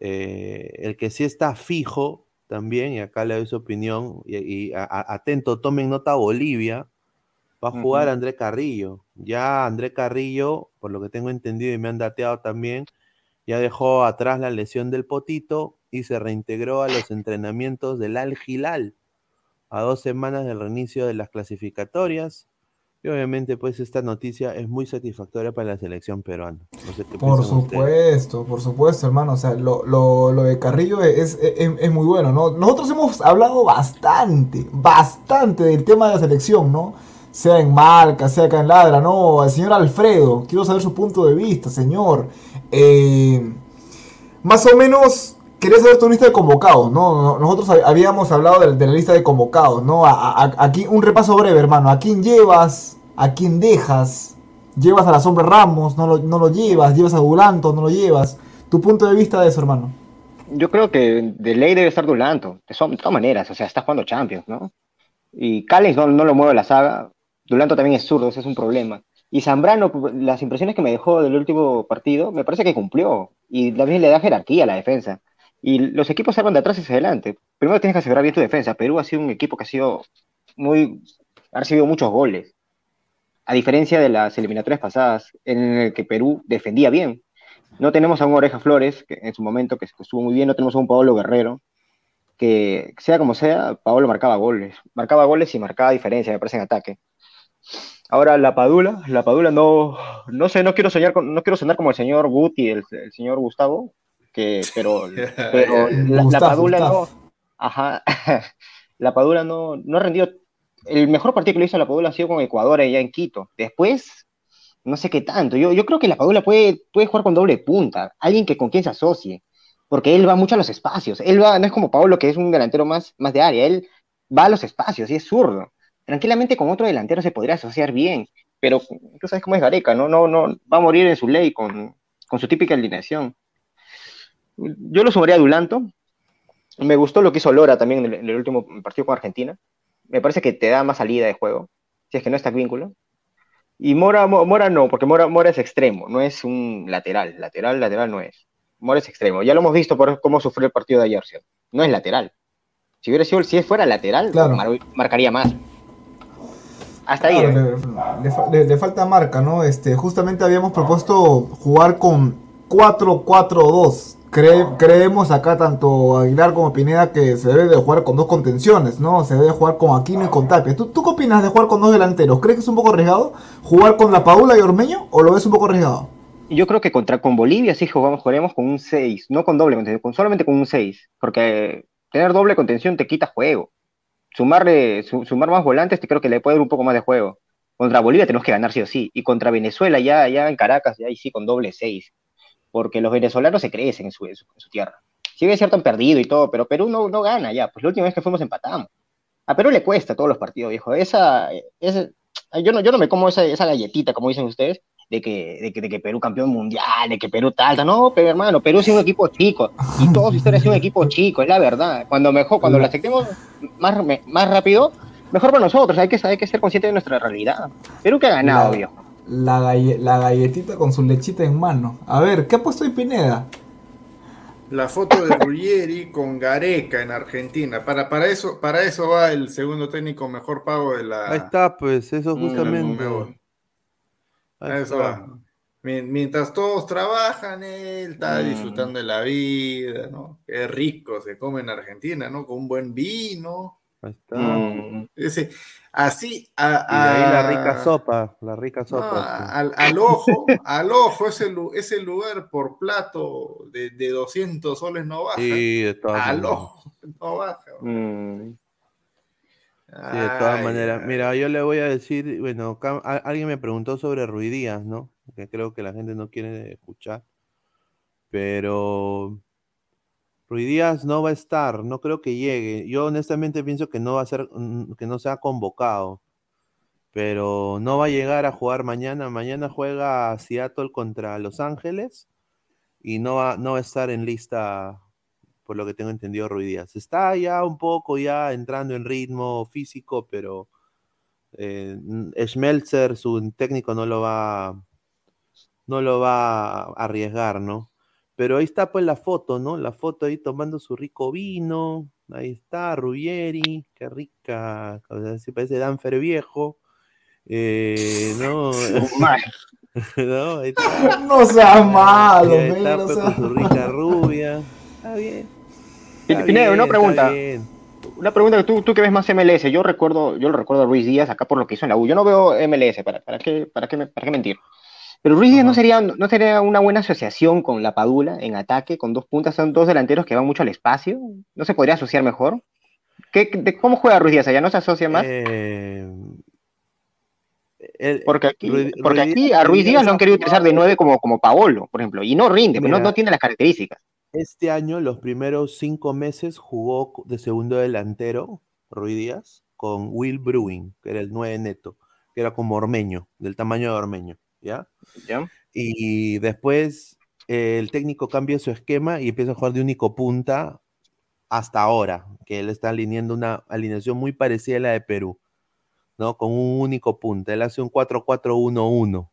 Eh, el que sí está fijo también, y acá le doy su opinión, y, y a- a- atento, tomen nota Bolivia, va a jugar Ujú. André Carrillo. Ya André Carrillo, por lo que tengo entendido y me han dateado también, ya dejó atrás la lesión del potito y se reintegró a los entrenamientos del Al Hilal a dos semanas del reinicio de las clasificatorias. Y obviamente, pues esta noticia es muy satisfactoria para la selección peruana. No sé qué Por ustedes. supuesto, por supuesto, hermano. O sea, lo, lo, lo de Carrillo es, es, es muy bueno, ¿no? Nosotros hemos hablado bastante, bastante del tema de la selección, ¿no? Sea en Marca, sea acá en Ladra, ¿no? Al señor Alfredo, quiero saber su punto de vista, señor. Eh, más o menos, quería saber tu lista de convocados, ¿no? No- Nosotros hab- habíamos hablado de, la lista de convocados, ¿no? Aquí un repaso breve, hermano. ¿A quién llevas? ¿A quién dejas? ¿Llevas a la sombra Ramos? ¿No lo, no lo llevas? ¿Llevas a Dulanto? ¿No lo llevas? ¿Tu punto de vista de eso, hermano? Yo creo que de ley debe estar Dulanto, de, so- todas maneras, o sea, está jugando Champions, ¿no? Y Callens no, no lo mueve la saga, Dulanto también es zurdo, ese es un problema. Y Zambrano, las impresiones que me dejó del último partido, me parece que cumplió, y también le da jerarquía a la defensa. Y los equipos salvan de atrás hacia adelante. Primero tienes que asegurar bien tu defensa. Perú ha sido un equipo que ha sido muy, ha recibido muchos goles. A diferencia de las eliminatorias pasadas, en el que Perú defendía bien. No tenemos a un Oreja Flores, que en su momento que estuvo muy bien, no tenemos a un Pablo Guerrero, que sea como sea, Pablo marcaba goles. Marcaba goles y marcaba diferencia, me parece, en ataque. Ahora, la Padula, la Padula no, no sé, no quiero soñar con, no quiero sonar como el señor Guti, el señor Gustavo, que, *laughs* pero, *laughs* pero la, la Padula Gustavo. no, ajá, *laughs* la Padula no, no ha rendido, el mejor partido que le hizo la Padula ha sido con Ecuador allá en Quito. Después, no sé qué tanto. Yo, yo creo que la Padula puede, puede jugar con doble punta, alguien que con quien se asocie, porque él va mucho a los espacios. Él va, no es como Pablo, que es un delantero más, más de área, él va a los espacios y es zurdo. Tranquilamente con otro delantero se podría asociar bien, pero tú sabes cómo es Gareca, ¿no? No, no, va a morir en su ley con, con su típica alineación. Yo lo sumaría a Dulanto. Me gustó lo que hizo Lora también en el, en el último partido con Argentina. Me parece que te da más salida de juego, si es que no está vínculo. Y Mora, Mo- Mora no, porque Mora, Mora es extremo, no es un lateral. Lateral, lateral no es. Mora es extremo. Ya lo hemos visto por cómo sufrió el partido de ayer. ¿sí? No es lateral. Si hubiera sido, si fuera lateral, Claro. mar- marcaría más. Hasta ahí. Claro, ¿eh? le- le falta marca, ¿no? Este, justamente habíamos propuesto jugar con 4-4-2. Cre- creemos acá tanto Aguilar como Pineda que se debe de jugar con dos contenciones, ¿no? Se debe jugar con Aquino y con Tapia. ¿Tú, ¿Tú qué opinas de jugar con dos delanteros? ¿Crees que es un poco arriesgado jugar con la Paula y Ormeño o lo ves un poco arriesgado? Yo creo que contra con Bolivia sí jugamos, jugaremos con un 6, no con doble contención, con, solamente con un 6, porque tener doble contención te quita juego. Sumarle, su- sumar más volantes te creo que le puede dar un poco más de juego. Contra Bolivia tenemos que ganar sí o sí, y contra Venezuela ya, ya en Caracas, ya ahí sí con doble 6. Porque los venezolanos se crecen en su, en su, en su tierra. Si bien es cierto, han perdido y todo, pero Perú no, no gana ya. Pues la última vez que fuimos empatamos. A Perú le cuesta todos los partidos, viejo. Esa, esa- yo, no, yo no me como esa, esa galletita, como dicen ustedes, de que, de, que, de que Perú campeón mundial, de que Perú tal. No, pero hermano, Perú sido un equipo chico. Y toda su historia un equipo chico, es la verdad. Cuando mejor, cuando lo aceptemos más, más rápido, mejor para nosotros. Hay que, hay que ser conscientes de nuestra realidad. Perú que ha ganado, viejo. La, galle- la galletita con su lechita en mano. A ver, ¿qué ha puesto ahí Pineda? La foto de Ruggeri con Gareca en Argentina. Para, para, eso, para eso va el segundo técnico mejor pago de la. Ahí está, pues, eso Mm, justamente. Ahí eso está. va. Mien- Mientras todos trabajan, él está Mm. disfrutando de la vida, ¿no? Qué rico se come en Argentina, ¿no? Con un buen vino. Ahí está. Mm. Ese, así, a, Y de ahí la rica sopa, la rica no, sopa. al, al ojo, *laughs* al ojo, ese, ese lugar por plato de, de 200 soles no baja. Sí, de todas al maneras. ojo *laughs* no baja. Mm. Sí, de todas Ay, maneras. Mira, yo le voy a decir, bueno, alguien me preguntó sobre Ruiz Díaz, ¿no? Que creo que la gente no quiere escuchar. Pero Ruiz Díaz no va a estar, no creo que llegue. Yo honestamente pienso que no va a ser, mm, que no se ha convocado. Pero no va a llegar a jugar mañana. Mañana juega Seattle contra Los Ángeles y no va, no va a estar en lista, por lo que tengo entendido, Ruiz Díaz. Está ya un poco ya entrando en ritmo físico, pero eh, n- Schmelzer, su técnico, no lo va, no lo va a arriesgar, ¿no? Pero ahí está pues la foto, ¿no? La foto ahí tomando su rico vino. Ahí está, Rubieri, qué rica. O sea, sí parece Danfer viejo. Eh, no, *laughs* no, ahí está. No seas malo, Ahí está no pues, con su rica rubia. Está bien. Está Pineda, una pregunta. Una pregunta que tú, tú que ves más MLS, yo recuerdo, yo lo recuerdo a Ruiz Díaz acá por lo que hizo en la U. Yo no veo MLS, ¿para, para, qué, para, qué, para qué mentir? Pero Ruiz Díaz no sería, no sería una buena asociación con la Padula en ataque, con dos puntas, son dos delanteros que van mucho al espacio. ¿No se podría asociar mejor? ¿Qué, de, ¿Cómo juega Ruiz Díaz allá? ¿No se asocia más? Eh, el- Porque aquí, Ruiz- porque aquí a Ruiz Díaz lo han ha querido utilizar de nueve como, como Paolo, por ejemplo, y no rinde, pues no, no tiene las características. Este año, los primeros cinco meses, jugó de segundo delantero, Ruiz Díaz, con Will Brewing, que era el 9 neto, que era como Ormeño, del tamaño de Ormeño, ¿ya? ¿ya? Y después eh, el técnico cambia su esquema y empieza a jugar de único punta hasta ahora, que él está alineando una alineación muy parecida a la de Perú, ¿no? Con un único punta. Él hace un 4-4-1-1.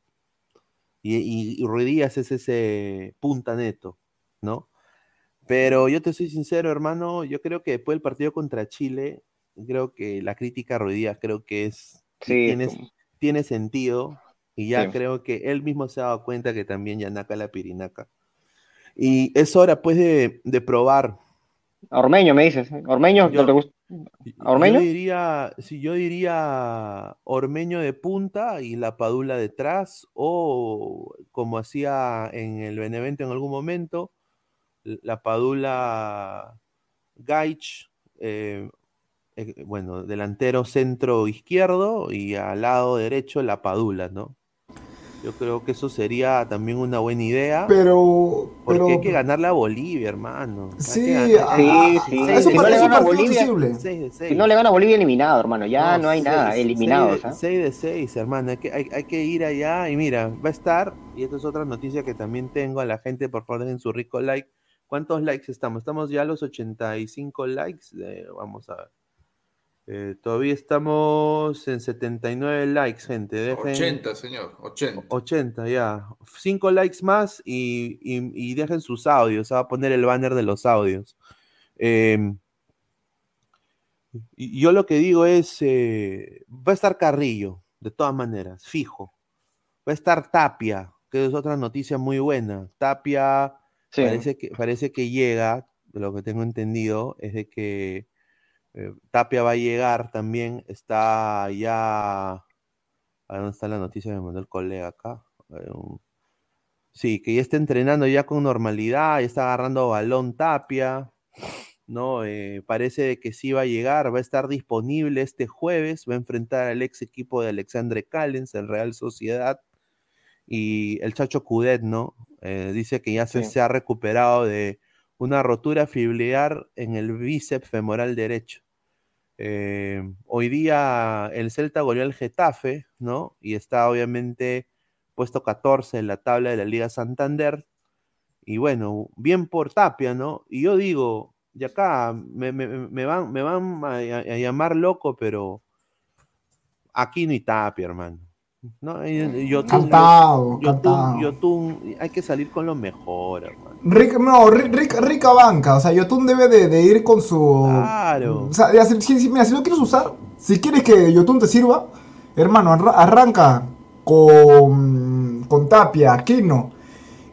Y, y, Díaz es ese punta neto, ¿no? Pero yo te soy sincero, hermano, yo creo que después del partido contra Chile, creo que la crítica a Ruiz Díaz creo que es, Sí, tiene, tiene sentido y ya Sí. creo que él mismo se ha dado cuenta que también Yanaka la pirinaca. Y es hora pues de, de probar. Ormeño, me dices. Ormeño, Yo- ¿no te gusta? ¿A Ormeño? Yo diría, sí, yo diría Ormeño de punta y la Padula detrás, o como hacía en el Benevento en algún momento, la Padula Gaich, eh, eh, bueno, delantero centro izquierdo y al lado derecho la Padula, ¿no? Yo creo que eso sería también una buena idea. Pero, Porque pero hay que ganarle a Bolivia, hermano. Sí, ah, Sí, sí. Si no le gana a Bolivia. Si no le gana a Bolivia, eliminado, hermano. Ya no, hay nada, seis- seis ¿ah? de, seis de seis, hermano. Hay que, hay, hay que ir allá y mira, va a estar. Y esta es otra noticia que también tengo a la gente, por favor, dejen su rico like. ¿Cuántos likes estamos? Estamos ya a los 85 likes. Eh, vamos a ver. Eh, todavía estamos en 79 likes, gente. Dejen 80, señor, 80. 80, ya. 5 likes más y, y- y dejen sus audios. Se va a poner el banner de los audios. Em, yo lo que digo es, eh, va a estar Carrillo, de todas maneras, fijo. Va a estar Tapia, que es otra noticia muy buena. Tapia Sí. parece, que, parece que llega, de lo que tengo entendido, es de que eh, Tapia va a llegar también, está ya... ¿A dónde está la noticia me mandó el colega acá? Un- Sí, que ya está entrenando ya con normalidad, ya está agarrando balón Tapia, ¿no? Eh, parece que sí va a llegar, va a estar disponible este jueves, va a enfrentar al ex equipo de Alexandre Callens, el Real Sociedad, y el Chacho Cudet, ¿no? Eh, dice que ya se, se ha recuperado de una rotura fibrilar en el bíceps femoral derecho. Eh, hoy día el Celta goleó al Getafe, ¿no? Y está obviamente puesto 14 en la tabla de la Liga Santander. Y bueno, bien por Tapia, ¿no? Y yo digo, y acá me, van, a- a llamar loco, pero aquí no hay Tapia, hermano. ¿No? Y- y Yotun- Cantado, Yotun- cantado. Yotun, hay que salir con lo mejor, hermano. Rick- no, ri- rica, rica banca. O sea, Yotun debe de, de ir con su. Claro. O sea, si, si- mira, si lo quieres usar, si quieres que Yotun te sirva, hermano, arra- arranca con, con Tapia, Aquino.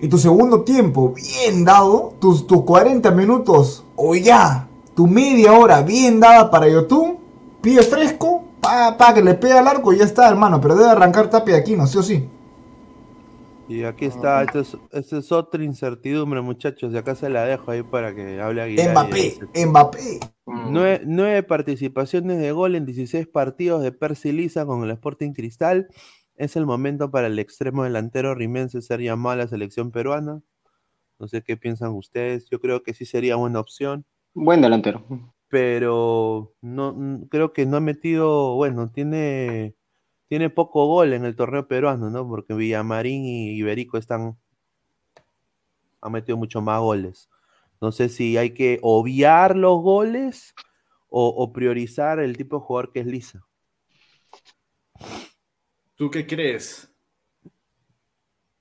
Y tu segundo tiempo, bien dado, tus, tus 40 minutos, o ya, tu media hora bien dada para Yotun, pie fresco, pa, pa, que le pega al arco y ya está, hermano. Pero debe arrancar Tapia Aquino, sí o sí. Y aquí está, esto es, esto es otra incertidumbre, muchachos. Y acá se la dejo ahí para que hable Aguilar. Mbappé, Mbappé. Nueve, nueve participaciones de gol en 16 partidos de Percy Lisa con el Sporting Cristal. Es el momento para el extremo delantero rimense ser llamado a la selección peruana. No sé qué piensan ustedes. Yo creo que sí sería buena opción, Buen delantero. Pero no creo que no ha metido, bueno, tiene tiene poco gol en el torneo peruano, ¿no? Porque Villamarín y Iberico están han metido mucho más goles. No sé si hay que obviar los goles o, o priorizar el tipo de jugador que es Lisa. ¿Tú qué crees?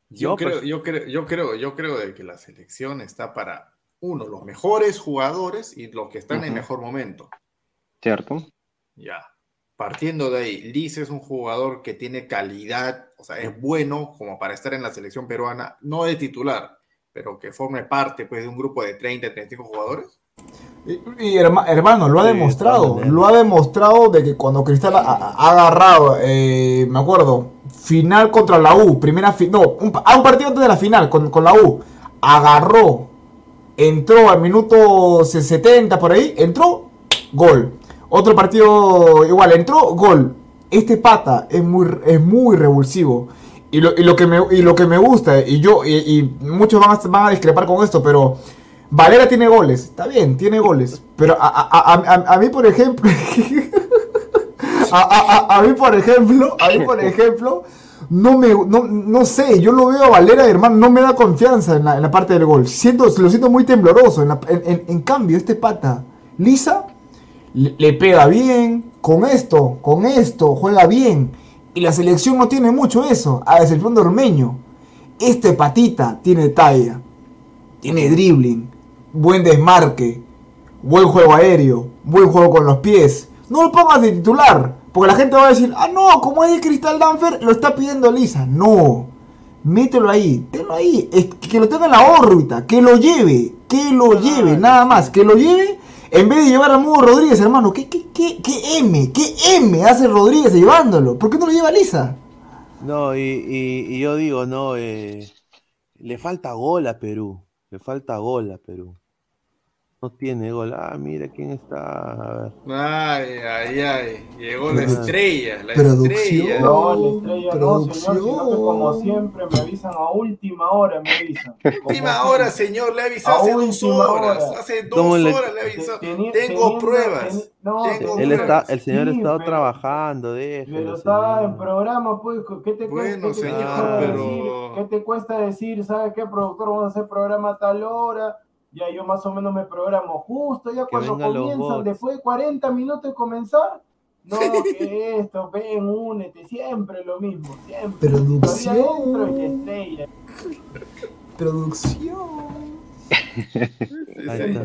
Yo, Yo, creo, pues- yo creo, yo creo, yo creo de que la selección está para uno, los mejores jugadores y los que están en Ujú. mejor momento. ¿Cierto? Ya. Partiendo de ahí, Liz es un jugador que tiene calidad, o sea, es bueno como para estar en la selección peruana, no de titular, pero que forme parte pues, de un grupo de 30, 35 jugadores. Y, y herma- hermano, lo ha demostrado. Lo ha demostrado de que cuando Cristal ha, ha agarrado, eh, me acuerdo, final contra la U, primera fi- no, un, ah, un partido antes de la final con, con la U, agarró, entró al minuto 70 por ahí, entró, gol. Otro partido igual, entró, gol. Este pata es muy, es muy revulsivo. Y lo, y lo que me, y lo que me gusta, y yo, y, muchos van a, van a discrepar con esto, pero Valera tiene goles, está bien, tiene goles. Pero a, a- a- mí, por ejemplo, *laughs* a mí, por ejemplo, a mí, por ejemplo, no me, no, no sé, yo lo veo a Valera, hermano, no me da confianza en la, en la parte del gol. Siento, lo siento muy tembloroso. En, la- en- cambio, este pata, Lisa, le, le pega bien, con esto, con esto, juega bien. Y la selección no tiene mucho eso, a excepción de Ormeño. Este patita tiene talla, tiene dribbling, buen desmarque, buen juego aéreo, buen juego con los pies. No lo pongas de titular, porque la gente va a decir, ah, no, como es de Cristal Danfer, lo está pidiendo Lisa. No, mételo ahí, tenlo ahí, es que lo tenga en la órbita, que lo lleve, que lo lleve, nada más, que lo lleve. En vez de llevar a Mudo Rodríguez, hermano, ¿qué, qué, qué, qué M? ¿Qué M hace Rodríguez llevándolo? ¿Por qué no lo lleva Lisa? No, y, y- y yo digo, no, eh, le falta gol a Perú. Le falta gol a Perú. No tiene gol. Ah, mira quién está. A ver. Ay, ay, ay. Llegó la estrella, la Producción. estrella. No, la estrella no, señor, sino que Producción. como siempre me avisan a última hora, me avisan. *laughs* Como Última siempre. hora, señor, le avisó A hace dos horas. hora. Hace dos ¿Cómo le- horas le avisó. Tengo teniendo- pruebas. no, Tengo Él teniendo- está, el señor Sí, ha estado trabajando, déjelo. Pero estaba en programa, pues, ¿qué te, Bueno, cuesta, qué te cuesta pero- decir? ¿Qué te cuesta decir, sabes qué, productor, vamos a hacer programa a tal hora? Ya yo más o menos me programo justo, ya cuando comienzan, después de 40 minutos de comenzar, no, *laughs* que esto, ven, únete, siempre lo mismo, siempre. Producción. Todavía entro y estrella. Producción.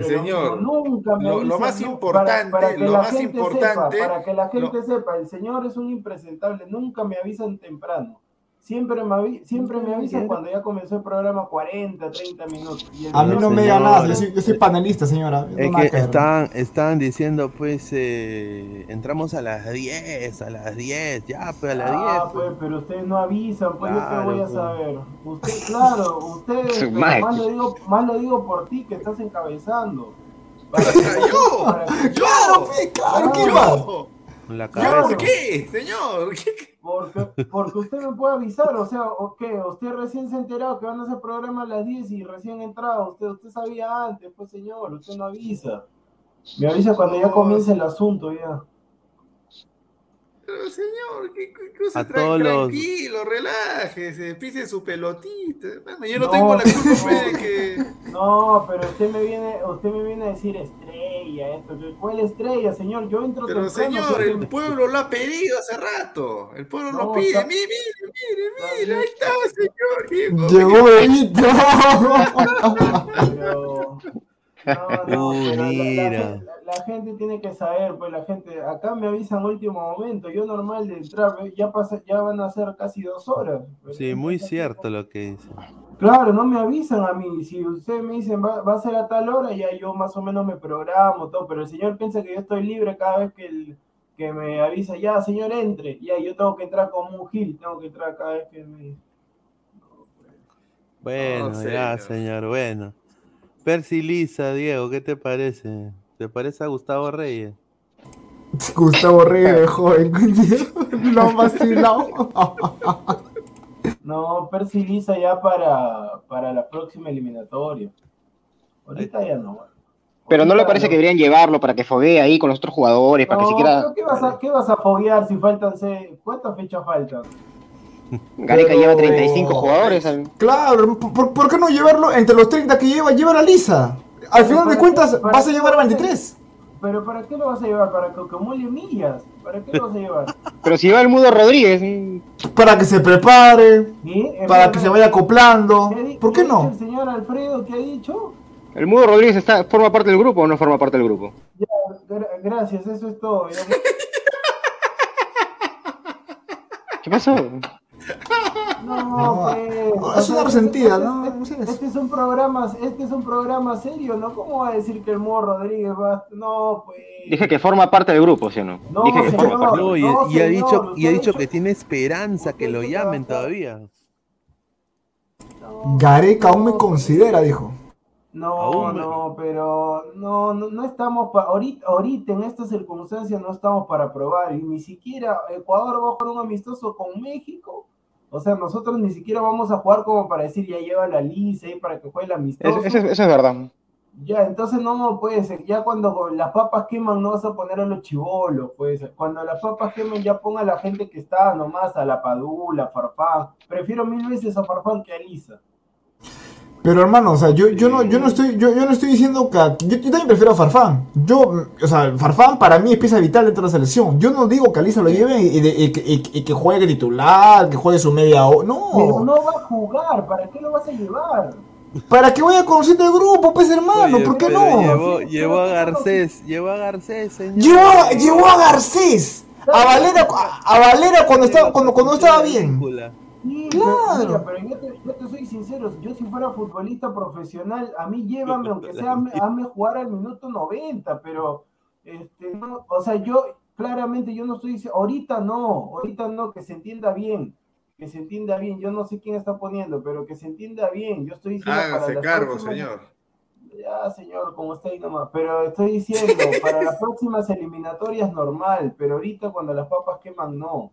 Señor, Nunca me lo- lo más importante, para, para que lo la más gente importante, sepa, para que la gente lo- sepa, el señor es un impresentable, nunca me avisan temprano. Siempre me, avi- siempre me avisan cuando ya comenzó el programa 40, 30 minutos. Y el A mí no me se diga nada, yo soy, yo soy panelista, señora. no Es nada que que estaban, estaban diciendo, pues, eh, entramos a las 10, a las 10, ya, pues, a las 10. Ah, pues, pero ustedes no avisan, pues yo Claro, qué voy a pues. saber. Usted, claro, ustedes, más lo digo, más lo digo por ti que estás encabezando. Para que- yo, para que- yo, Claro, fe, claro, ¿qué más? yo. En la cabeza. ¿Por qué, señor? ¿Qué- Porque, porque usted me puede avisar, o sea, ¿o qué? Usted recién se ha enterado que van a hacer programa a las 10 y recién entrado. Usted, usted sabía antes, pues señor, usted no avisa. Me avisa cuando ya comience el asunto, ya. Pero, señor, ¿qué, qué cosa A todos los- tranquilo, relájese, pise su pelotita. Bueno, yo no, No, tengo la culpa no. pues, de que. No, pero usted me viene, usted me viene a decir estrella, esto, que- ¿cuál estrella, señor? Yo entro Pero, temprano, señor, el me- pueblo lo ha pedido hace rato. El pueblo No, lo pide. está- Mire, mire, mire, mire, ahí está, señor. Llegó Benito. *laughs* Pero, no, no, Uh, pero la- gente- la- la gente tiene que saber, pues la gente, acá me avisan último momento, yo normal de entrar, ya pasa, ya van a ser casi dos horas. Sí, muy cierto lo que dice. Claro, no me avisan a mí, si ustedes me dicen va, va a ser a tal hora, ya yo más o menos me programo, todo, pero el señor piensa que yo estoy libre cada vez que, el, que me avisa, ya señor entre, ya yo tengo que entrar como un gil, tengo que entrar cada vez que me... Bueno, No, ya, señor, bueno. Percy Lisa, Diego, ¿qué te parece? ¿Te parece a Gustavo Reyes? *laughs* Gustavo Reyes, *laughs* joven. Lo vacilado. *laughs* No, Percy Lisa ya para, para la próxima eliminatoria. Ahorita ya no. Pero no le parece que deberían llevarlo para que foguee ahí con los otros jugadores, para que siquiera ¿qué vas, a, ¿qué vas a foguear si faltan seis? ¿Cuántas fechas faltan? Gareca Pero- lleva 35 jugadores. al- Claro, ¿por, por qué no llevarlo entre los 30 que lleva? Lleva a Lisa. Al final de ¿Para cuentas, qué- vas a llevar a vas 23. ¿Pero para qué lo vas a llevar? ¿Para que acumule millas? ¿Para qué lo vas a llevar? Pero si va el Mudo Rodríguez, Para que se prepare, ¿Sí? para que se vaya acoplando. ¿Qué ha di- ¿Por qué no? El señor Alfredo, ¿qué ha dicho? el Mudo Rodríguez está, forma parte del grupo o no forma parte del grupo. Ya, gra- gracias, eso es todo. ¿Qué pasó? No, No, pues, es una resentida, ¿no? Este, este es un programa, este es un programa serio, ¿no? ¿Cómo va a decir que el Morro Rodríguez va? No, pues. Dije que forma parte del grupo, ¿sí o no? No, Dije que señor. forma parte. No, y, no, y ha señor, dicho, y ha dicho que tiene esperanza que lo llamen todavía. no, Gareca aún me considera, dijo. No, no, pero no, no, no estamos para ahorita, ahorita en estas circunstancias no estamos para probar y ni siquiera Ecuador va a jugar un amistoso con México. O sea, nosotros ni siquiera vamos a jugar como para decir ya lleva la lista ahí para que juegue el amistoso. Eso, eso es- eso es verdad. Ya, entonces no, pues, ya cuando las papas queman no vas a poner a los chivolos, pues, cuando las papas queman ya ponga a la gente que está nomás, a la Padula, a Farfán. Prefiero mil veces a Farfán que a Lisa. Pero hermano, o sea, yo, yo no, yo no estoy, yo, yo no estoy diciendo que yo, yo también prefiero a Farfán. Yo, o sea, Farfán para mí es pieza vital dentro de la selección. Yo no digo que a Lisa lo lleve y, de- y que- y- y que juegue titular, que juegue su media hora. Pero No, no va a jugar, ¿para qué lo vas a llevar? para que vaya conociendo el grupo, pues hermano, Oye, ¿por qué no? Llevó, llevó a Garcés, llevó a Garcés, señor. Llevó, llevó a Garcés, a Valera, a, a Valera cuando estaba, cuando, cuando estaba bien. Sí, Claro. pero, mira, pero yo te, yo te soy sincero, yo si fuera futbolista profesional, a mí llévame, aunque sea, *laughs* hazme, jugar al minuto 90, pero, este, no, o sea, yo, claramente yo no estoy diciendo, ahorita no, ahorita no, que se entienda bien, que se entienda bien, yo no sé quién está poniendo, pero que se entienda bien, yo estoy diciendo para Hágase las cargo, próximas- señor. Ya, señor, como está ahí nomás. Pero estoy diciendo, para las próximas eliminatorias normal, pero ahorita cuando las papas queman, no.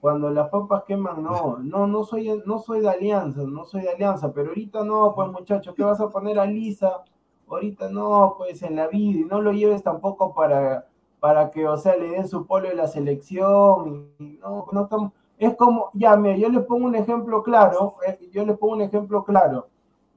Cuando las papas queman, no. *laughs* No, no soy, no soy de alianza, no soy de alianza, pero ahorita no, pues muchacho, ¿qué vas a poner a Lisa? Ahorita no, pues en la vida, y no lo lleves tampoco para, para que, o sea, le den su polo de la selección. y no, no estamos, es como, ya, mira, yo le pongo un ejemplo claro, eh, yo le pongo un ejemplo claro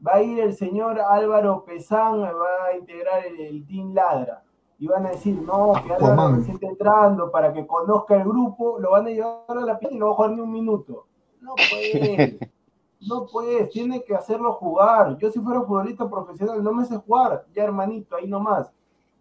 va a ir el señor Álvaro Pesán, va a integrar el, el Team Ladra. Y van a decir, no, que Aquaman. recién está entrando para que conozca el grupo, lo van a llevar a la piel y no va a jugar ni un minuto. No puedes, *laughs* no puedes, tiene que hacerlo jugar. Yo si fuera futbolista profesional no me sé jugar, ya hermanito, ahí nomás.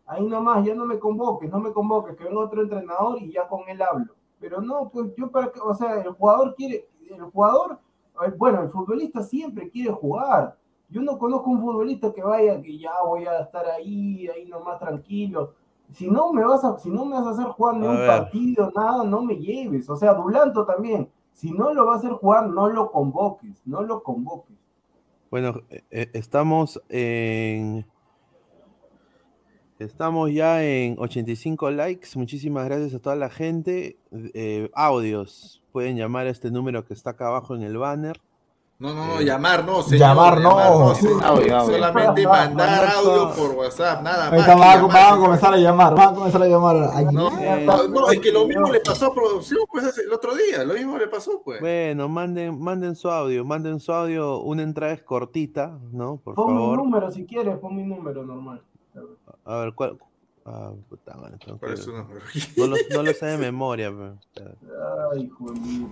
Ahí nomás, ya no me convoques, no me convoques, que venga otro entrenador y ya con él hablo. Pero no, pues yo para que, o sea, el jugador quiere, el jugador, eh, bueno, el futbolista siempre quiere jugar. Yo no conozco un futbolista que vaya, que ya voy a estar ahí, ahí nomás tranquilo. Si no me vas a, si no me vas a hacer jugar ni A un ver. partido, nada, no me lleves. O sea, Dulanto también. Si no lo va a hacer jugar, no lo convoques, no lo convoques. Bueno, eh, eh, estamos en, Estamos ya en 85 likes. Muchísimas gracias a toda la gente. Eh, audios. Pueden llamar a este número que está acá abajo en el banner. No, no, no, Eh, llamar no, señor. Llamar no. señor. Audio, audio. Solamente Va- mandar audio por WhatsApp, nada Ahí más. van, a- llamar, van a señor. comenzar a llamar, van a comenzar a llamar. a No, Eh, no, no, es que lo mismo le pasó a producción, pues el otro día, lo mismo le pasó, pues. Bueno, manden, manden su audio, manden su audio. Una entrada es cortita, ¿no? Por Pon mi favor. número si quieres, pon mi número normal. A ver, ¿cuál? Ah, puta madre, tengo ¿Cuál es su número? No lo, no lo sé de memoria, pero. Ay.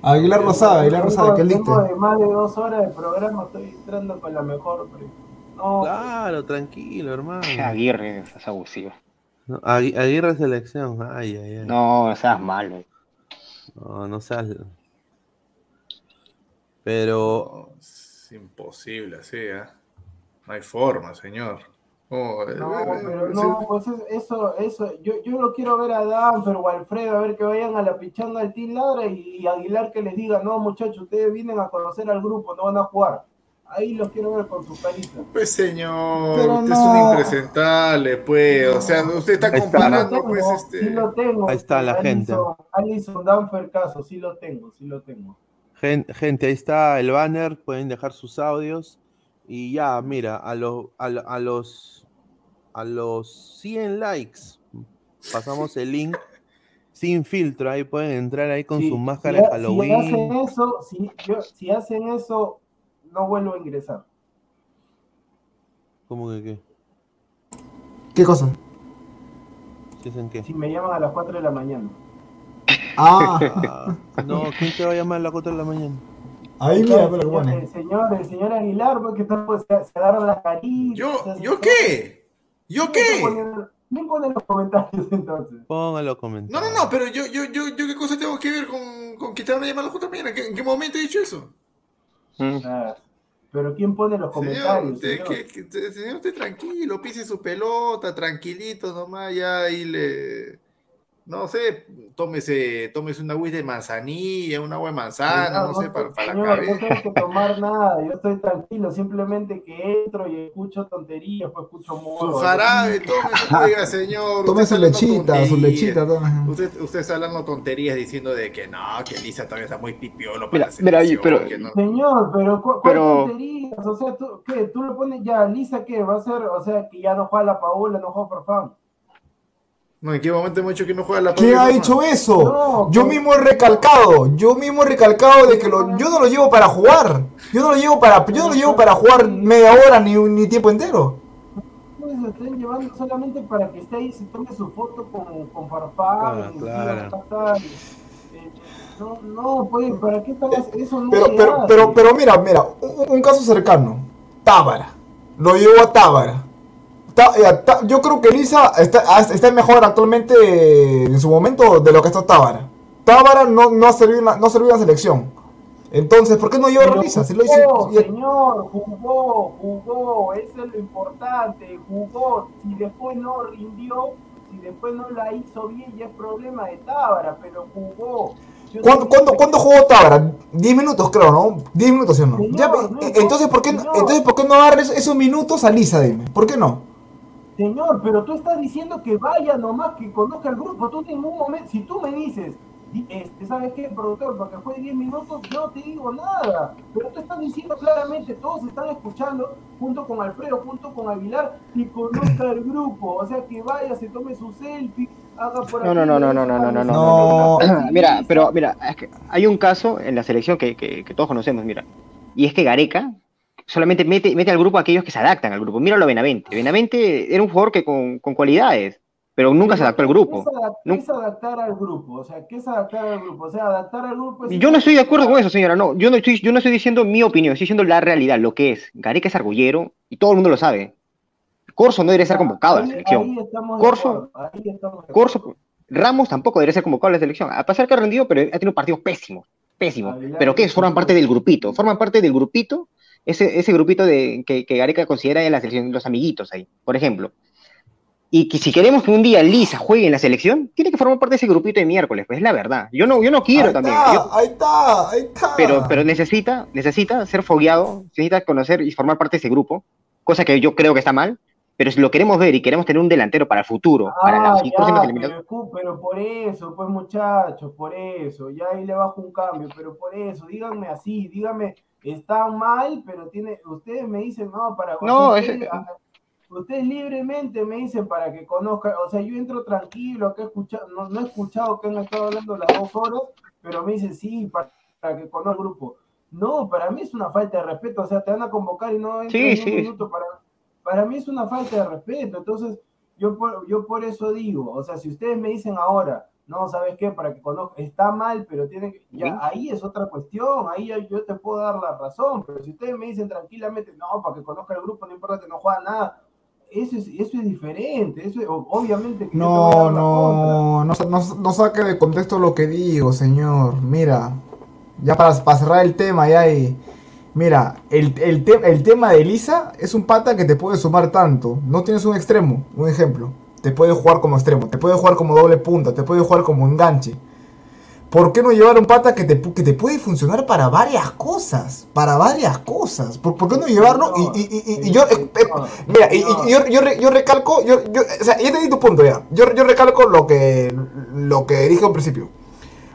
Aguilar lo sabe, Aguilar lo sabe, que listo. de más de dos horas de programa, estoy entrando con la mejor. pero- No, Claro, tranquilo, hermano. *laughs* Aguirre, es abusivo. No, Aguirre selección. Ay, ay, ay. No, seas malo. No, no seas. Pero. No, es imposible así, ¿eh? No hay forma, señor. Oh, eh, No, eh, pero eh, no, pues es- eso, eso, yo, yo lo quiero ver a Danfer o a Alfredo, a ver que vayan a la pichanga del Team Ladra y, y Aguilar que les diga, no muchachos, ustedes vienen a conocer al grupo, no van a jugar. Ahí los quiero ver con su carita. Pues señor, Pero usted no. es un impresentable, pues. O sea, usted está comparando, Sí pues, este. sí lo tengo. Ahí está la gente. Alison, Danfer caso, sí lo tengo, sí lo tengo. Gen- Gente, ahí está el banner, pueden dejar sus audios. Y ya, mira, a, los a, lo- a los a los 100 likes pasamos el link sin filtro. Ahí pueden entrar ahí con Sí, su si máscara de ha- Si hacen Halloween. eso, si, yo- si hacen eso, no vuelvo a ingresar. ¿Cómo que qué? ¿Qué cosa? ¿Sí hacen qué? Si me llaman a las 4 de la mañana. Ah, Ah, no, ¿quién te va a llamar a las 4 de la mañana? ahí mira, pero pone. el señor, el señor Aguilar, porque está, pues, se, se agarra la carita. ¿Yo, ¿yo todo. qué? ¿Yo ¿Quién qué? pone- ¿Quién pone los comentarios entonces? Póngalo No, comentarios. no, no, pero yo, yo, yo, yo qué cosa tengo que ver con, con te van a? ¿En qué momento he dicho eso? Mm. Ah, pero ¿quién pone los Señor, comentarios? usted, señor? que, que- usted- señor, usted tranquilo, pise su pelota, tranquilito nomás, ya ahí le... No sé, tómese, tómese una agua de manzanilla, un agua de manzana, no, sé, para, para la señor, no cabeza. tengo que tomar *laughs* nada, yo estoy tranquilo, simplemente que entro y escucho tonterías, pues escucho Su modo. jarabe, tómese, oiga, *laughs* señor. Tome usted su lechita, su lechita. tome. Usted, usted está hablando tonterías diciendo de que no, que Lisa todavía está muy pipiolo para Mira, la mira, selección, pero- que no- Señor, pero ¿cu ¿cuál Pero- tonterías? O sea, ¿tú, ¿qué? ¿Tú le pones ya, Lisa, qué? ¿Va a ser, o sea, que ya no juega la Paola, no juega Farfán? No, ¿en qué momento hemos dicho que no juega la ¿Quién Paula ha dicho eso? No, Yo mismo he recalcado, yo mismo he recalcado de que lo- yo no lo llevo para jugar. Yo no lo llevo para, yo no lo llevo para jugar media hora ni, ni tiempo entero. Pues se están llevando solamente para que esté ahí, se tome su foto con, con Farfán. Ah, claro. "Acá está". Eh, No, no, pues, ¿para qué están haciendo eso? No Pero, pero, pero, pero mira, mira, un, un caso cercano. Tábara. Lo llevo a Tábara. Eh, yo creo que Elisa está, ah, está mejor actualmente en su momento de lo que está Tábara. Tábara no, no ha servido una, no ha servido una selección. Entonces, ¿por qué no lleva a Pero Elisa? Si lo hice- señor, jugó, jugó, eso es lo importante, jugó. Si después no rindió, si después no la hizo bien, ya es problema de Tábara, pero jugó. ¿Cuándo, cuándo, cuándo jugó Tábara? 10 minutos creo, ¿no? 10 minutos, ¿sí o no? Señor, Ya, no importa, entonces, ¿por qué, señor. entonces, ¿por qué no dar esos, esos minutos a Lisa, dime? ¿Por qué no? Señor, pero tú estás diciendo que vaya nomás, que conozca el grupo. Tú en ningún momento, si tú me dices, ¿sabes qué, productor? Para que juegue 10 minutos, yo no te digo nada. Pero tú estás diciendo claramente, todos están escuchando, junto con Alfredo, junto con Aguilar, que conozca el grupo. O sea, que vaya, se tome su selfie, haga por no. No, no, no, no, no, no, no, no. no. Mira, pero mira, es que hay un caso en la selección que, que, que todos conocemos, mira. Y es que Gareca solamente mete, mete al grupo a aquellos que se adaptan al grupo. Míralo a Benavente. Benavente era un jugador que con, con cualidades, pero nunca se adaptó al grupo. ¿Qué es, qué adaptar al grupo? O sea, ¿qué es adaptar al grupo? O sea, adaptar al grupo es... Yo no estoy de acuerdo con eso, señora. No, yo no estoy, yo no estoy diciendo mi opinión, estoy diciendo la realidad, lo que es. Gareca es argullero y todo el mundo lo sabe. Corso no debería ser convocado a la selección. ahí estamos de Corso- acuerdo, Corso, Ramos tampoco debería ser convocado a la selección. A pesar que ha rendido, pero ha tenido partidos pésimos. Pésimos. ¿Pero qué? es? Forman parte del grupito. Forman parte del grupito, ese, ese grupito de, que, que Gareca considera en la selección, los amiguitos ahí, por ejemplo. Y que si queremos que un día Lisa juegue en la selección, tiene que formar parte de ese grupito de miércoles, pues es la verdad. Yo no, yo no quiero ahí también. Está, yo- ahí está, ahí está. pero, pero necesita, necesita ser fogueado, necesita conocer y formar parte de ese grupo, cosa que yo creo que está mal. Pero si lo queremos ver y queremos tener un delantero para el futuro, para Ah, las ya, próximas pero, eliminatorias. pero por eso, pues muchachos, por eso, ya ahí le bajo un cambio, pero por eso, díganme así, díganme, está mal, pero tiene, ustedes me dicen, no, para No, es- ustedes, libremente me dicen para que conozcan, o sea, yo entro tranquilo, que he escuchado, no, no he escuchado que han estado hablando las dos horas, pero me dicen, sí, para, para que conozca el grupo. No, para mí es una falta de respeto, o sea, te van a convocar y no Sí, ni un sí. minuto para, para mí es una falta de respeto, entonces yo por, yo por eso digo, o sea, si ustedes me dicen ahora, no, ¿sabes qué? Para que conozca, está mal, pero tiene que, ya, Sí. ahí es otra cuestión, ahí yo, yo te puedo dar la razón, pero si ustedes me dicen tranquilamente, no, para que conozca el grupo, no importa que no juega nada, eso es, eso es diferente, eso es- obviamente que No, no, no, no, no saque de contexto lo que digo, señor. Mira, ya para, para cerrar el tema, ya y. Mira, el, el, te- el tema de Elisa es un pata que te puede sumar tanto. No tienes un extremo, un ejemplo. Te puede jugar como extremo, te puede jugar como doble punta, te puede jugar como enganche. ¿Por qué no llevar un pata que te, que te puede funcionar para varias cosas? Para varias cosas. ¿Por, por qué no llevarlo? Y, y- y- y- y yo, eh, eh, mira, yo, yo, yo recalco, yo, yo, o sea, ya te di tu punto ya. Yo, yo recalco lo que, lo que dije al principio.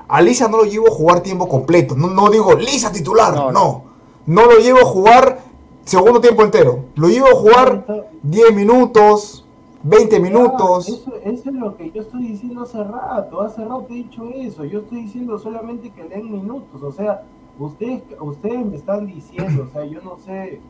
A Lisa no lo llevo a jugar tiempo completo. No, no digo Lisa titular, no, no. lo llevo a jugar segundo tiempo entero. Lo llevo a jugar 10 minutos, 20 minutos. Eso, eso es lo que yo estoy diciendo hace rato, hace rato he dicho eso, yo estoy diciendo solamente que den minutos, o sea, ustedes, ustedes me están diciendo, o sea, yo no sé,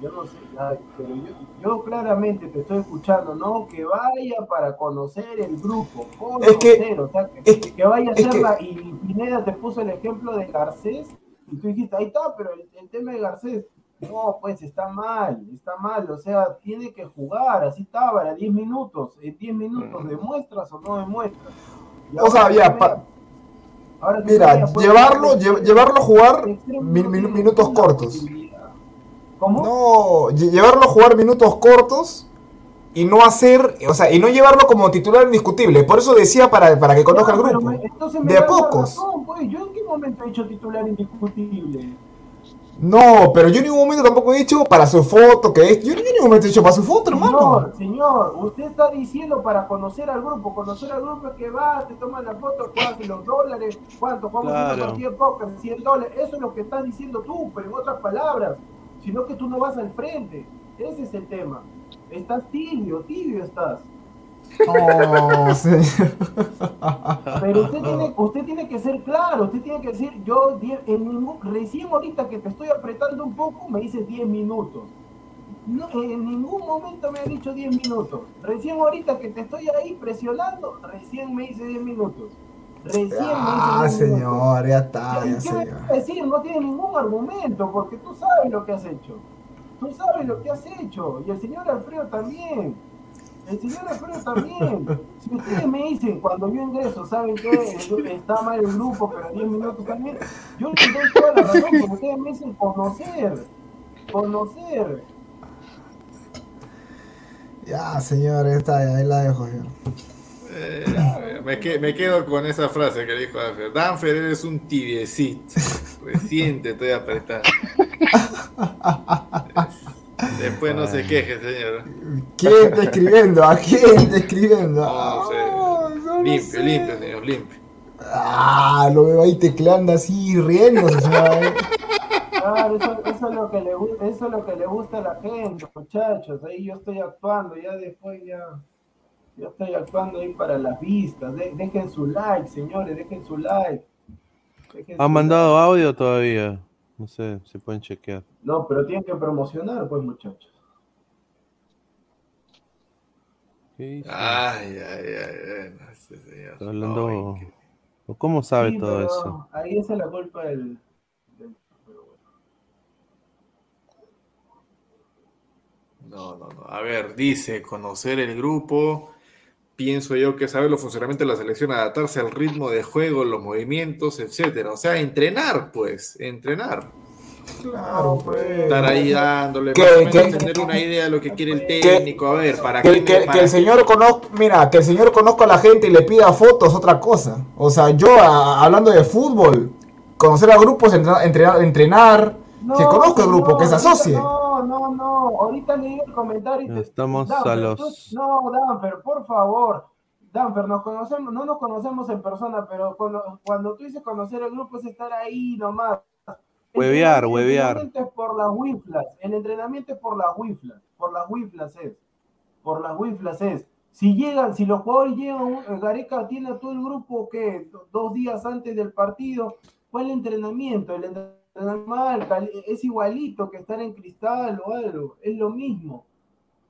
yo no sé, ay, pero yo, yo claramente te estoy escuchando, ¿no? Que vaya para conocer el grupo, conocer, Es que- o sea, que, que vaya a es ser que- la, y Pineda te puso el ejemplo de Garcés, y tú dijiste, ahí está, pero el, el tema de Garcés, no, pues está mal, está mal, o sea, tiene que jugar, así está, para 10 minutos, en 10 minutos demuestras o no demuestras. Y O sea, ya, pa- ahora Mira, pues, llevarlo, lle- llevarlo a jugar minutos cortos. ¿Cómo? No, lle- llevarlo a jugar minutos cortos y no hacer, o sea, y no llevarlo como titular indiscutible. Por eso decía para, para que conozca el grupo. me- entonces me De a pocos. razón, pues, ¿Yo en qué momento he hecho titular indiscutible? No, pero yo en ningún momento tampoco he dicho para su foto, que es. Yo en ningún momento he dicho para su foto, hermano. Señor, señor, usted está diciendo para conocer al grupo, conocer al grupo es que va, te toman la foto, cuánto los dólares, cuánto, jugamos una Claro. partida de póker, 100 dólares, eso es lo que estás diciendo tú, pero en otras palabras, sino que tú no vas al frente, ese es el tema. Estás tibio, tibio estás. No, señor. Pero usted tiene, usted tiene que ser claro, usted tiene que decir, yo en ningún, recién ahorita que te estoy apretando un poco, me dices 10 minutos. No, en ningún momento me ha dicho 10 minutos. Recién ahorita que te estoy ahí presionando, recién me dice 10 minutos. Recién Ah, me dice 10 minutos. señor, ya está, ¿Y ya, señor. decir? No tiene ningún argumento, porque tú sabes lo que has hecho. Tú sabes lo que has hecho. Y el señor Alfredo también. El señor Alfredo también. Si ustedes me dicen cuando yo ingreso, ¿saben qué? Está mal el grupo, pero 10 minutos también. Yo les doy toda la razón, porque ustedes me dicen conocer. Conocer. Ya, señor, ya está, ya, ahí la dejo, señor. Eh, me, que- me quedo con esa frase que dijo Danfer. Danfer, eres un tibiecito. Recién te estoy apretando. *laughs* Después no se queje, señor. ¿Quién está escribiendo? ¿A quién está escribiendo? No sé. limpio, limpio, señor, limpio. Ah, lo veo ahí tecleando así, riéndose, señor. Claro, eso, eso es lo que le gusta, eso es lo que le gusta a la gente, muchachos. Ahí yo estoy actuando, ya después ya. Yo estoy actuando ahí para las vistas. De- dejen su like, señores, dejen su like. Dejen ¿Han su mandado audio todavía? No sé, se pueden chequear. No, pero tienen que promocionar, pues, muchachos. Ay, ay, ay, ay, no, este señor. Está hablando... Ay, ¿Cómo sabe Sí, todo eso? Ahí esa es la culpa del. del- pero bueno. No, no, no. A ver, dice conocer el grupo. Pienso yo que saber los funcionamientos de la selección, adaptarse al ritmo de juego, los movimientos, etcétera. O sea, entrenar, pues, entrenar. Claro, pues. Estar ahí dándole, Que- más o menos que- tener una idea de lo que quiere el técnico. A ver, para Que, que- me- para que el señor conozca, mira, que el señor conozca a la gente y le pida fotos, otra cosa. O sea, yo a- hablando de fútbol, conocer a grupos, entrenar, entrenar, que conozca el grupo, que se asocie. No, No, no, no. Ahorita leí el comentario. y te- Estamos Danfer, a los- tú- No, Danfer, por favor. Danfer, nos conocemos, no nos conocemos en persona, pero cuando, cuando tú dices conocer el grupo es estar ahí nomás. Huevear, entrenamiento- El huevear. entrenamiento es por las wiflas. El entrenamiento es por las wiflas. Por las wiflas es. Por las wiflas es. Si llegan, si los jugadores llegan, eh, Gareca tiene a todo el grupo que dos días antes del partido, ¿cuál entrenamiento? El entrenamiento es igualito que estar en cristal o algo, es lo mismo,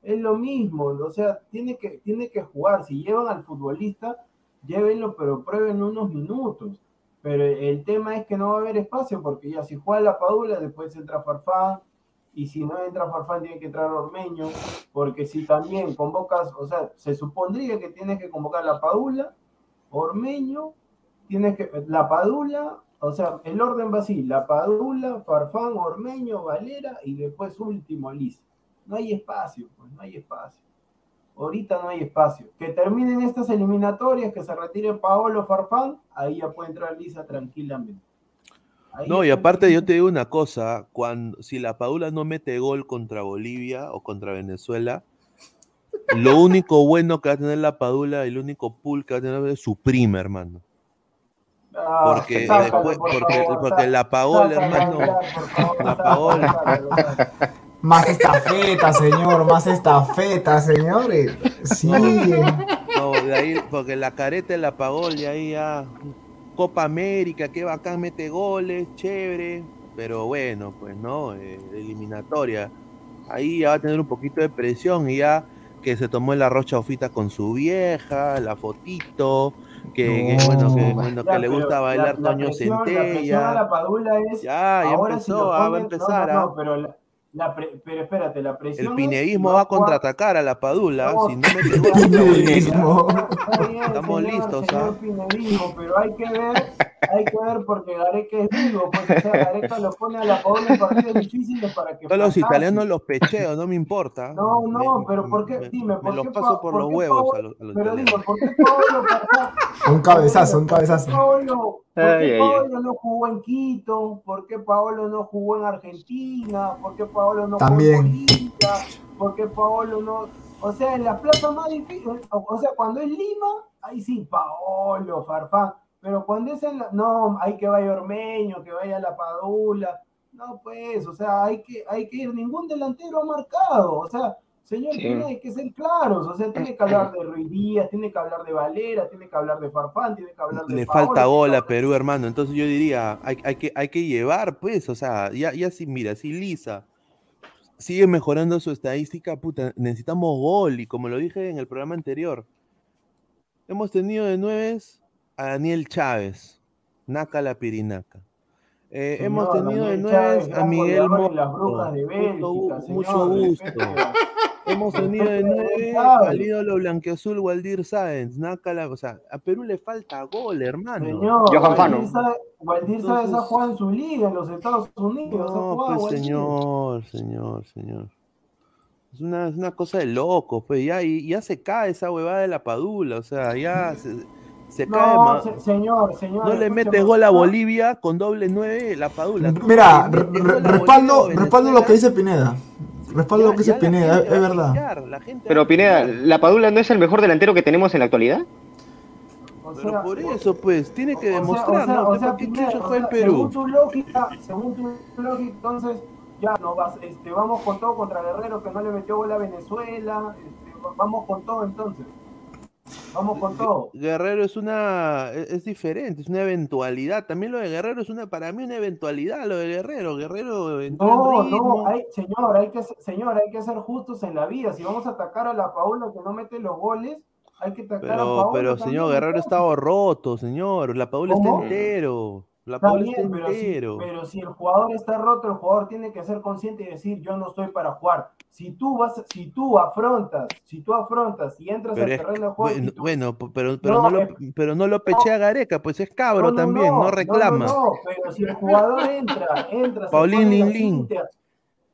es lo mismo, o sea, tiene que, tiene que jugar, si llevan al futbolista, llévenlo, pero prueben unos minutos, pero el tema es que no va a haber espacio, porque ya si juega la Padula, después entra Farfán, y si no entra Farfán tiene que entrar Ormeño, porque si también convocas, o sea, se supondría que tienes que convocar la Padula, Ormeño, tienes que, la Padula, o sea, el orden va así, la Padula, Farfán, Ormeño, Valera y después último Liz. No hay espacio, pues no hay espacio. Ahorita no hay espacio. Que terminen estas eliminatorias, que se retire Paolo Farfán, ahí ya puede entrar Lisa tranquilamente. Ahí No, y aparte yo te digo una cosa, cuando si la Padula no mete gol contra Bolivia o contra Venezuela, lo único bueno que va a tener la Padula y el único pool que va a tener es su prima, hermano. Ah, Porque sácalo, después, por porque, favor, porque la Paola, sácalo, hermano, Aguilar, por favor, la Paola. sácalo, sácalo. Más estafeta, señor, más estafeta, señores. Sí. No, de ahí, porque la careta de la Paola y ahí ya Copa América, qué bacán, mete goles, chévere, pero bueno, pues no, eh, eliminatoria. Ahí ya va a tener un poquito de presión y ya que se tomó la rocha ofita con su vieja, la fotito, que, que, bueno, que, bueno, que le gusta bailar la, la Toño presión, la presión a Centella. la Padula es. Ya, ya ahora empezó, si va a empezar, No, no, ah. no, pero, la, la pre- pero espérate, la presión. El pineísmo va a contraatacar a la Padula, No, si no *laughs* Pineísmo. Bien, Estamos señor, listos, señor ¿ah? Pinerismo, pero hay que ver, hay que ver porque Gareca es vivo, pues o sea, Gareca lo pone a la Padula en partidos difíciles para que Todos los italianos los pecheo, no me importa. No, Me- no, pero ¿por qué? me- Dime, me ¿por los qué paso Pa- por por los huevos a los, a los Pero italianos. digo, ¿por qué Farfán- *laughs* Un cabezazo, un cabezazo. Paolo, ¿por Ay, qué ay, Paolo no jugó en Quito? ¿Por qué Paolo no jugó en Argentina? ¿Por qué Paolo no También. jugó en Bolivia? ¿Por qué Paolo no...? O sea, en las plazas más difíciles, o, o sea, cuando es Lima, ahí sí, Paolo, Farfán. Pero cuando es en la... No, hay que vaya Ormeño, que vaya La Padula. No, pues, o sea, hay que, hay que ir. Ningún delantero ha marcado. O sea, señor, Sí. tiene que ser claros. O sea, tiene que hablar de *clears throat* Ruiz Díaz, tiene que hablar de Valera, tiene que hablar de Farfán, tiene que hablar de Le falta gol a Perú, hermano. Entonces yo diría, hay, hay que, hay que llevar, pues, o sea, ya, ya si, mira, si Lisa sigue mejorando su estadística, puta, necesitamos gol. Y como lo dije en el programa anterior, hemos tenido de nueves a Daniel Chávez, Naca la Pirinaca. Eh, Señor, hemos tenido de Chávez, a Miguel de Mucho, gusto. Hemos tenido de nueve al ídolo blanqueazul Waldir Sáenz, Nácala, o sea, a Perú le falta gol, hermano. Señor, Johan Fano. Waldir Sáenz- ha jugado en su liga en los Estados Unidos. No, jugado pues señor, señor, señor. Es una, es una cosa de loco, pues ya, y ya se cae esa huevada de la padula, o sea, ya se, se cae. No, ma- se- señor, señor. no le metes gol a Bolivia con doble nueve, la padula. Mira, re- re- respaldo, respaldo lo que dice Pineda. Respaldo ya- lo que dice Pineda, es, verdad. Pero Pineda. ¿la Padula no es el mejor delantero que tenemos en la actualidad? o Pero sea, por eso, pues, tiene que demostrar, o sea, ¿no? o sea, ¿Por qué Pineda, chucha o juega en Perú? Según tu lógica, según tu lógica, entonces ya no vas, este, vamos con todo contra Guerrero que no le metió gol a Venezuela, este, vamos con todo entonces. Vamos con todo. Guerrero es una es, es diferente, es una eventualidad. También lo de Guerrero es una para mí una eventualidad lo de Guerrero. Guerrero No, no, hay, señor, hay que ser, señor, hay que ser justos en la vida. Si vamos a atacar a la Paula que no mete los goles, hay que atacar a Pero Paula. pero señor Guerrero estaba roto, señor. La Paula ¿Cómo? está entero. La Está Paula bien, está pero si, pero si el jugador está roto, el jugador tiene que ser consciente y decir, yo no estoy para jugar. Si tú vas, si tú afrontas, si tú afrontas y entras Pero al es terreno de juego bueno, tú- bueno, p- pero, pero No, no, lo, eh, pero no lo pechea Gareca, pues es cabro también, no, reclama. No, no, pero si el jugador entra, entra, se Paulín pone la Lin Lin. cinta.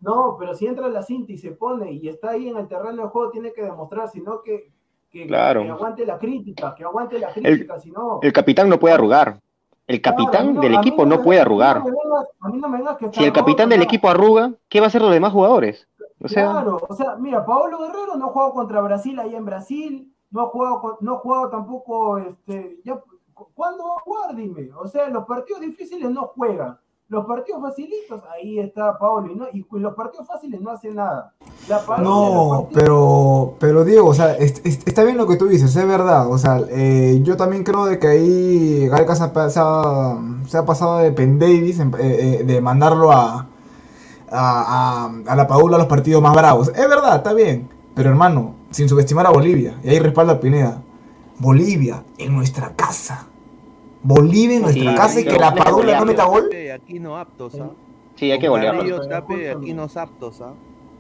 No, pero si entra la cinta y se pone y está ahí en el terreno de juego, tiene que demostrar, sino que, que, Claro. que aguante la crítica, que aguante la crítica, si no. El capitán no puede arrugar. El capitán no- del equipo no puede arrugar. Si el capitán del equipo arruga, ¿qué va a hacer los demás jugadores? O sea, Claro, o sea, mira, Paolo Guerrero no ha jugado contra Brasil ahí en Brasil, no ha jugado, no ha jugado tampoco, este, ya, cu- ¿cuándo va a jugar? Dime. O sea, los partidos difíciles no juegan. Los partidos facilitos, ahí está Paolo, y, no, y los partidos fáciles no hace nada. La No, pero, pero Diego, o sea, es- es- está bien lo que tú dices, es verdad. O sea, eh, yo también creo de que ahí Gareca se ha, se pasado de Penn Davis, en- eh, eh, de mandarlo a, a, a- a la Padula a los partidos más bravos. Es verdad, está bien. Pero hermano, sin subestimar a Bolivia, y ahí respalda a Pineda. Bolivia, en nuestra casa. Bolivia en nuestra Sí, casa y que la Padula no meta gol. Aquí no aptos, ¿ah? sí, hay que golearlo. Aquí no aptos, ¿ah?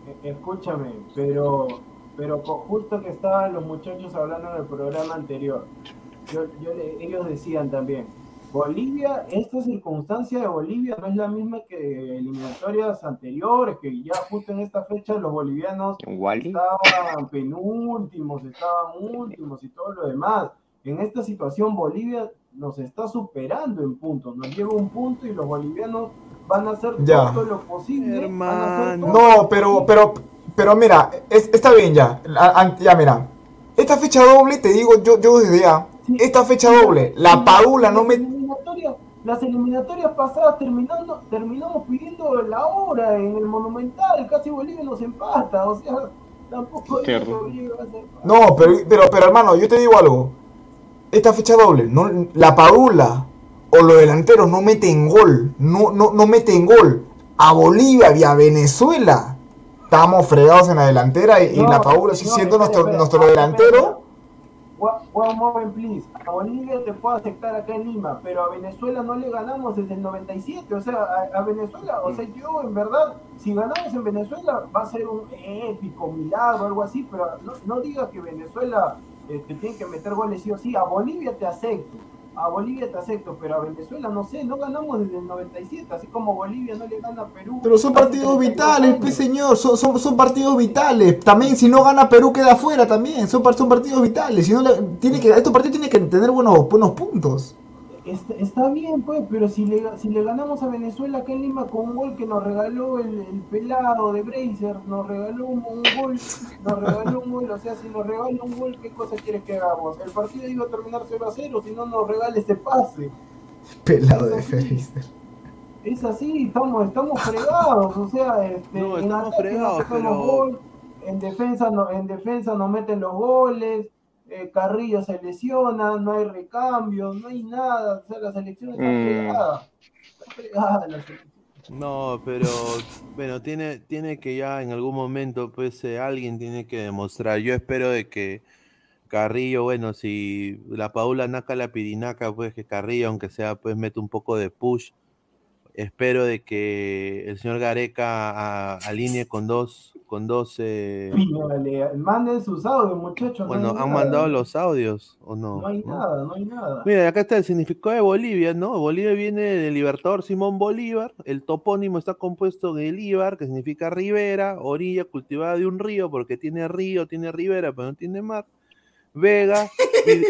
Eh, Escúchame, pero, pero justo que estaban los muchachos hablando en el programa anterior, yo, yo le- ellos decían también, Bolivia, esta circunstancia de Bolivia no es la misma que eliminatorias anteriores, que ya justo en esta fecha los bolivianos Wally. estaban penúltimos, estaban últimos y todo lo demás. En esta situación Bolivia nos está superando en puntos, nos lleva un punto y los bolivianos van a hacer Ya. todo lo posible. van a hacer Hermano. todo No, pero, pero, pero mira, es- está bien ya. Ya, mira. Esta fecha doble, te digo yo, yo desde ya. Esta fecha doble, la Padula no me. Las eliminatorias pasadas terminando, terminamos pidiendo la hora en el Monumental, casi Bolivia nos empata, o sea, tampoco digo que Bolivia va a ser No, pero, pero, pero hermano, yo te digo algo. Esta fecha doble, no, la Padula o los delanteros no meten gol. No, no, no meten gol. A Bolivia y a Venezuela. Estamos fregados en la delantera y, y la Padula sí siendo nuestro, espera. nuestro delantero. One, one moment, please. A Bolivia te puedo aceptar acá en Lima, pero a Venezuela no le ganamos desde el 97. O sea, a, a Venezuela, o sea, yo en verdad, si ganamos en Venezuela va a ser un épico milagro, algo así, pero no, no digas que Venezuela este, tiene que meter goles sí o sí. A Bolivia te acepto. A Bolivia te acepto, pero a Venezuela no sé, no ganamos desde el 97, así como Bolivia no le gana a Perú. Pero son partidos 32 vitales, pues señor, son, son, son partidos vitales. También si no gana Perú queda afuera también, son, son partidos vitales. Si no le- tiene que, estos partidos tienen que tener buenos, buenos puntos. Está, está bien, pues, pero si le, si le ganamos a Venezuela acá en Lima con un gol que nos regaló el, el pelado de Bracer, nos regaló un, un gol, nos regaló un gol, o sea, si nos regala un gol, ¿qué cosa quieres que hagamos? El partido iba a terminar 0 a 0, si no nos regala ese pase. Pelado de Fraser. Es así, estamos, estamos fregados, o sea, este, No, en estamos fregados, pero- gol, en defensa, no, en defensa nos meten los goles, eh, Carrillo se lesiona, no hay recambio, no hay nada, o sea, la selección está Mm. fregada. Está fregada la selección. No, pero bueno, tiene, tiene que ya en algún momento, pues eh, alguien tiene que demostrar. Yo espero de que Carrillo, bueno, si la Paula naca la pirinaca, pues que Carrillo, aunque sea, pues mete un poco de push. Espero de que el señor Gareca a- alinee con dos, con dos. eh, Píñale, manden sus audios, muchachos. no bueno, han nada. mandado los audios o no. No hay ¿No? nada, no hay nada. Mira, acá está el significado de Bolivia, ¿no? Bolivia viene del libertador Simón Bolívar. El topónimo está compuesto de Líbar, que significa ribera, orilla cultivada de un río, porque tiene río, tiene ribera, pero no tiene mar. Vega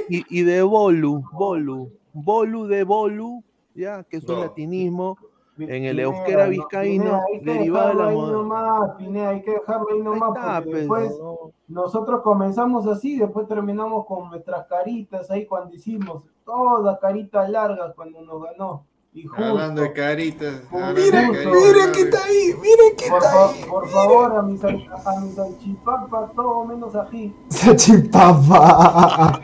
y, y- y de Bolu, Bolu, Bolu de Bolu, ya, que es un No. latinismo en el Pineda, euskera no, vizcaíno, Pineda, hay que derivado de dejarlo la ahí moda. nomás, Pineda, hay que dejarlo ahí nomás, está, porque pues, después nosotros comenzamos así, después terminamos con nuestras caritas ahí cuando hicimos todas caritas largas cuando nos ganó. Y justo, Hablando de caritas. hablando de caritas, miren que está ahí, miren que por, está ahí. por favor, a mis, a mis salchipapas, todo menos ají. Salchipapa.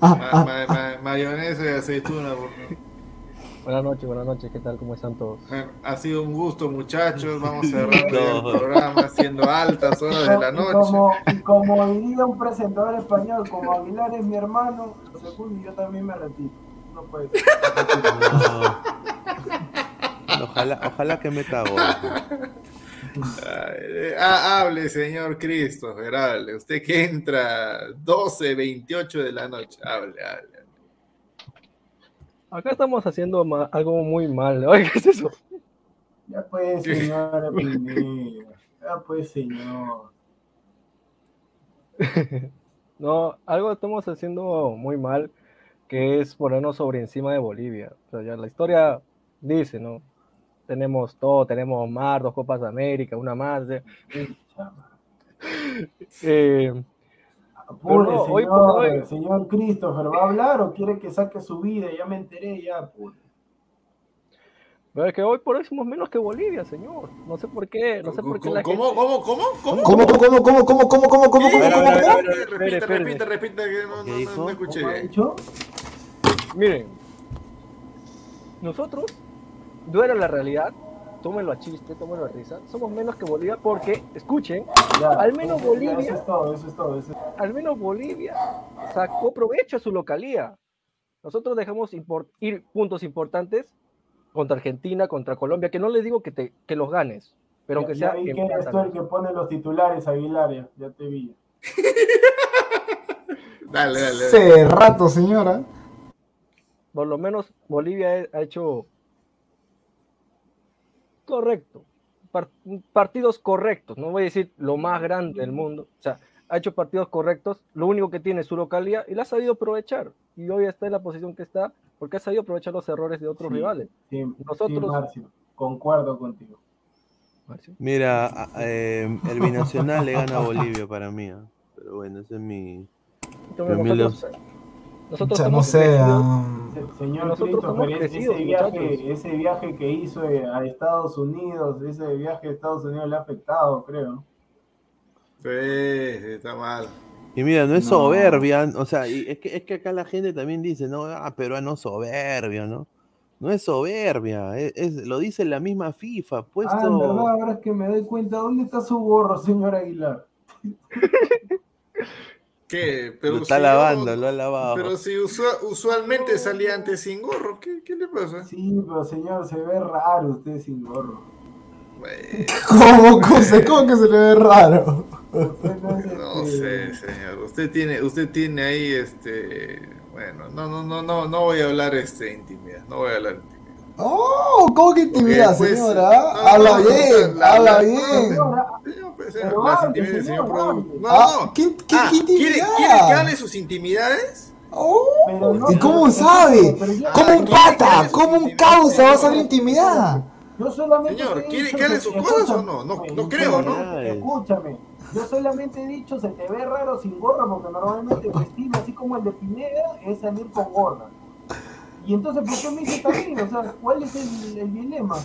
ma- ma- ma- mayonesa y aceituna, por favor. Buenas noches, buenas noches, ¿qué tal? ¿Cómo están todos? Bueno, Ha sido un gusto, muchachos. Vamos cerrando *laughs* el programa, siendo altas horas de la Y noche. como, y como diría un presentador español, como Aguilar es mi hermano, lo segundo y yo también me retiro. No puede ser. No. Ojalá, ojalá que meta gol. Eh, ah, hable, señor Christopher, hable. Usted que entra 12, 28 de la noche. Hable, hable. Acá estamos haciendo ma- algo muy mal. *laughs* Oye, ¿qué es eso? Ya pues, señora Pineda. Ya pues, señor. *laughs* No, algo estamos haciendo muy mal. que es ponernos sobre encima de Bolivia. O sea, ya la historia dice, ¿no? Tenemos todo, tenemos mar, dos Copas de América, una más. de- *laughs* Eh, Pero no, señor, hoy por hoy- señor Christopher, ¿va a hablar o quiere que saque su vida? Ya me enteré, ya, apure. pero es que hoy por hoy somos menos que Bolivia, señor. No sé por qué, no sé por qué la ¿Cómo, gente... cómo, cómo, cómo? ¿Cómo, cómo, cómo, cómo, cómo, cómo, cómo, cómo, cómo, cómo, Repite, repite, repite, que no, no, no, escuché. Miren, nosotros, duele la realidad, tómenlo a chiste, tómenlo a risa, somos menos que Bolivia porque, escuchen, Ya, al menos ya, Bolivia, Eso es todo, eso es todo. eso es- al menos Bolivia sacó provecho a su localía. Nosotros dejamos import- ir puntos importantes contra Argentina, contra Colombia, que no les digo que, te, que los ganes, pero aunque ya sea... vi que eres tú el que pone los titulares, Aguilar, ya, ya te vi. *laughs* Dale, dale. dale. Hace rato, señora. por lo menos Bolivia ha hecho correcto, par- partidos correctos, no voy a decir lo más grande del mundo, o sea, ha hecho partidos correctos, lo único que tiene es su localidad y la ha sabido aprovechar, y hoy está en la posición que está porque ha sabido aprovechar los errores de otros Sí. rivales. Sí, Nosotros- sí, Marcio, concuerdo contigo. Mira, eh, el binacional le gana a Bolivia para mí. ¿ah? Pero bueno, ese es mi. Entonces, nosotros, Ya no sé. Se- Señor Nosotros somos ese viaje, ese viaje que hizo eh, a Estados Unidos, ese viaje a Estados Unidos le ha afectado, creo. Sí, está mal. Y mira, no es No. soberbia, o sea, y es, que, es que acá la gente también dice, no, ah, peruano soberbio, ¿no? No es soberbia, es, es- lo dice la misma FIFA, puesto... Ah, en verdad, ahora es que me doy cuenta, ¿dónde está su gorro, señor Aguilar? *laughs* ¿Qué? lo si está yo- lavando, lo ha lavado. Pero si usua- usualmente salía antes sin gorro, ¿qué, qué le pasa? Sí, pero señor, se ve raro usted sin gorro. Bueno, *laughs* ¿Cómo, cómo, se- cómo que se le ve raro? *laughs* No sé, señor. Usted tiene, usted tiene ahí, este, bueno, no, no, no, no, no voy a hablar, este, intimidad. No voy a hablar intimidad. Oh, ¿cómo que intimidad, pues, señora? habla bien, la- habla la- bien. Pues, las intimidades del señor señor, productor. hable. No, Ah, no. ¿qué, qué, Ah, qué ¿quiere, intimidad? ¿Quiere que hable sus intimidades? Oh, no, ¿Y cómo sabe? ¿Cómo un ¿quiere que pata? ¿Cómo un causa va a saber intimidad? Yo solamente Señor, ¿quiere dicho que hable se- sus cosas o no? No, no creo, ¿no? Escúchame, yo solamente he dicho se te ve raro sin gorra porque normalmente tu estilo, así como el de Pineda, es salir con gorra. Y entonces, ¿por qué me dices a mí? O sea, ¿cuál es el, el dilema?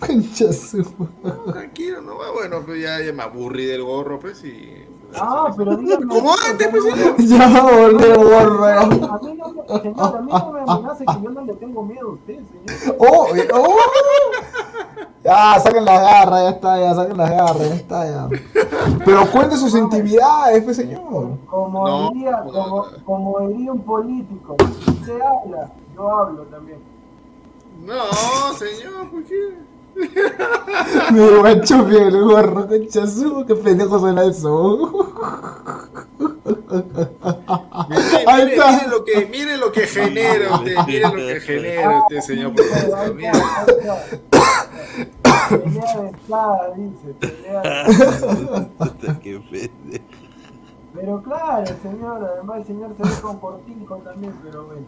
Concha su- No, tranquilo, no va. Bueno, pues ya, ya me aburrí del gorro, pues y. Ah, pero dígame. *laughs* ¿Cómo antes, pues? Ya volvió el gorro. A mí no me, señor, a mí no me amenace que yo no le tengo miedo a usted, señor. Oh, eh, oh. Ya, saquen las garras, ya está, ya, saquen las garras, ya está, ya. Pero cuente sus intimidades, pues, señor. Como, No, diría, no, como, no. como diría un político, si usted habla, yo hablo también. No, señor, ¿por qué? *laughs* Me guacho bien el gorro, concha su, qué pendejo suena eso. Mire, Ahí mire, está. mire lo que, mire lo que genera usted, mire lo que genera usted, señor. *coughs* Pelea de espada, dice, pelea de Puta, qué pendejo. Pero claro, señor, además el señor se ve con cortijo también, pero bueno.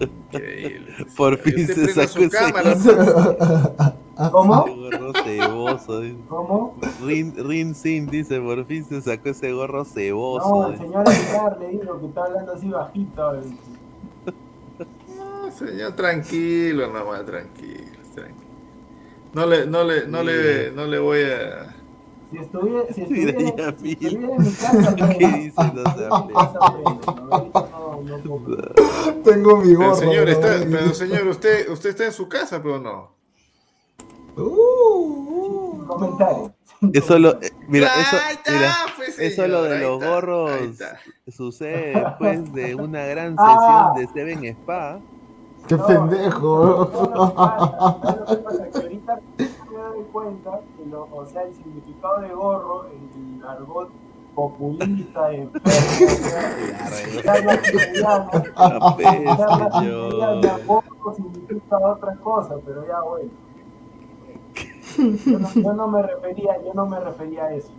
Increíble. *laughs* Por fin se sacó su ese cámara. *laughs* ¿Cómo? gorro ceboso. dice. ¿Cómo? Rin, Rin Sin dice, por fin se sacó ese gorro No, ceboso. el dice. señor Aguilar le digo que está hablando así bajito. dice. No, señor, tranquilo, nomás, tranquilo, tranquilo. No le, no le, no le, no le voy a. Si estuviera, si estuviera, ya si vi. estuviera en mi casa, *laughs* ¿Qué aprende. dice? No se En mi hable. casa aprende, ¿no? Ahorita no, no puedo. Tengo mi Pero gorro. señor, está, ¿no? pero señor, usted, usted está en su casa, pero no. Uh, uh. Comentarios. Eso lo, eh, mira, eso, está, mira, pues, eso lo señor, de los está, gorros sucede después de una gran *laughs* Ah. sesión de Seven Spa. Qué No, pendejo. ahorita me doy cuenta que lo, o sea, el significado de gorro en el argot populista, cristiana, gorro significa otra cosa, pero ya bueno. Yo no, yo no me refería, yo no me refería a eso.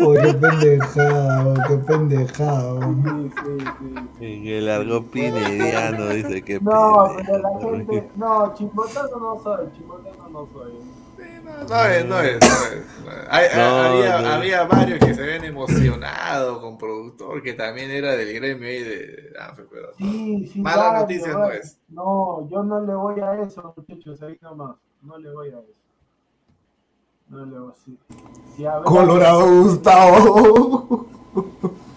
Oh, qué pendejado, qué pendejado. En el argot pinediano dice que No, pero la gente. No, chimbotano no soy, chimbotano no soy. No es, no es, no es. Hay- hay- No, había, no. había varios que se habían emocionado con productor, que también era del gremio ahí de pero Sí, sí, mala noticia no es. No, yo no le voy a eso, muchachos, ahí nomás. No le voy a eso. No sí. Colorado Gustavo. *laughs*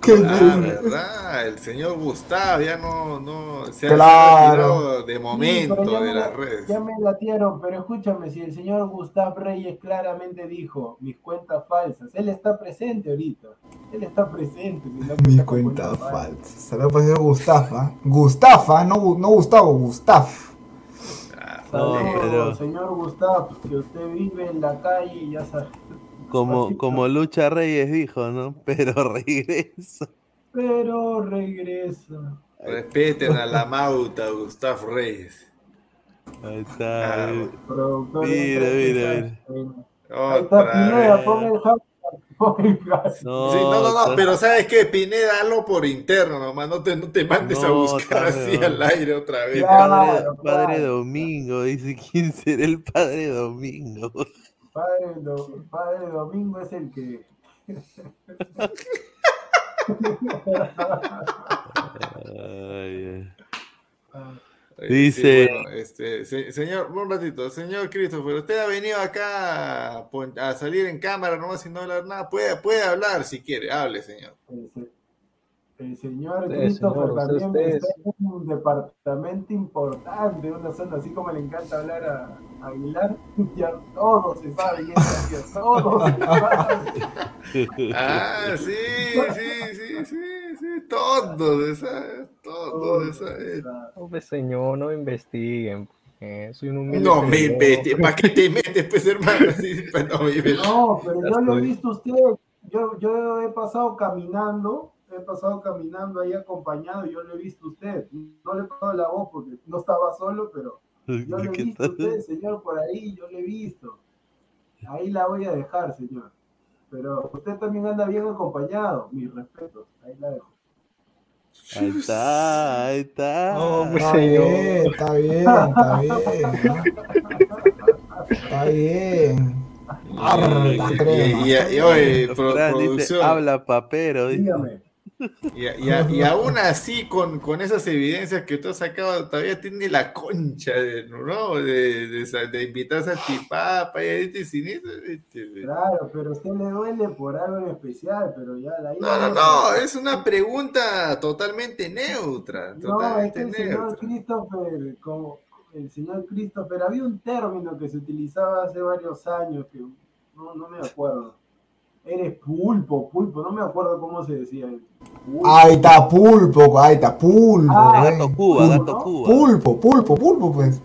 Qué Ah, verdad, el señor Gustavo ya no, no se ha- ha Claro. retirado de momento de me las la- redes. Ya me latieron, pero escúchame, si el señor Gustav Reyes claramente dijo mis cuentas falsas, él está presente ahorita. Él está presente. si no, Mi está con cuenta cuentas falsa. Se le ha parecido Gustafa. Gustafa, no, Gu- no Gustavo, Gustaf. No, Saludos, pero señor Gustav, que usted vive en la calle y ya sabe. como, como Lucha Reyes dijo, ¿no? *laughs* Pero regresa. Pero regresa. Respeten a la mauta, Gustavo Reyes. Ahí está. Ah, eh. Mira, mira, mira. Ahí está Pineda, pon el hashtag, No, Sí, no, no, pero ¿sabes qué? Pineda, hazlo por interno nomás, no te, no te mandes a buscar así al aire otra vez. Padre, padre Domingo, dice quién será el padre Domingo. Padre, Do- Padre Domingo es el que. *laughs* Ay, Dice- sí, bueno, este, se- señor, un ratito, señor Christopher, usted ha venido acá a, salir en cámara nomás y no hablar nada. Puede, puede hablar si quiere, hable, señor. El señor Sí, Christopher señor, también usted está en un departamento importante, una zona así como le encanta hablar a, a Aguilar. *laughs* Ya todo se sabe, ya todo se sabe. *laughs* Ah, sí, sí, sí, sí, sí, todo de esa, todo de esa. eh. No, pues, señor, no investiguen. eh, soy un humilde No me metes, ¿para qué te metes, pues, hermano? Sí, pues, no, me. No, pero Ya yo lo he visto usted, yo, yo he pasado caminando, he pasado caminando ahí acompañado, y yo lo he visto a usted. No le he pasado la voz porque no estaba solo, pero yo lo he ¿Qué visto a usted, señor, por ahí, yo lo he visto. Ahí la voy a dejar, señor. Pero usted también anda bien acompañado, mi respeto. Ahí la dejo. Ahí está, ahí está. No, pues, Está señor. bien, está bien, está bien. Está bien. Harta Y, crema. y, y, oye, pro- Fran dice, producción. habla papero. Dígame. *laughs* Y, y- y aún así, con, con esas evidencias que tú has sacado, todavía tiene la concha de, ¿no? de, de, de invitar a Chipapa y a este sin eso, Claro, pero a usted le duele por algo en especial, pero ya la No, no, no, es una pregunta totalmente neutra. No, es Totalmente que el señor. Christopher, como el señor Christopher, había un término que se utilizaba hace varios años que no, no me acuerdo. Eres pulpo, pulpo, no me acuerdo cómo se decía. Pulpo. Ahí está pulpo, ahí está pulpo. Ah, eh. Gato Cuba, Pulpo, gato Cuba. Pulpo, pulpo, pulpo, pues.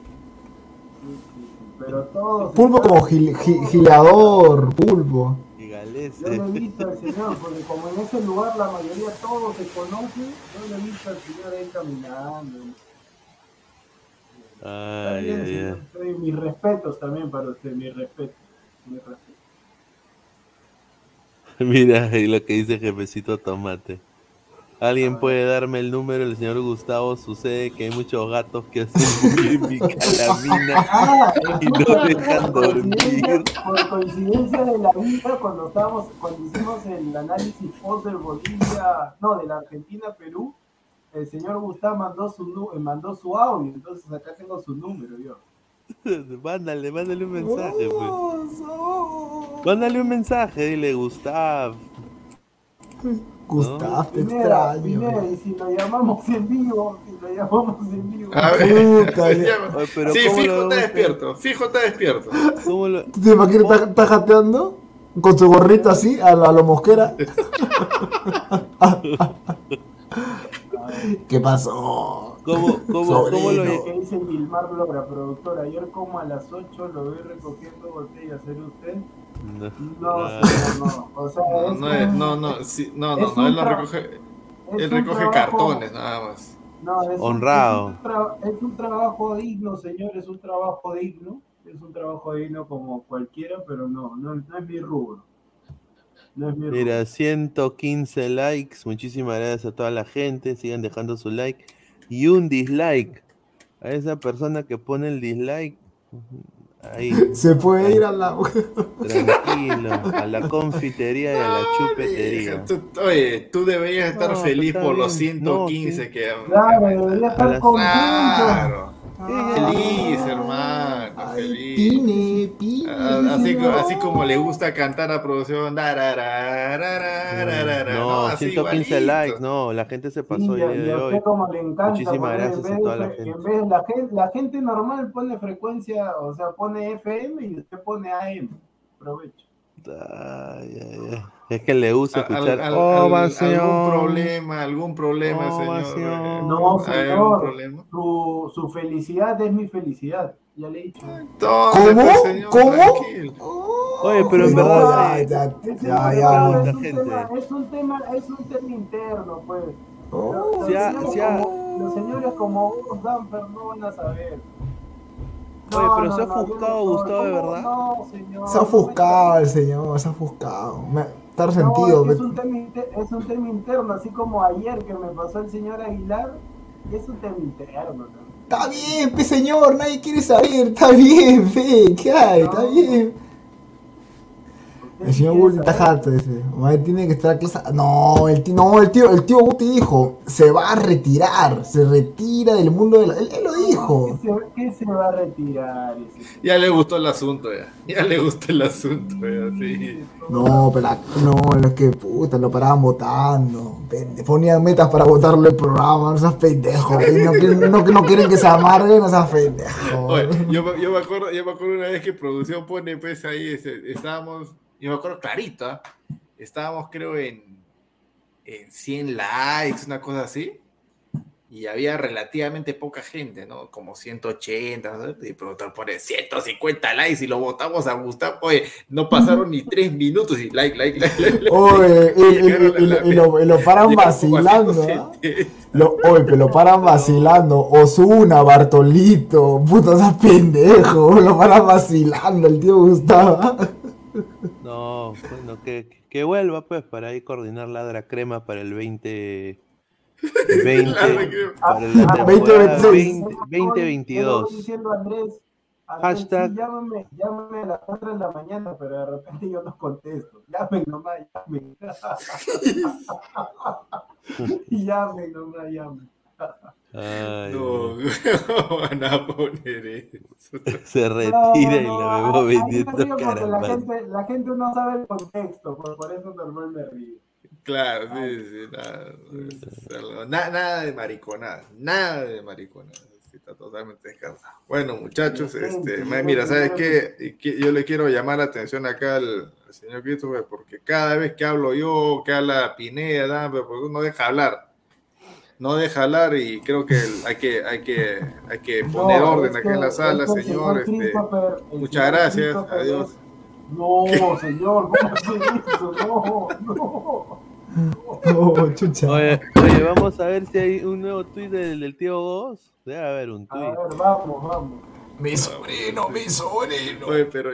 Pero todos. Pulpo como gil- gi- gileador, pulpo. Y. Yo lo he visto al señor, porque como en ese lugar la mayoría todos se conocen, yo lo he visto al señor ahí caminando. Ay. Soy- Mis respetos también para usted, mis respetos. mis respetos. *laughs* Mira ahí lo que dice Jefecito Tomate. ¿Alguien puede darme el número del señor Gustavo? Sucede que hay muchos gatos que hacen mi calamina *laughs* Ah, y no dejan dormir. por coincidencia de la vida, cuando estábamos, cuando hicimos el análisis post del Bolivia, no, de la Argentina-Perú, el señor Gustavo mandó su nu- eh, mandó su audio, entonces acá tengo su número yo. *laughs* Mándale, mándale un mensaje, pues. Mándale un mensaje, dile Gustav. Gustav, te Pineda, extraño. Y si lo llamamos en vivo, si lo llamamos en vivo. A ver, Puta, *laughs* pero sí, ¿cómo fijo está despierto, fijo está despierto. ¿Cómo lo- ¿Tú te imaginas está, está jateando? Con su gorrita así, a la, a lo mosquera. *laughs* ¿Qué pasó? ¿Cómo, cómo, cómo lo que dice Vilmar Lora, productor, ayer como a las 8 lo vi recogiendo botellas, ¿era usted? No. No, Ah. señor, no. O sea, No, es no, es- un- no, no, sí, no, no, no, él no recoge, él recoge trabajo- cartones nada más. No, es un- Honrado. es un, es un trabajo digno, señor, es un trabajo digno. Es un trabajo digno como cualquiera, pero no, no, no es mi rubro. No es mi Mira, 115 likes. Muchísimas gracias a toda la gente. Sigan dejando su like. Y un dislike. A esa persona que pone el dislike. Ahí. Se puede ir a la. Tranquilo. A la *laughs* confitería y a la chupetería. Tú- oye, tú deberías estar No, feliz por los bien. No, 115 sí. que Claro, debería estar las- contento. Claro. Feliz, hermano, feliz. Pine, pine. Ah, Así, co- así como le gusta cantar a producción. dararararararara, No, Así 115 igualito. likes. No, la gente se pasó Sí, y hoy. usted como le encanta Muchísimas gracias a toda la de- gente. En vez la gente, la gente normal pone frecuencia, o sea, pone FM y usted pone AM. Aprovecho. Ay, ay, ay. Es que le gusta escuchar. al- al- ovación. algún problema, algún problema, señor. Ovación. No, ¿Hay algún señor. problema? Su, su felicidad es mi felicidad. Ya le he dicho. Entonces, ¿Cómo? pues, señor, ¿Cómo? Oye, pero en No, verdad. ya, eh, ya, Es ya, un tema- mucha es un gente. tema- Es un tema, es un tema interno, pues. Oh, Los, señores como, los señores como vos, Danfer, no van a saber. Oye, pero se ha ofuscado, no. Gustavo, de verdad. No, señor. Se ha ofuscado el señor, se ha ofuscado. Me, está No, resentido. es, que es, un tema, inter- es un tema interno, así como ayer que me pasó el señor Aguilar, es un tema interno. ¿no? Está bien, pe señor, nadie quiere saber. Está bien, fe, ¿qué hay? Está bien. El señor Guti está harto, dice. Madre, tiene que estar clase. No, el tío, no, el tío, el tío Guti dijo, se va a retirar, se retira del mundo de la. Él, él lo dijo. ¿Qué se, qué se va a retirar? ese? Ya le gustó el asunto, ya. Ya le gustó el asunto, ya, sí. No, pero la- no, es que puta, lo paraban votando. Ponían metas para votarle el programa, no seas pendejo. pe, No, quieren- no, no quieren que se amargue, no seas pendejo. Oye, yo, me- yo me acuerdo, yo me acuerdo una vez que producción pone pues ahí, este, estábamos, yo me acuerdo clarito, ¿ah? estábamos creo en, en 100 likes, una cosa así, y había relativamente poca gente, ¿no? Como 180, ¿no? y productor pone 150 likes y lo votamos a Gustavo, oye, no pasaron ni tres minutos y like, like, like, like. Oye, y, y- y- y- lo, y lo paran vacilando. ¿ah? 170. Lo, oye, que lo paran vacilando. Osuna, Bartolito, puta, estás pendejo. Lo paran vacilando el tío Gustavo. No, bueno, que, que vuelva pues para ahí coordinar Ladra Crema para el 20. 20 Ladra Crema. para la Ah, temporada 2026. 20 Yo le voy 2022. diciendo a Andrés, Andrés, Hashtag- sí, llámame, llámame a las 4 de la mañana, pero de repente yo no contesto. Llamen nomás, llamen. *laughs* *laughs* llamen nomás, llamen. *laughs* Ay, No, Dios. *laughs* ¿cómo van a poner eso? Se retira y la vemos vendiendo la gente, la gente no sabe el contexto, por, por eso normal me río. Claro, sí, sí, nada, es algo- na- nada de mariconada, nada de mariconada, sí, está totalmente descansado. Bueno, muchachos, este, mira, ¿sabes qué? Yo le quiero llamar la atención acá al, al señor Christopher, porque cada vez que hablo yo, que habla Pineda, pero porque no deja hablar, no deja hablar y creo que hay que, hay que, hay que poner No, orden que- en la sala, es que el señor, este, muchas gracias, adiós. No, *laughs* señor, ¿cómo? No, no. *laughs* Oh, chucha. Oye, oye, vamos a ver si hay un nuevo tweet del, del tío Goss. Debe haber un A tweet. ver, vamos, vamos. Mi sobrino, mi sobrino. Oye, pero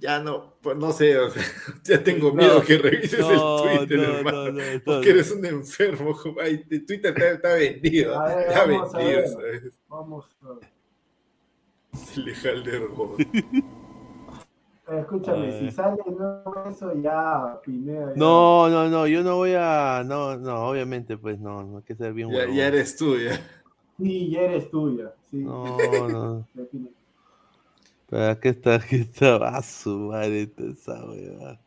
ya no, pues no sé, o sea, *laughs* ya tengo miedo No, que revises no, el Twitter, no, hermano. no, no, no, porque no. eres un enfermo, ay, te- Twitter está, está vendido, ver, está vamos vendido. ¿sabes? Vamos. a ver. Joder. Eh, Escúchame, si sale nuevo eso, ya, Pineda. ya. No, no, no, yo no voy a. No, no, obviamente, pues no, no hay que ser bien Ya, ya eres tú, ya. Sí, ya eres tuya. Sí. No, *laughs* no. Pero aquí está, aquí está. A *laughs* su madre, esa hueva.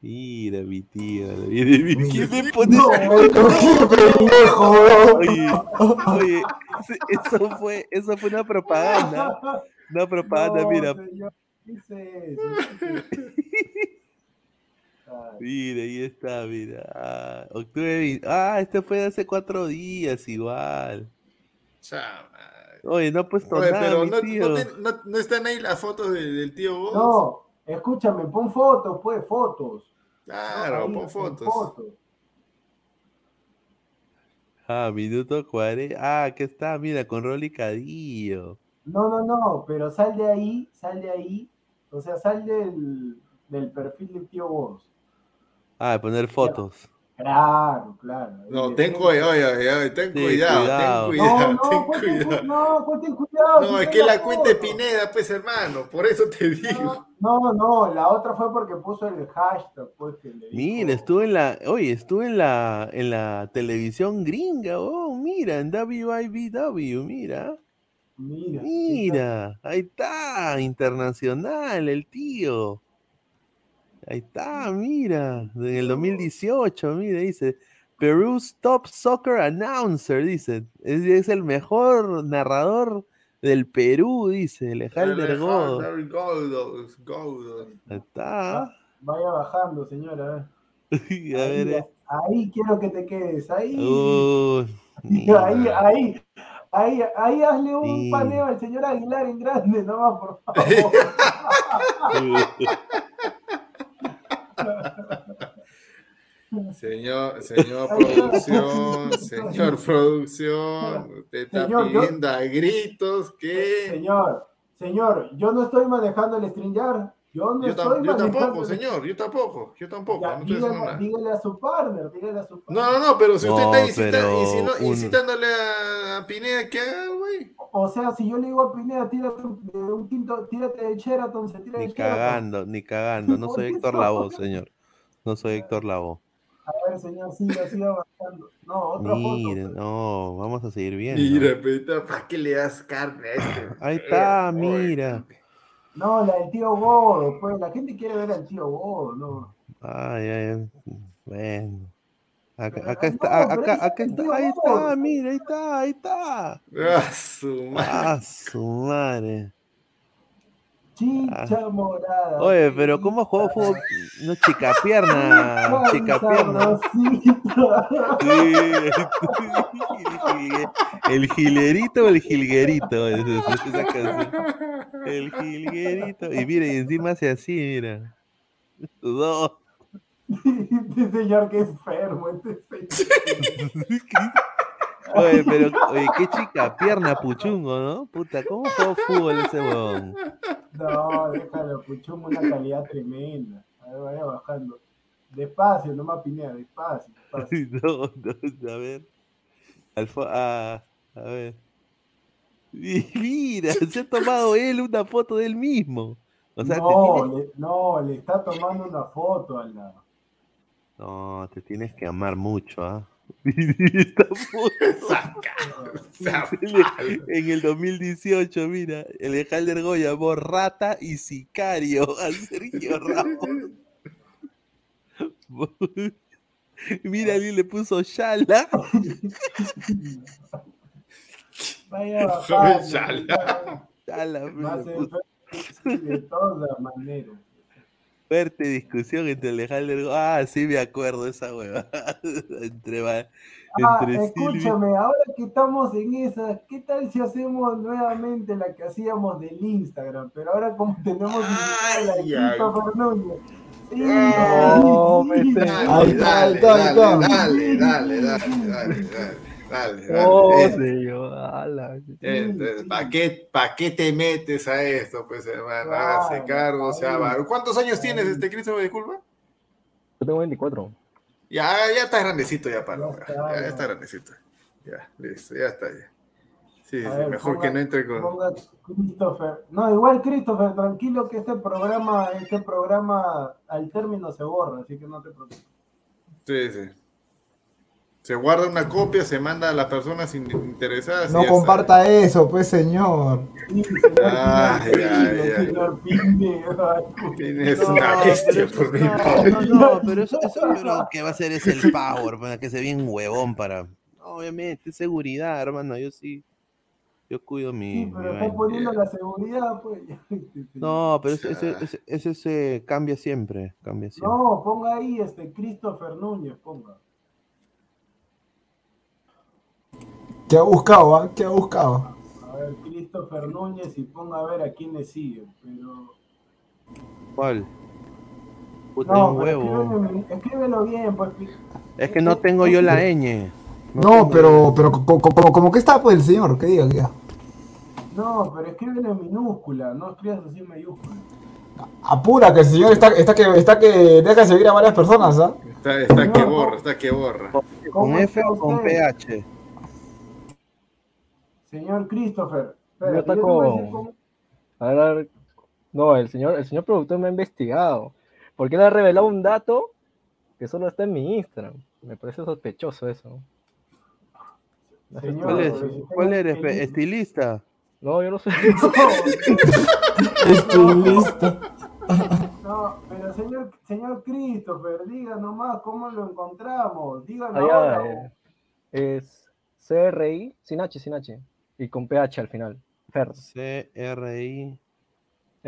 Mira, mi tía. Mira, mi- ¿Quién le pone No, *laughs* qué pendejo. Oye, eso fue, eso fue una propaganda. Una propaganda, No, mira. *laughs* Mira, ahí está, mira. Ah, octubre 20 Ah, este fue de hace cuatro días, igual. Chama. Oye, no ha puesto Oye, nada, pero mi no, tío. no, te- no- no están ahí las fotos de- del tío vos. No, escúchame, pon fotos, pues, fotos. Claro, Ahí, pon fotos. Ah, minuto 40. Ah, aquí está, mira, con Rolly Cadillo. No, no, no, pero sal de ahí, sal de ahí. O sea, sal del, del perfil del tío Boros. Ah, de poner fotos. Claro, claro. No, ten cuidado, oye, oye, ten cuidado, ten cuidado, no, ten pues, ten cu- cuidado. no, pues, ten cuidado. No, es que la cuenta de Pineda, pues hermano, por eso te digo. No, no, la otra fue porque puso el hashtag, pues que le Mira, estuve en la, oye, estuve en la, en la televisión gringa, oh, mira, en WIBW, mira, Mira, mira, ahí está, internacional, el tío. Ahí está, mira, en el 2018, mira, dice, Peru's top soccer announcer, dice, es, es el mejor narrador del Perú, dice, Alejandro Godo. Goldos. Ahí está. Vaya bajando, señora. *laughs* a ver. A ver, Ahí, eh. ahí quiero que te quedes, ahí. *laughs* Ahí, ahí, ahí, ahí hazle un Sí. paneo al señor Aguilar en grande, nomás, por favor. *laughs* Señor, señor producción, señor producción, usted está Señor, yo- pidiendo a gritos que... Señor, señor, yo no estoy manejando el StreamYard. Yo no Yo, estoy tam- yo manejando tampoco, el- señor, yo tampoco, yo tampoco, Ya, no dígale, a su partner, dígale a su partner. No, no, no, pero si usted No, está incita- pero incino- un- incitándole a, a Pineda que haga, güey. O sea, si yo le digo a Pineda, tírate un, de un tinto, tírate de Sheraton, se tira de Ni Sheraton. cagando, ni cagando. No soy. Héctor Lavoe, señor. No soy Héctor Lavoe. A ver, señor, siga, siga bajando. No, otra Mire, foto. no, vamos a seguir viendo. Mira, pero ¿para qué le das carne a este? *laughs* Ahí está, mira. No, la del tío Godo, pues la gente quiere ver al tío Godo, ¿no? Ay, ay, bueno. Acá, acá no, está, acá, acá está, ahí está, mira, ahí está, ahí está. *laughs* Ah, su madre. Ah, su madre. Chicha morada. Oye, pero ¿cómo jugó fútbol? No, chica pierna, chica pierna. el gilerito o el jilguerito. El jilguerito. Y mira, y encima hace así, mira. Dos. *laughs* Este señor que enfermo, este señor. *laughs* Oye, pero, oye, qué chica pierna puchungo, ¿no? Puta, ¿cómo jugó fútbol ese huevón? No, déjalo, puchum, una calidad tremenda. A ver, vaya bajando. Despacio, no más Pineda, despacio, despacio. *laughs* No, no, a ver. Ah, a ver. Y mira, se ha tomado él una foto de él mismo. O sea, te no, tienes- le, no, le está tomando una foto a la. No, te tienes que amar mucho, ¿ah? *laughs* en el 2018, mira, el Alejandro llamó rata y sicario *laughs* a Sergio Ramos. Mira, Ali le puso Shala. Vaya. *laughs* Shala. Shala, Más de todas maneras. Fuerte discusión entre Alejandro. Ah, sí me acuerdo esa hueva. *laughs* entre Ah, entre Silvia. escúchame, ahora que estamos en esa, ¿qué tal si hacemos nuevamente la que hacíamos del Instagram? Pero ahora como tenemos la Ay. Sí, No. Dale, dale, dale, dale, dale, dale, dale. Oh. Entonces, ¿para qué, pa' qué te metes a esto, pues, hermano? Claro, Hágase cargo, sea ahí. varón. ¿Cuántos años tienes, este Christopher, disculpa? Yo tengo 24. Ya, ya está grandecito ya para Ya ya, está, ya ya. está grandecito. Ya, listo, ya está ya. Sí, sí, ver, mejor ponga- que no entre con. ponga Christopher. No, igual Christopher, tranquilo que este programa, este programa al término se borra, así que no te preocupes. Sí, sí. Se guarda una copia, se manda a las personas in- interesadas. y No está. comparta eso, pues señor. Ah, ya. señor Pineda. Tienes No, una bestia por mi no, parte. no, no, pero eso, eso yo creo que va a ser es el power, para que se bien huevón para. Obviamente, seguridad, hermano. Yo sí. Yo cuido mi. Sí, pero poniendo la seguridad, pues. No, pero ese, ese, ese, ese se cambia siempre. Cambia siempre. No, ponga ahí este Christopher Núñez, ponga. ¿Qué ha buscado, ah? ¿Qué ha buscado? A ver, Christopher Núñez y ponga a ver a quién le sigue, pero. ¿Cuál? Puta, hay No, un pero huevo. escríbelo, escríbelo bien, pues. Es que no tengo yo la ñ. No, pero, pero co- co- como, como que está pues el señor, que diga, que diga. No, pero escríbelo en minúscula, no escribas así en mayúscula. Apura, que el señor está, está, que, está que deja de seguir a varias personas, ¿ah? Está, está que borra, está que borra. ¿Con ¿Cómo F está o con usted? PH? Señor Christopher. Yo espérate, está yo te voy a decir con- cómo- A ver, no, el señor, el señor productor me ha investigado. Porque él ha revelado un dato que solo está en mi Instagram. Me parece sospechoso eso. Señor, ¿Cuál, eres? ¿Estilista? No, yo no sé. *laughs* Estoy listo. No, pero señor, señor Christopher, diga nomás cómo lo encontramos. Dígalo Allá ahora. eh, es CRI, sin H, sin H. Y con PH al final. Fer. C-R-I-F.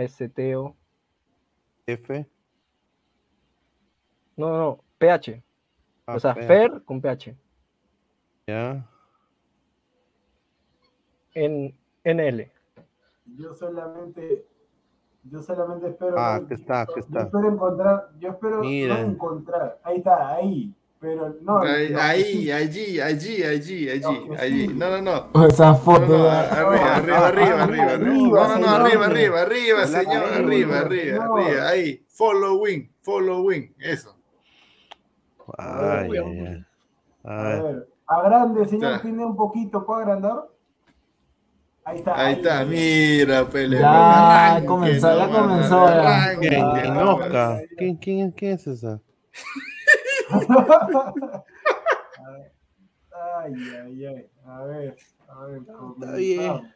STO. No, no, no. PH. Ah, o sea, PH. Fer con PH. Ya. En NL. Yo solamente, yo solamente espero. Ah, que está, Yo está. espero encontrar, yo espero encontrar. Ahí está, ahí. Pero no. Ahí, sí- allí, allí, allí, allí, Lo que allí. sí. No, no, no. Esa No, foto. no, ya. arriba, arriba, arriba, arriba, arriba. No, no, no, arriba, arriba, arriba, señor, arriba, arriba, arriba, no. Ahí, following, following, eso. Ay, ay, ay. A ver, agrande, señor, Ya. tiene un poquito, ¿puedo agrandar? Ahí está. Ahí está, mira, pele. Ya arranque comenzó, ya comenzó, ya. arranque ¿Quién? nomás. ¿Quién? Oscar. ¿Quién, quién, quién es esa? Ay, ay, ay. A ver, a ver. Está bien. comenzamos.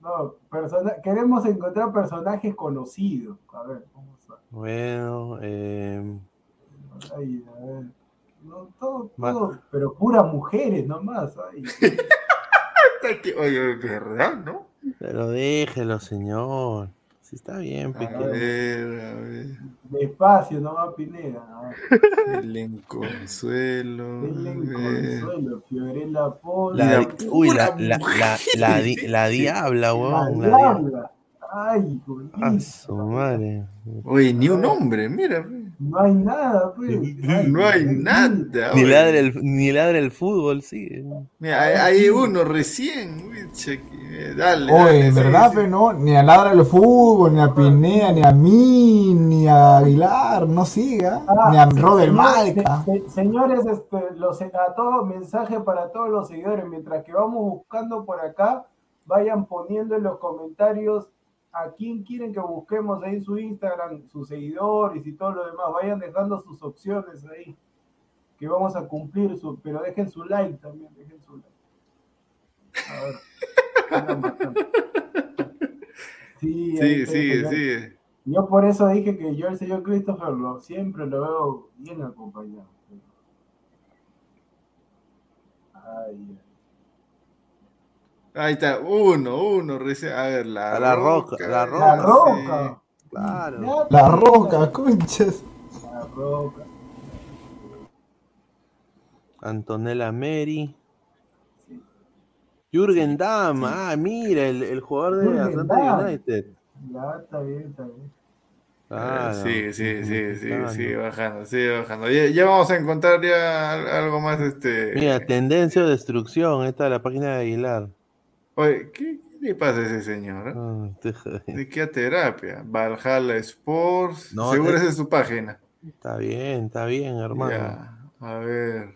No, persona- queremos encontrar personajes conocidos. A ver, vamos a Bueno, eh, Ay, a ver. No, todo, todo, pero puras mujeres nomás. Ay. *laughs* Está Oye, ¿verdad, no? pero déjelo, señor. Si está bien, A pequeño. ver, a ver. Despacio, nomás Pineda. A ver. Belén Consuelo. Denle a ver. consuelo, Fiorella Polo. La, uy, la, la, la, la, di- la diabla, La weón. La diabla. diabla. Ay, bonito. A su madre. Oye, ni un hombre, mira. No hay nada, pues. *laughs* Ay, No hay ay, nada. Ni ladra el, ni ladra el fútbol, sí. Mira, hay, hay uno recién. cheque, eh, Dale. Oye, dale, en verdad, sí. pe, no, ni a Ladra el Fútbol, ni a Pinea, ni a mí, ni a Aguilar, no siga, Ah, ni a Robert señor- Malca. se- se- señores, este, los, a todos, mensaje para todos los seguidores. Mientras que vamos buscando por acá, vayan poniendo en los comentarios a quién quieren que busquemos ahí en su Instagram, sus seguidores y todo lo demás. Vayan dejando sus opciones ahí, que vamos a cumplir, su, pero dejen su like también, dejen su like. A ver. Sí, Sí, sigue. yo por eso dije que yo el señor Christopher lo, siempre lo veo bien acompañado. Ay, Ahí está, uno, uno recién. A ver, la, A la roca, la sí. la roca. Claro. La Roca, conchas. La roca. Antonella Mary. Jürgen Damm. Ah, mira, el, el jugador de Atlanta. United. Ya está bien, está bien. Claro. Sí, sí, sí, sí, Claro. sigue bajando, sigue bajando. Ya, ya vamos a encontrar ya al- algo más, este... Mira, tendencia o destrucción. Ahí está la página de Aguilar. Oye, ¿qué, qué le pasa a ese señor? eh? Ah. ¿De qué terapia? Valhalla Sports. No, Seguro es- esa es su página. Está bien, está bien, hermano. Ya, a ver.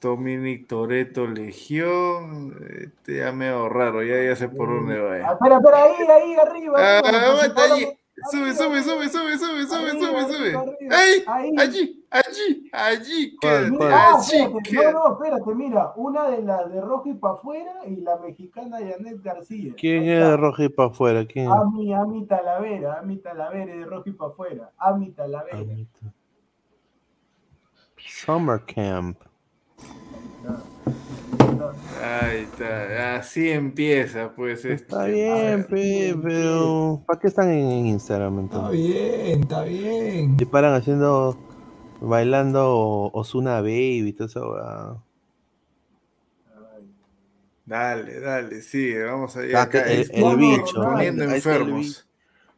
Dominic Toreto Legión. Este ya medio raro, ya, ya sé por dónde va. Ah, ya. espera, espera, ahí, ahí, arriba. Ah, aguanta arriba, allí. Sube, sube, sube, sube, sube, sube, Arriba, sube, arriba, sube. arriba. ¡Ey! Ahí. Allí, allí, allí. ¿Cuál, quédate? Ah, allí, espérate, quédate. no, no, espérate, mira, una de las de rojo y para afuera y la mexicana Janet García. ¿Quién Ahí es de roja y para afuera? ¿Quién? Ami, Ami Talavera, Ami Talavera de rojo y para afuera. Ami Talavera. Amita. Summer Camp. Ahí está, así empieza, pues. Está este. bien, pe, pero ¿para qué están en Instagram Está entonces? bien, está bien. Y paran haciendo, bailando Osuna Baby y todo eso. Dale, dale, sigue, vamos allá. Acá, el, es- el bicho. Poniendo ahí está el enfermos. bicho.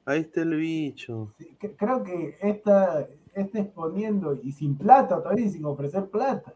Ahí está el bicho. Sí, Creo que esta, este exponiendo y sin plata todavía y sin ofrecer plata.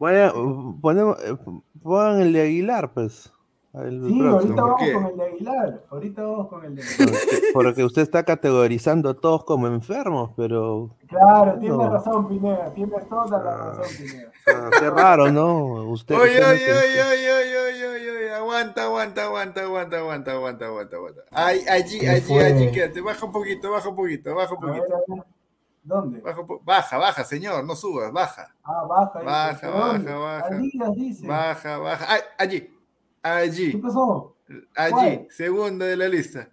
Bueno, eh, ponemos, eh, pongan el de Aguilar, pues. El sí, próximo. ahorita vamos qué? con el de Aguilar. Ahorita vamos con el de Aguilar. Porque, porque usted está categorizando a todos como enfermos, pero. Claro, no. tiene razón, Pineda. Tienes toda la razón, ah, Pineda. Ah, qué raro, ¿no? Usted. Oye, oye, oye, oye, oye, oye, Aguanta, aguanta, aguanta, aguanta, aguanta, aguanta, aguanta, aguanta. allí, allí, allí, quédate. Baja un poquito, baja un poquito, baja un poquito. A ver, a ver. ¿Dónde? Baja, baja, baja, señor, no subas, baja. Ah, baja. dice. Baja, ¿Pero dónde? baja, baja. Adidas dice. Baja, baja. Ay, allí, ¿Qué allí, pasó? allí, ¿Cuál? segunda de la lista.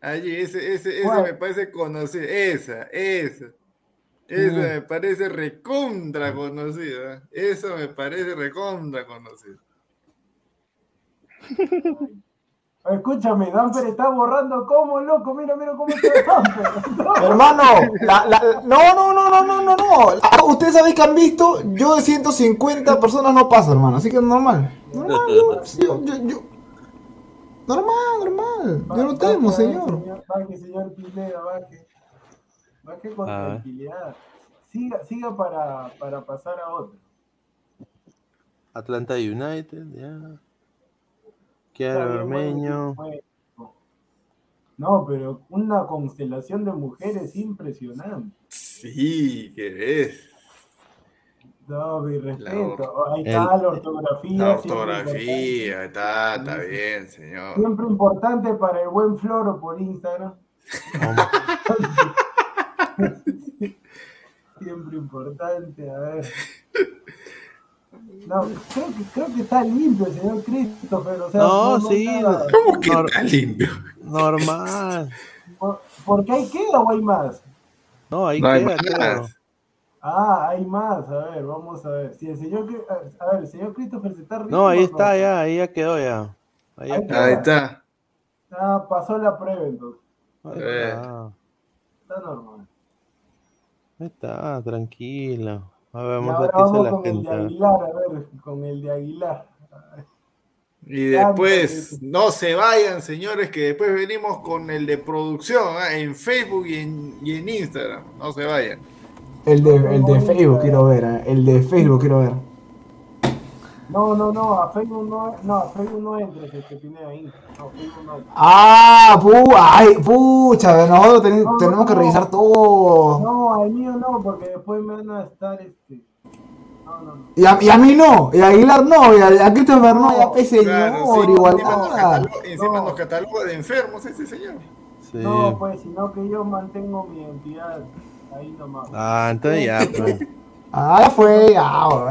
Allí, ese, ese, ese me parece conocido. Esa, esa. Esa Mm. me parece recontra conocida. Eso me parece recontra conocido. *laughs* Escúchame, Danfer está borrando como loco. Mira, mira cómo está Danfer. *laughs* Hermano, la- la- no, no, no, no, no, no, no. Ah, Ustedes saben que han visto, yo de 150 personas no paso, hermano. Así que normal. Normal, yo, sí, yo, yo, yo- Normal, normal. Yo no temo, señor. Baje, señor Pineda, baje. Baje con tranquilidad. Siga, siga para, para pasar a otro. Atlanta United, ya. Kiara Ormeño. No, pero una constelación de mujeres impresionante. Sí, que es. No, mi respeto. Ahí El- está la ortografía. La ortografía, está, está bien, señor. Siempre importante para el buen floro por Instagram. *laughs* Siempre importante, a ver. *laughs* No, creo que, creo que está limpio el señor Christopher. O sea, No, no sí. nada. ¿Cómo que Nor- está limpio? normal. Por- ¿Porque ahí queda o hay más? No, ahí No hay queda, más. claro. Ah, hay más. A ver, vamos a ver. Si el señor, a ver, el señor Christopher se está riendo. No, ahí está, ya, ahí ya quedó ya. Ahí ya Ahí quedó. Ahí está. Ah, pasó la prueba entonces. Ahí Eh. está. Está normal. Ahí está, tranquilo. A ver, Y vamos a ver ahora vamos la con el de. Aguilar, a ver, con el de Aguilar. Y después, no se vayan, señores, que después venimos con el de producción ¿ah? en Facebook y en, y en Instagram. No se vayan. El de, el de Facebook quiero ver, eh, el de Facebook quiero ver. No, no, no, a Facebook no, no, a Facebook no entres, este Pineda ahí. No, Facebook no. Ah, pu ay, pucha, nosotros tenemos que revisar todo. No, al mío no, porque después me van a estar este. No, no, no. Y a, y a mí no, y a Aguilar no, y a, a Christopher no, y a P señor, Claro, sí, encima, nos cataloga, encima nos cataloga de enfermos ese señor. Sí. No, pues, sino que yo mantengo mi identidad ahí nomás. Ah, entonces ya, pues. *laughs* Ah, fue. Claro.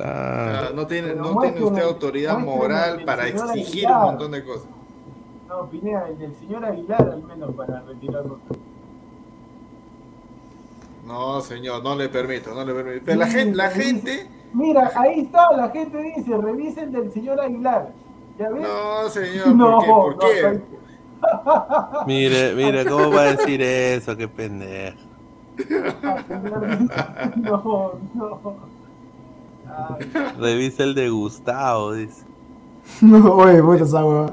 Ah, no tiene, no tiene usted autoridad moral el para exigir Aguilar. un montón de cosas. No, Pineda, el del señor Aguilar al menos para retirarlo. No, señor, no le permito, no le permito. Pero la gente, la gente, Mira, ahí está, la gente dice, revisen del señor Aguilar. ¿Ya ves? no, señor, No, ¿por qué? ¿Por no, qué? Mire, mire, ¿cómo va a decir eso? Qué pendejo. No, no. Ay, Revisa el de Gustavo, dice. *laughs* No, oye, puta esa. No.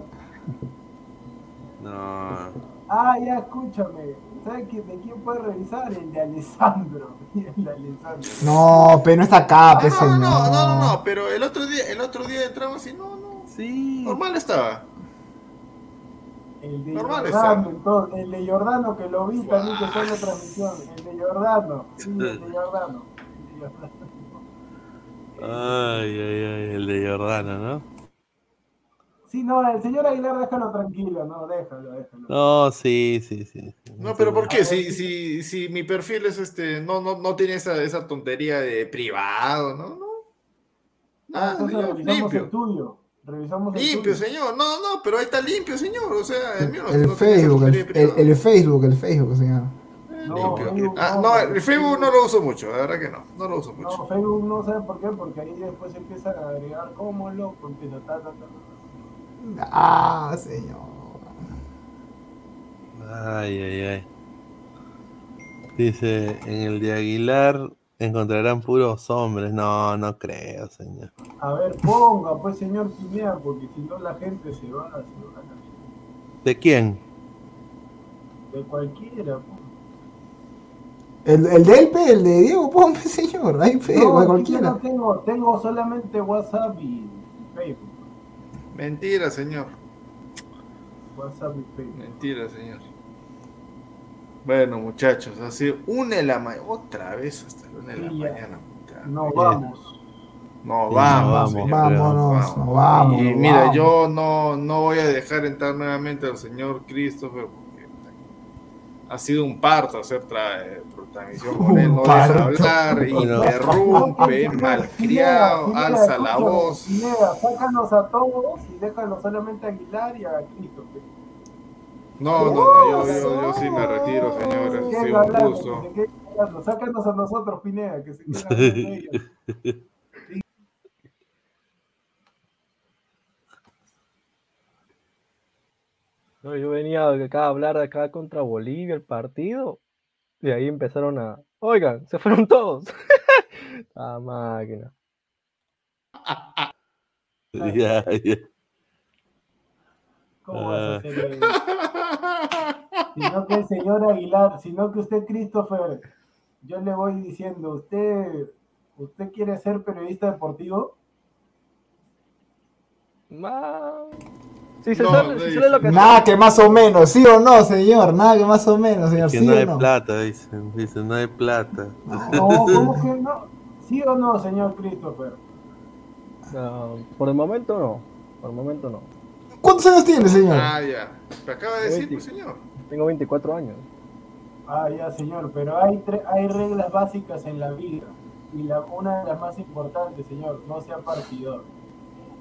Ah, ya escúchame. ¿Sabes qué- de quién puede revisar? El de Alessandro. *laughs* El de Alessandro. No, pero no está acá, pe No, señor. no, no, no, no, pero el otro día, el otro día entramos y no, no, Sí. normal estaba. El de Normal Jordano, el de Jordano que lo vi también que fue en la transmisión. El de Jordano. Sí, el de Jordano. El de Jordano. Ay, ay, ay, el de Jordano, ¿no? Sí, no, el señor Aguilar déjalo tranquilo, no, déjalo, déjalo. No, sí, sí, sí. No, pero ¿por qué? Si, si, si mi perfil es este, no, no, no tiene esa, esa tontería de privado, ¿no? no. Ah, entonces revisamos el limpio. tuyo. Revisamos el Limpio, tuyo. señor. No, no, pero ahí está limpio, señor. O sea, el mío no, El no Facebook, el, el, el Facebook, el Facebook, señor. No, Limpio. Facebook Ah, no, el Facebook no lo uso mucho, la verdad que no, no lo uso mucho. No, Facebook no sabe por qué, porque ahí después empiezan a agregar como loco, ta, ta, ta. Ah, señor. Ay, ay, ay. Dice, en el de Aguilar encontrarán puros hombres. No, no creo, señor. A ver, ponga, pues señor Pineda, porque si no la gente se va, se va ¿De quién? de cualquiera. pues. El, el de él, pe, el de Diego Pompe, *laughs* señor. Ahí, pe, No, a cualquiera. no tengo, tengo solamente WhatsApp y Facebook. Mentira, señor. WhatsApp y Facebook. Mentira, señor. Bueno, muchachos, así una de la mañana, otra vez hasta la una de la Sí, mañana. puta. No, vamos. No, Sí, vamos, vamos, vámonos, no, vamos, Y mira, vamos. yo no, no voy a dejar entrar nuevamente al señor Christopher porque ha sido un parto hacer tra- eh, transmisión *laughs* con él. No deja hablar, interrumpe, *laughs* malcriado, alza la voz. Pineda, sácanos a todos y déjanos solamente a Aguilar y a Cristo. No, no, no, yo, yo, yo sí me retiro, señores. Un gusto. hablando. Sácanos a nosotros, Pineda, que se. No, yo venía acá a hablar acá contra Bolivia, el partido. Y ahí empezaron a. Oigan, se fueron todos. *laughs* Ah, máquina. *laughs* Ya, ya. ¿Cómo vas a Ah. hacer eso? Sino que el señor Aguilar, sino que usted, Christopher, yo le voy diciendo, ¿usted, usted quiere ser periodista deportivo? Ma- Si se No, sale, no si dice. sale lo que Nada que más o menos, ¿sí o no, señor? Nada que más o menos, señor, Que ¿sí no o hay no? plata, dicen. Dicen, no hay plata. *laughs* No, ¿cómo que no? ¿Sí o no, señor Christopher? No, por el momento no. Por el momento no. ¿Cuántos años tiene, señor? Ah, ya. Me acaba de decir, pues, señor. Tengo 24 años. Ah, ya, señor, pero hay, tre- hay reglas básicas en la vida. Y la, una de las más importantes, señor, no sea partidor.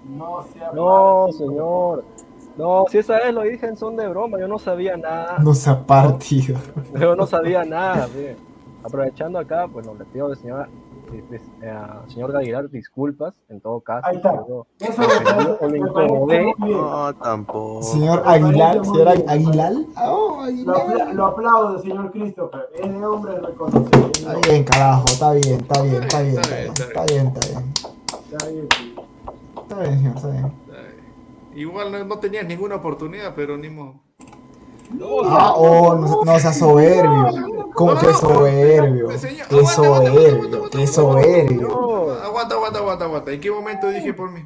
No sea No, partidor. señor. No, si esa vez lo dije en son de broma, yo no sabía nada. No se ha partido. Yo no sabía nada. bien. Aprovechando acá, pues no, le pido al señor, señor Aguilar disculpas, en todo caso. Ahí está. Eso me incomodé. No, tampoco. Señor Aguilar, señor. Aguilar. Oh, Lo, Aguilar. lo aplaudo, señor Christopher. Es de hombre reconocido. Está bien, carajo, está bien, está bien, está bien, Está bien, está bien, está bien. Está bien. Está bien, señor, está bien. Igual no, no tenías ninguna oportunidad, pero ni modo. Ah, oh, no, no sea soberbio. ¿Cómo que soberbio? Qué soberbio, aguanta, qué aguanta, soberbio. Aguanta, aguanta, aguanta, aguanta. ¿En qué momento dije por mí?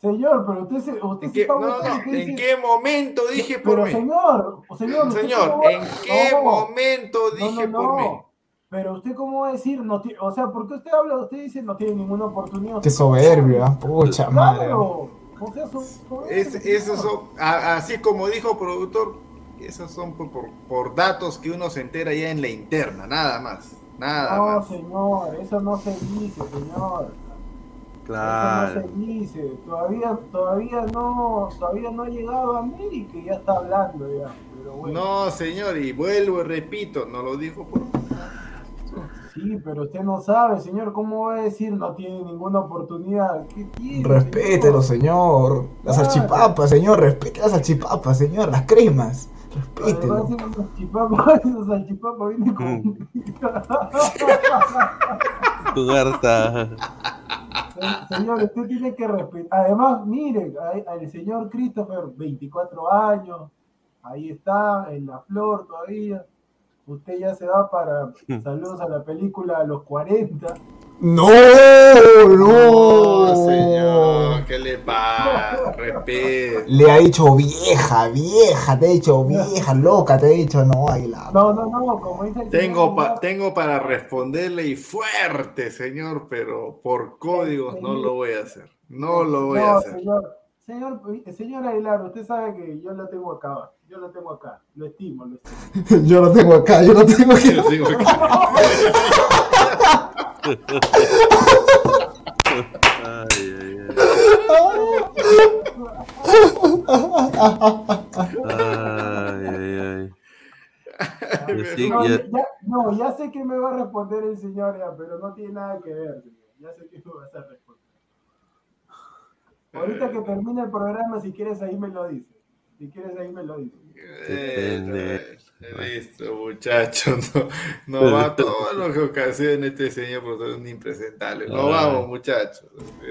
Señor, pero usted se, usted ¿En se qué, no, no, aguantando, ¿qué ¿En qué momento dije por mí? señor, señor, usted Señor, ¿en qué No, momento no, dije no, por mí? Pero usted cómo va a decir, no ti- o sea, ¿por qué usted habla? Usted dice no tiene ninguna oportunidad. Qué soberbio, ah, pucha madre. Claro. O sea, so- soberbio, Es, a- así como dijo productor, esos son por, por- por datos que uno se entera ya en la interna, nada más. Nada No, más. señor, eso no se dice, señor. Eso no Claro. se dice. Todavía, todavía no, todavía no ha llegado a América y ya está hablando ya. Pero bueno. No, señor, y vuelvo y repito, no lo dijo por. Sí, pero usted no sabe, señor, ¿cómo va a decir no tiene ninguna oportunidad? ¿Qué tiene? Respételo, señor? señor. Las Claro. salchipapas, señor. Respete las salchipapas, señor. Las cremas. Además, esa salchipapa, viene con... *laughs* Harta. Se- Señor, usted tiene que respetar. Además, mire, al señor Christopher, 24 años, ahí está, en la flor todavía. Usted ya se va para saludos a la película a los 40. No, No, no. señor, ¿qué le pasa? Respeto. Le ha dicho vieja, vieja, te ha dicho vieja, loca, te ha dicho no, Aguilar. No, no, no, como dice el Tengo, señor, pa- tengo para responderle y fuerte, señor, pero por códigos no lo voy a hacer. No lo voy a hacer. señor, señor, señor Aguilar, usted sabe que yo lo tengo acá. Yo lo tengo acá. Lo estimo, lo estimo. *laughs* Yo lo tengo acá, yo lo tengo aquí. Yo digo que- Ay, ay, ay. Ay, sí, No, ya, no, ya sé que me va a responder el señor, ya, pero no tiene nada que ver, señor. Ya sé que me vas a responder. Ahorita que termine el programa, si quieres ahí me lo dices. Si quieres ahí me lo dices. Eh, Listo, muchachos. *laughs* No, no va todo lo que ocasiona este señor por ser un impresentable. Nos Ah. vamos, muchachos.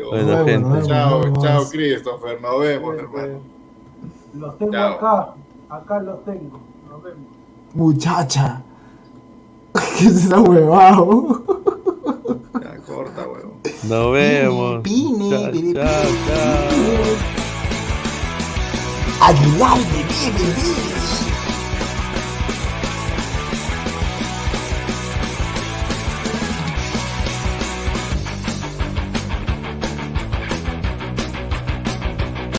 Bueno, vemos, gente. Chao, vemos. chao, Christopher. Nos vemos, hermano. Los tengo Chao. acá. Acá los tengo. Nos vemos. Muchacha. *laughs* ¿Qué es esa huevado? Ya, corta, weón. Nos vemos. Pini, Chao, pini, chao, chao. Aguilar, bebé, bebé.